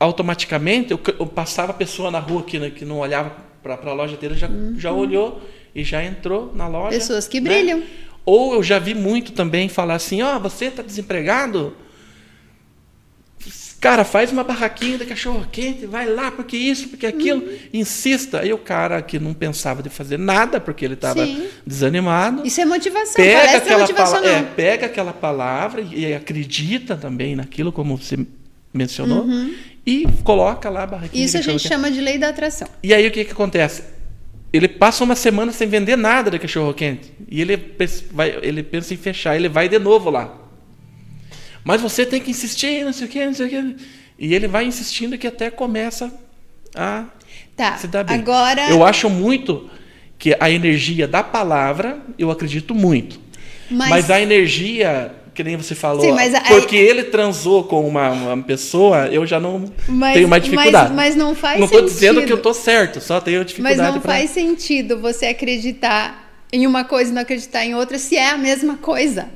automaticamente eu, eu passava a pessoa na rua que, que não olhava para a loja dele, já, já olhou e já entrou na loja. Uhum. Pessoas que né? brilham. Ou eu já vi muito também falar assim: ó, você está desempregado? Cara, faz uma barraquinha de cachorro quente, vai lá, porque isso, porque aquilo, Uhum. insista. Aí o cara que não pensava de fazer nada, porque ele estava desanimado, Isso é motivação. pega aquela, pala- é, pega aquela palavra e, acredita também naquilo, como você mencionou, e coloca lá a barraquinha. Uhum. Isso a gente chama de lei da atração. E aí o que, que acontece? Ele passa uma semana sem vender nada de cachorro quente. E ele, vai, ele pensa em fechar, ele vai de novo lá. Mas você tem que insistir, não sei o quê, não sei o quê. E ele vai insistindo que até começa a Tá. se dar bem. Agora. Eu acho muito que a energia da palavra, eu acredito muito. Mas- Mas, a energia, que nem você falou, Sim, mas a- porque ele transou com uma, uma pessoa, eu já não Mas- tenho mais dificuldade. Mas, mas não faz não sentido. estou dizendo que eu estou certo, só tenho Mas dificuldade não pra- faz sentido você acreditar em uma coisa e não acreditar em outra se é a mesma coisa.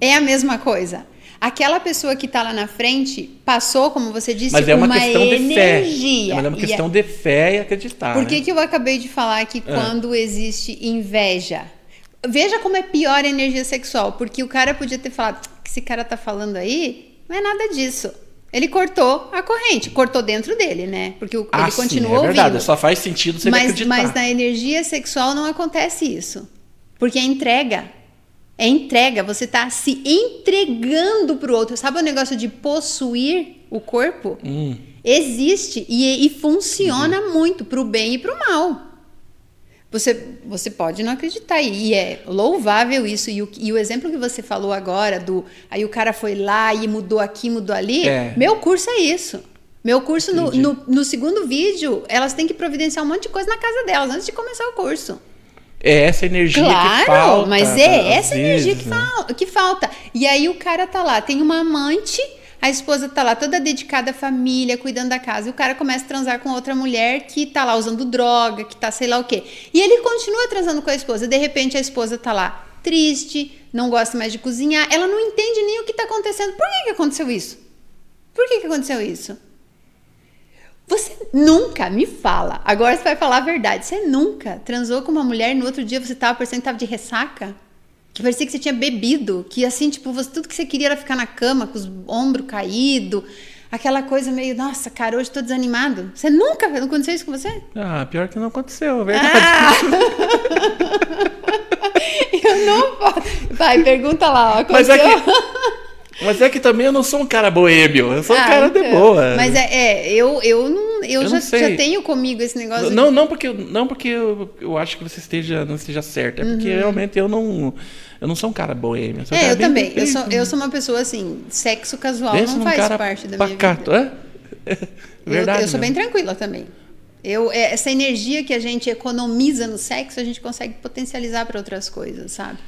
É a mesma coisa. Aquela pessoa que está lá na frente passou, como você disse, Mas é uma, uma questão energia. de fé. Mas é uma E questão de fé e acreditar. Por que, né? que eu acabei de falar que Ah. quando existe inveja? Veja como é pior a energia sexual, porque o cara podia ter falado, "O que esse cara tá falando aí, não é nada disso. Ele cortou a corrente, cortou dentro dele, né? Porque o- Ah, ele sim, continuou é verdade. ouvindo. Só faz sentido você mas, acreditar. mas na energia sexual não acontece isso. Porque é entrega. É entrega. Você tá se entregando pro outro. Sabe o negócio de possuir o corpo? Hum. Existe e, e funciona muito pro bem e pro mal. Você, você pode não acreditar, e é louvável isso. E o, e o exemplo que você falou agora, do aí o cara foi lá e mudou aqui, mudou ali, É. meu curso é isso. Meu curso, no, no, no segundo vídeo, elas têm que providenciar um monte de coisa na casa delas antes de começar o curso. É essa energia Claro, que falta. mas às é essa energia vezes, que, né? fal- que falta. E aí o cara tá lá, tem uma amante, a esposa tá lá toda dedicada à família, cuidando da casa, e o cara começa a transar com outra mulher que tá lá usando droga, que tá sei lá o quê. E ele continua transando com a esposa, de repente a esposa tá lá triste, não gosta mais de cozinhar, ela não entende nem o que tá acontecendo. Por que que aconteceu isso? Por que que aconteceu isso? Você nunca me fala. Agora você vai falar a verdade. Você nunca transou com uma mulher e no outro dia você tava parecendo que tava de ressaca? Que parecia que você tinha bebido, que assim, tipo, você, tudo que você queria era ficar na cama com os ombros caídos, aquela coisa meio, nossa, cara, hoje tô desanimado. Você nunca não aconteceu isso com você? Ah, pior que não aconteceu, é verdade. Ah! <laughs> Eu não posso. Vai, pergunta lá, ó, Mas é aconteceu? que. Mas é que também eu não sou um cara boêmio, eu sou um Ah, cara de então. boa. Mas é, é, eu, eu não, eu, Eu já, não já tenho comigo esse negócio. de- Não, não porque, eu- não porque eu, eu acho que você esteja, não esteja certo, é porque realmente eu não, eu não sou um cara boêmio. sou um Uhum. É, cara eu bem- também. bem- Eu sou, eu sou uma pessoa assim, sexo casual pensa não faz parte da minha pacato, vida. é? <laughs> Eu- Verdade. eu, sou bem mesmo. tranquila também. Eu, é, essa energia que a gente economiza no sexo, a gente consegue potencializar para outras coisas, sabe?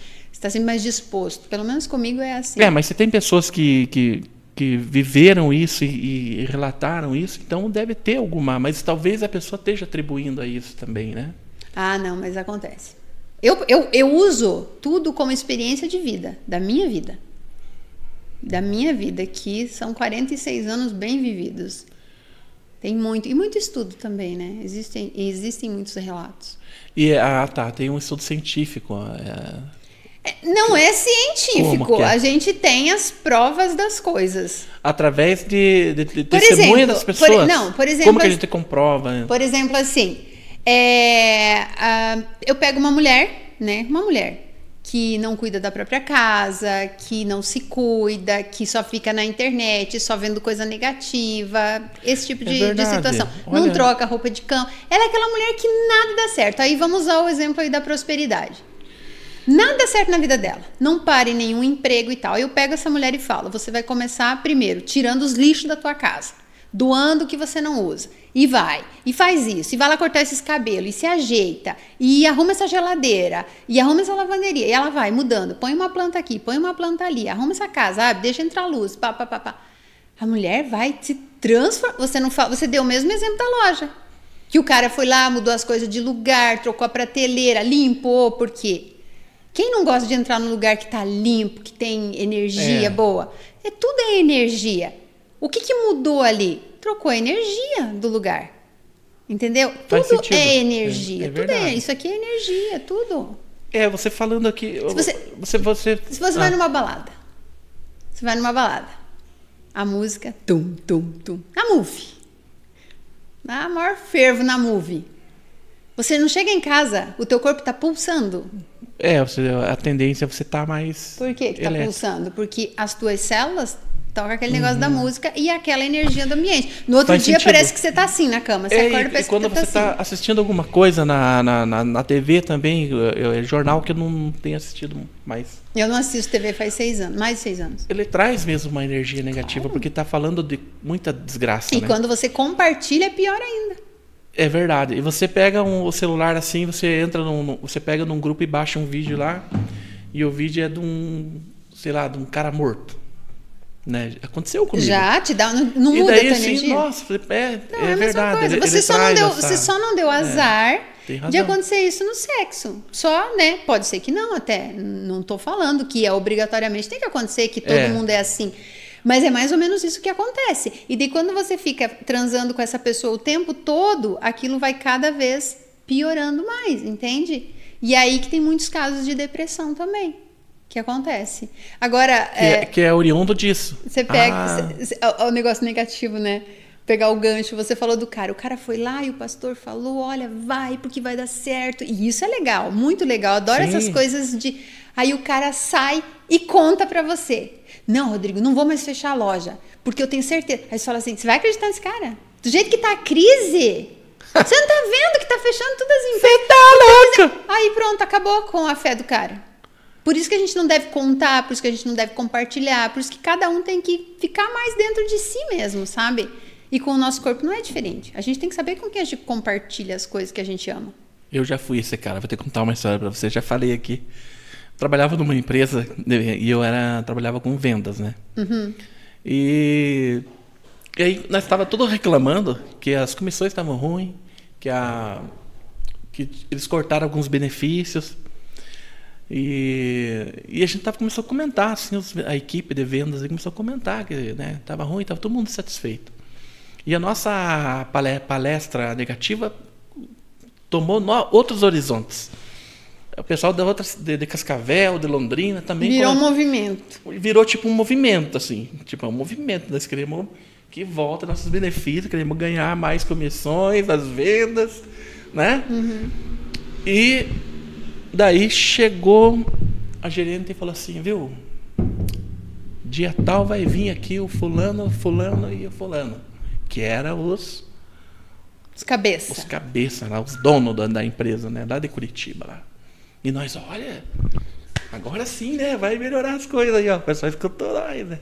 Está sempre mais disposto. Pelo menos comigo é assim. É, mas você tem pessoas que, que, que viveram isso e, e relataram isso, então deve ter alguma, mas talvez a pessoa esteja atribuindo a isso também, né? Ah, não, mas acontece. Eu, eu, eu uso tudo como experiência de vida, da minha vida. Da minha vida, que são 46 anos bem vividos. Tem muito, e muito estudo também, né? Existem, existem muitos relatos. E, ah, tá, tem um estudo científico. É, Não é científico, é? a gente tem as provas das coisas. através de, de, de Por exemplo, das por- pessoas. não, por exemplo, Como que a gente comprova? Por exemplo, assim, é, ah, eu pego uma mulher, né? Uma mulher que não cuida da própria casa, que não se cuida, que só fica na internet, só vendo coisa negativa, esse tipo É de, de verdade. situação. Olha. Não troca roupa de cama. Ela é aquela mulher que nada dá certo. Aí vamos usar o exemplo aí da prosperidade. Nada certo na vida dela. Não pare nenhum emprego e tal. Eu pego essa mulher e falo: você vai começar primeiro tirando os lixos da tua casa, doando o que você não usa. E vai, e faz isso, e vai lá cortar esses cabelos, e se ajeita, e arruma essa geladeira, e arruma essa lavanderia. E ela vai mudando, põe uma planta aqui, põe uma planta ali, arruma essa casa, abre, deixa entrar luz, pá, pá, pá, pá. A mulher vai se transformar. Você não fala, você deu o mesmo exemplo da loja. Que o cara foi lá, mudou as coisas de lugar, trocou a prateleira, limpou, por quê? Quem não gosta de entrar num lugar que tá limpo, que tem energia É. boa? É tudo é energia. O que, que mudou ali? Trocou a energia do lugar. Entendeu? Faz tudo sentido. é energia. É- é tudo é. Isso aqui é energia, tudo. É, você falando aqui. você- você, você, Se você ah, vai numa balada, você vai numa balada, a música, tum, tum, tum, na movie. Na maior fervo na movie. Você não chega em casa, o teu corpo tá pulsando. É, você, a tendência é você estar mais. Por que, que tá pulsando? Porque as tuas células tocam aquele negócio da música e aquela energia do ambiente. No outro Uhum. Faz dia sentido. parece que você tá assim na cama. Você É, acorda e e, e parece quando que você você tá está assim. assistindo alguma coisa na, na, na, na TV também, eu- eu- é jornal que eu não tenho assistido mais. Eu não assisto TV faz seis anos, mais de seis anos. Ele traz mesmo uma energia negativa, porque está falando de muita desgraça. E né? quando você compartilha, é pior ainda. É verdade. E você pega um, o celular assim, você entra num, num- você pega num grupo e baixa um vídeo lá, e o vídeo é de um, sei lá, de um cara morto. Né? Aconteceu comigo. Já te dá, não, não e muda daí a assim, energia. nossa, é, Não, é, é a mesma verdade. coisa. ele- Você, ele só não deu, essa- É. você só não deu azar de acontecer isso no sexo. Só, né? Pode ser que não, até. Não estou falando que é obrigatoriamente tem que acontecer, que todo é. mundo é assim. Mas é mais ou menos isso que acontece. E daí, quando você fica transando com essa pessoa o tempo todo, aquilo vai cada vez piorando mais, entende? E aí que tem muitos casos de depressão também que acontece. Agora. Que é, é, que é oriundo disso. Você pega. Ah. Cê, o, o negócio negativo, né? Pegar o gancho, você falou do cara. O cara foi lá e o pastor falou: olha, vai, porque vai dar certo. E isso é legal, muito legal. Adoro Sim. essas coisas de. Aí o cara sai e conta para você. Não, Rodrigo, não vou mais fechar a loja, porque eu tenho certeza. Aí você fala assim: você vai acreditar nesse cara? Do jeito que tá a crise, você não tá vendo que tá fechando todas as empresas? Você tá louca! Aí pronto, acabou com a fé do cara. Por isso que a gente não deve contar, por isso que a gente não deve compartilhar, por isso que cada um tem que ficar mais dentro de si mesmo, sabe? E com o nosso corpo não é diferente. A gente tem que saber com quem a gente compartilha as coisas que a gente ama. Eu já fui esse cara, vou ter que contar uma história para você. Já falei aqui. Trabalhava numa empresa e eu era trabalhava com vendas, né? Uhum. E, e aí nós estava todo reclamando que as comissões estavam ruins, que a que eles cortaram alguns benefícios. E, e a gente tava, começou a comentar, assim, a equipe de vendas começou a comentar que né, tava ruim, tava todo mundo satisfeito. E a nossa palestra negativa tomou outros horizontes. O pessoal de, outras, de, de Cascavel, de Londrina também. Virou um movimento. Virou tipo um movimento, assim. Tipo, é um movimento. Nós queremos que volta nossos benefícios, queremos ganhar mais comissões das vendas, né? Uhum. E Daí chegou a gerente e falou assim, viu? Dia tal vai vir aqui o fulano, fulano e o fulano. Que eram os. Os cabeças. Os cabeças lá, os donos da, da, empresa, né? Lá de Curitiba lá. E nós, olha, agora sim, né? Vai melhorar as coisas aí, ó. O pessoal escutou lá, né?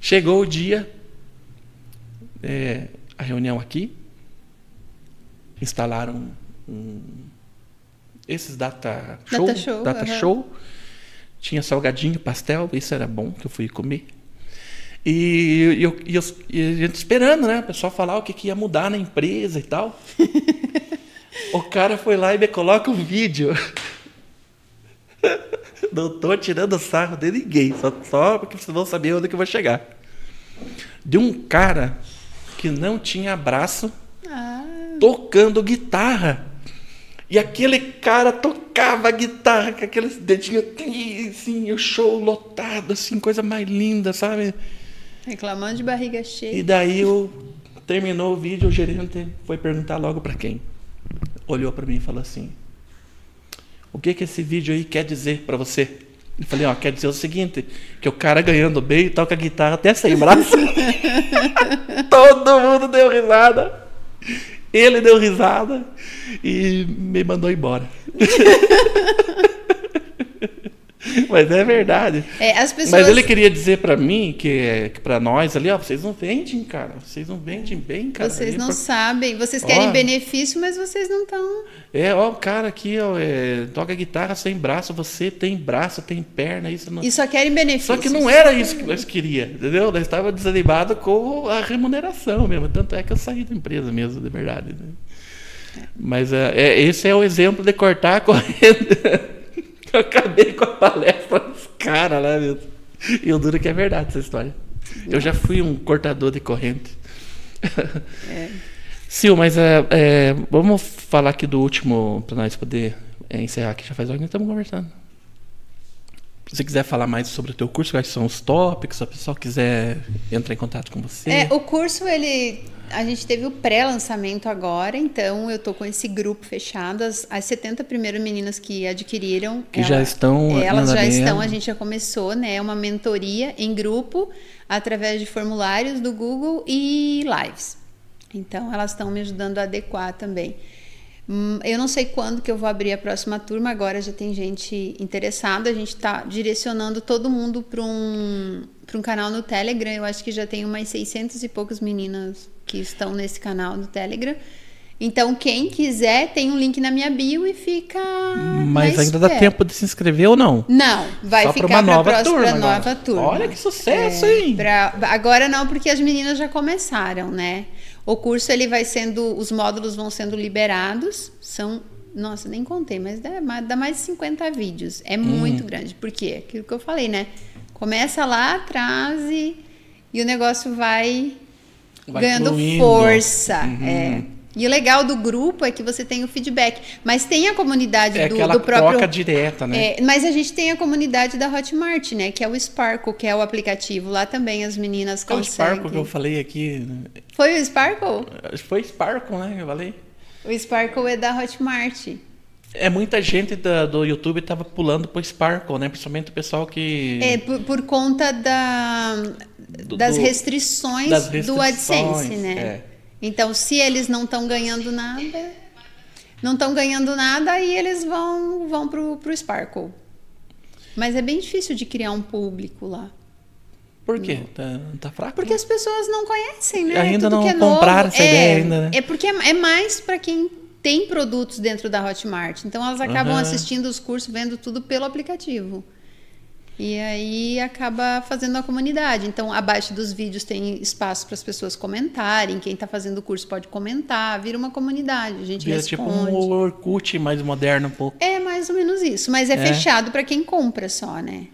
Chegou o dia, é, a reunião aqui, instalaram um esses data show, data show, data uhum. show. Tinha salgadinho, pastel, isso era bom que eu fui comer. E, eu, e, eu, e a gente esperando, né? O pessoal falar o que, que ia mudar na empresa e tal. <laughs> o cara foi lá e me coloca um vídeo. <laughs> Não tô tirando sarro de ninguém, só, só porque vocês vão saber onde que eu vou chegar. De um cara que não tinha braço ah. tocando guitarra. E aquele cara tocava guitarra com aqueles dedinhos assim, o show lotado, assim, coisa mais linda, sabe? Reclamando de barriga cheia. E daí eu, terminou o vídeo, o gerente foi perguntar logo para quem. Olhou para mim e falou assim: O que que esse vídeo aí quer dizer para você? Eu falei, ó, quer dizer o seguinte, que o cara ganhando bem toca guitarra até sem braço. <laughs> Todo mundo deu risada. Ele deu risada e me mandou embora. <laughs> <laughs> Mas é verdade. É, pessoas... Mas ele queria dizer para mim que, que para nós ali, ó, vocês não vendem, cara. Vocês não vendem bem, cara. Vocês não sabem. Vocês querem ó, benefício, mas vocês não estão. É, ó, o cara aqui, ó, é, toca guitarra sem braço. Você tem braço, tem perna, isso não. E só querem benefício. Só que não era isso que nós queríamos, entendeu? Nós estava desanimado com a remuneração mesmo. Tanto é que eu saí da empresa mesmo, de verdade. Né? Mas é, é, esse é o exemplo de cortar a corrente. <laughs> <laughs> Eu acabei com a palestra dos caras lá mesmo. E eu duro que é verdade essa história. Eu já fui um cortador de corrente. É. <laughs> Sil, mas é, é, vamos falar aqui do último, para nós poder é, encerrar aqui. Já faz hora que estamos conversando. Se você quiser falar mais sobre o teu curso, quais são os tópicos, se o pessoal quiser entrar em contato com você. É, o curso ele a gente teve o pré-lançamento agora, então eu tô com esse grupo fechado. As, as 70 primeiras meninas que adquiriram. Que ela, já estão. Elas já estão, a gente já começou, né? Uma mentoria em grupo, através de formulários do Google e lives. Então elas estão me ajudando a adequar também. Hum, eu não sei quando que eu vou abrir a próxima turma, agora já tem gente interessada. A gente está direcionando todo mundo para um, um canal no Telegram. Eu acho que já tem umas 600 e poucas meninas que estão nesse canal do Telegram. Então, quem quiser, tem um link na minha bio e fica. Mas ainda dá tempo de se inscrever ou não? Não, vai Só ficar para nova turma. nova turma. Olha que sucesso, é, hein? Pra, agora não, porque as meninas já começaram, né? O curso ele vai sendo, os módulos vão sendo liberados, são, nossa, nem contei, mas dá, dá mais de 50 vídeos. É muito Hum. grande. Por quê? Aquilo que eu falei, né? Começa lá atrás e, e o negócio vai, Vai ganhando fluindo. força. Uhum. É. E o legal do grupo é que você tem o feedback. Mas tem a comunidade É do, do próprio. troca direta, né? É, mas a gente tem a comunidade da Hotmart, né? Que é o Sparkle, que é o aplicativo. Lá também as meninas É o conseguem. Sparkle que eu falei aqui. né? Foi o Sparkle? Foi Sparkle, né? Eu falei. O Sparkle é da Hotmart. É muita gente da- do YouTube tava pulando pro Sparkle, né? Principalmente o pessoal que. É por, por conta da, Do- das, do- restrições das do restrições, AdSense, né? é. Então, se eles não estão ganhando nada, não estão ganhando nada, aí eles vão, vão pro, pro Sparkle. Mas é bem difícil de criar um público lá. Por quê? Tá, tá fraco? Porque as pessoas não conhecem, né? Ainda Tudo não que é compraram novo. essa é, ideia ainda, né? É porque é, é mais para quem tem produtos dentro da Hotmart. Então elas acabam Aham. assistindo os cursos, vendo tudo pelo aplicativo. E aí acaba fazendo a comunidade. Então, abaixo dos vídeos tem espaço para as pessoas comentarem. Quem está fazendo o curso pode comentar, vira uma comunidade. A gente Vira tipo responde. um Orkut mais moderno um pouco. É mais ou menos isso, mas é, É. fechado para quem compra só, né?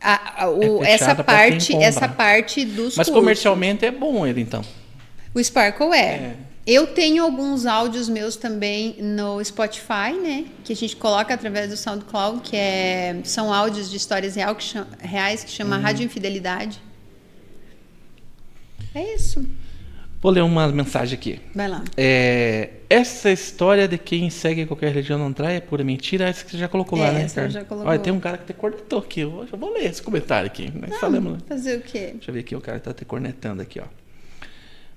A- a- o- É essa parte, essa parte dos Mas cursos. comercialmente é bom ele, então. O Sparkle é. É. Eu tenho alguns áudios meus também no Spotify, né? Que a gente coloca através do SoundCloud, que é, são áudios de histórias real que chama- reais que Uhum. chama Rádio Infidelidade. É isso. Vou ler uma mensagem aqui. Vai lá. É, essa história de quem segue qualquer religião não trai é pura mentira. Essa que você já colocou lá, É, né, essa Ricardo? já colocou. Olha, tem um cara que te cornetou aqui. Eu vou ler esse comentário aqui. Ah, falamos, né? fazer o quê? Deixa eu ver aqui, o cara tá te cornetando aqui, ó.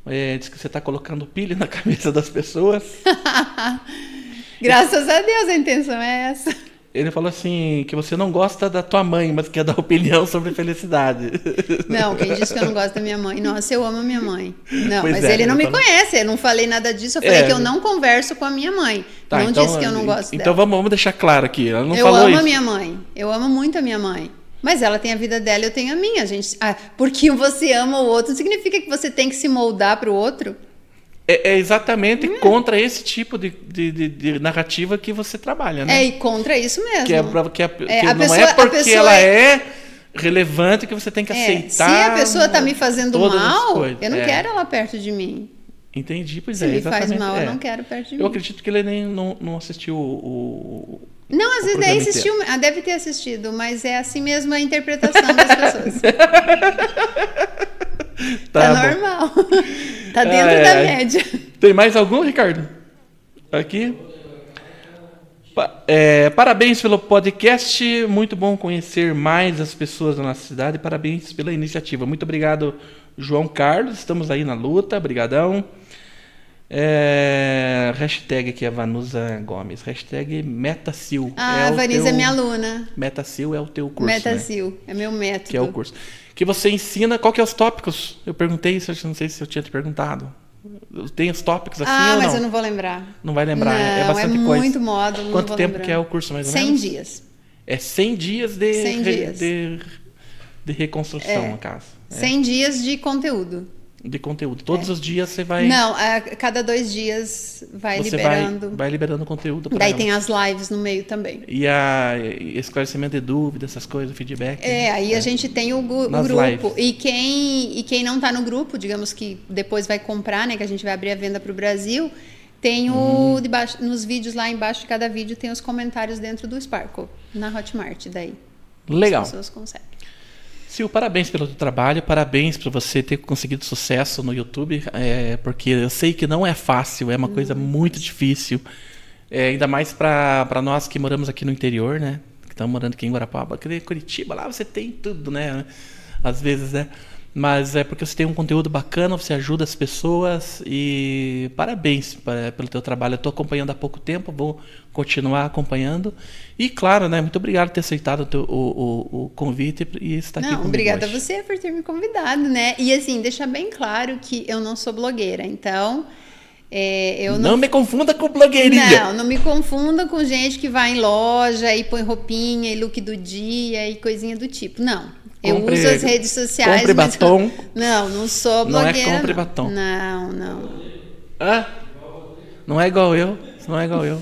É, diz que você tá colocando pilha na <laughs> cabeça das pessoas. <laughs> Graças a Deus a intenção é essa. Ele falou assim, que você não gosta da tua mãe, mas quer dar opinião sobre felicidade. <laughs> Não, quem disse que eu não gosto da minha mãe? Nossa, eu amo a minha mãe. Não, Pois mas é, ele não eu me conhece, eu não falei nada disso. Eu falei É. que eu não converso com a minha mãe. Tá, não então, disse que eu não gosto Então dela. vamos, vamos deixar claro aqui. Ela não eu falou amo isso. a minha mãe. Eu amo muito a minha mãe. Mas ela tem a vida dela, eu tenho a minha. A gente, ah, porque você ama o outro, significa que você tem que se moldar para o outro. É, é exatamente Hum. contra esse tipo de, de, de- de narrativa que você trabalha, né? É, e contra isso mesmo. Que, é pra- que, a- que não pessoa- é porque ela é- é relevante que você tem que É, aceitar. se a pessoa tá me fazendo mal, eu não É. quero ela perto de mim. Entendi, pois Se é. me faz exatamente, mal, é. eu não quero perto de Eu mim. acredito que ele nem não, não assistiu o. o- Não, às o vezes programa nem assistiu, ah, deve ter assistido, mas é assim mesmo a interpretação das pessoas. <laughs> Tá, bom. normal. <laughs> tá dentro da média. Tem mais algum, Ricardo? Aqui. É, parabéns pelo podcast. Muito bom conhecer mais as pessoas da nossa cidade. Parabéns pela iniciativa. Muito obrigado, João Carlos. Estamos aí na luta. Brigadão. É, hashtag aqui é Vanusa Gomes. Hashtag Metacil. Ah, é a o Vanessa teu- é minha aluna. Metacil é o teu curso, né? Metacil, é meu método. Que é o curso. Que você ensina, qual que é os tópicos? Eu perguntei isso, eu não sei se eu tinha te perguntado. Tem os tópicos assim ah, ou mas não? eu não vou lembrar. Não vai lembrar, é- é Não, bastante é coisa. muito módulo. Quanto tempo lembrar. que é o curso, mais ou 100 menos? dias. É 100 dias de, 100 re- dias. de, de reconstrução, É. no caso. É, 100 dias de conteúdo. De conteúdo. Todos os dias você vai... Não, a cada dois dias vai você liberando. Vai, vai liberando conteúdo pra Daí tem as lives no meio também. E a esclarecimento de dúvidas, essas coisas, feedback. É, aí a gente tem o, gu- grupo. lives. E quem, e quem não tá no grupo, digamos que depois vai comprar, né? Que a gente vai abrir a venda para o Brasil. Tem o Uhum. debaixo, nos vídeos lá embaixo de cada vídeo tem os comentários dentro do Sparkle, na Hotmart, daí. Legal. As pessoas conseguem. Sil, parabéns pelo teu trabalho, parabéns por você ter conseguido sucesso no YouTube, é, porque eu sei que não é fácil, é uma coisa muito difícil, é, ainda mais para nós que moramos aqui no interior, né? Que estamos morando aqui em Guarapaba, Curitiba, lá você tem tudo, né? Às vezes, né? Mas é porque você tem um conteúdo bacana, você ajuda as pessoas e parabéns pa- pelo teu trabalho. Eu estou acompanhando há pouco tempo, vou continuar acompanhando. E claro, né? Muito obrigado por ter aceitado o, teu- o- o- o convite e estar aqui Não, comigo obrigada a você por ter me convidado, né? E assim, deixar bem claro que eu não sou blogueira, então é, eu não, não me confunda com blogueirinha. Não, não me confunda com gente que vai em loja e põe roupinha e look do dia e coisinha do tipo. Não. Eu Compre- uso as redes sociais. compre batom. <laughs> Não, não sou Não é blogueira. compre batom. Não, não. Ah, não é igual eu, não é igual eu.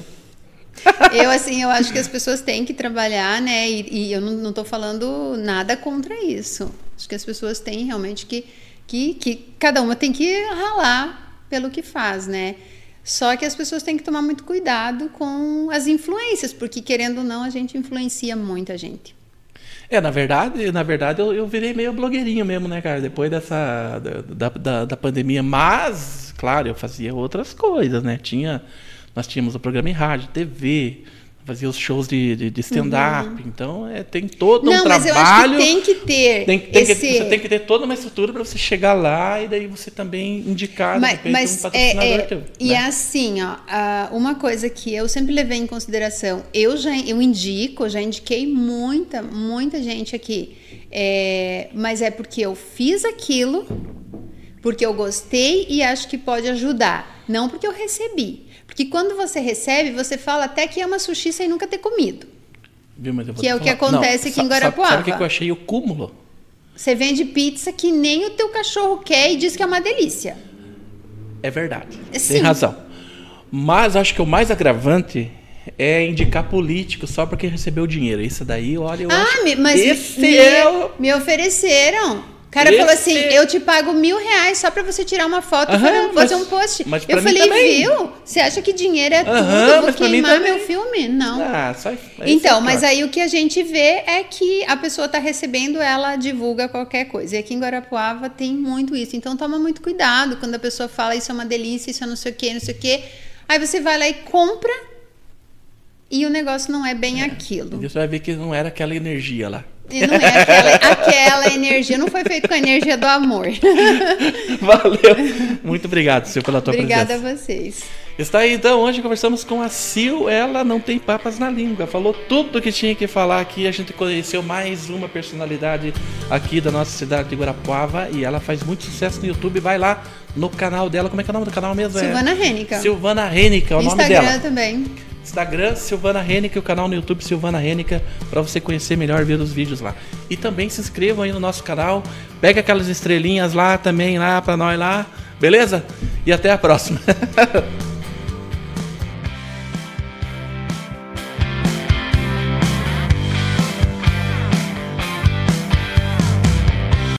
Eu, assim, eu acho que as pessoas têm que trabalhar, né? E, e eu não estou falando nada contra isso. Acho que as pessoas têm realmente que, que, que cada uma tem que ralar pelo que faz, né? Só que as pessoas têm que tomar muito cuidado com as influências, porque querendo ou não, a gente influencia muita gente. É, na verdade, na verdade eu, eu virei meio blogueirinho mesmo, né, cara? Depois dessa da, da, da pandemia. Mas, claro, eu fazia outras coisas, né? Tinha, nós tínhamos o programa em rádio, TV, fazia os shows de, de, de stand-up. Uhum. Então, é, tem todo Não, um trabalho. Mas eu acho que tem que ter. Tem, tem esse... que, você tem que ter toda uma estrutura para você chegar lá e daí você também indicar mas, mas um patrocinador é, é, teu. E né? assim, ó, uma coisa que eu sempre levei em consideração, eu já eu indico, já indiquei muita, muita gente aqui. É, mas é porque eu fiz aquilo, porque eu gostei e acho que pode ajudar. Não porque eu recebi. Porque quando você recebe, você fala até que ama sushi sem nunca ter comido. Viu, que é o que acontece não, aqui em Guarapuava. Sabe o que eu achei o cúmulo? Você vende pizza que nem o teu cachorro quer e diz que é uma delícia. É verdade. Sim. Tem razão. Mas acho que o mais agravante é indicar político só porque recebeu dinheiro. Isso daí, olha, eu ah, acho... mas esse me, é o... me ofereceram. O cara Esse... falou assim: eu te pago mil reais só pra você tirar uma foto e fazer mas, um post. Mas eu falei, viu? Você acha que dinheiro é tudo? Eu vou queimar meu filme? Não. Ah, só, então, mas aí o que a gente vê é que a pessoa tá recebendo, ela divulga qualquer coisa. E aqui em Guarapuava tem muito isso. Então toma muito cuidado quando a pessoa fala isso é uma delícia, isso é não sei o quê, não sei o quê. Aí você vai lá e compra e o negócio não é bem é. aquilo. E você vai ver que não era aquela energia lá. E não é aquela, aquela energia, não foi feito com a energia do amor. <laughs> Valeu. Muito obrigado, Sil, pela tua Obrigada presença. Obrigada a vocês. Está aí, então, hoje conversamos com a Sil, ela não tem papas na língua, falou tudo o que tinha que falar aqui, a gente conheceu mais uma personalidade aqui da nossa cidade de Guarapuava e ela faz muito sucesso no YouTube, vai lá no canal dela, como é que é o nome do canal mesmo? Silvana é... Rênica. Silvana Rênica, é o Instagram nome dela. Instagram também. Instagram Silvana Rênica, o canal no YouTube Silvana Rênica, para você conhecer melhor, ver os vídeos lá. E também se inscrevam aí no nosso canal, pega aquelas estrelinhas lá também lá para nós lá, beleza? E até a próxima. <laughs>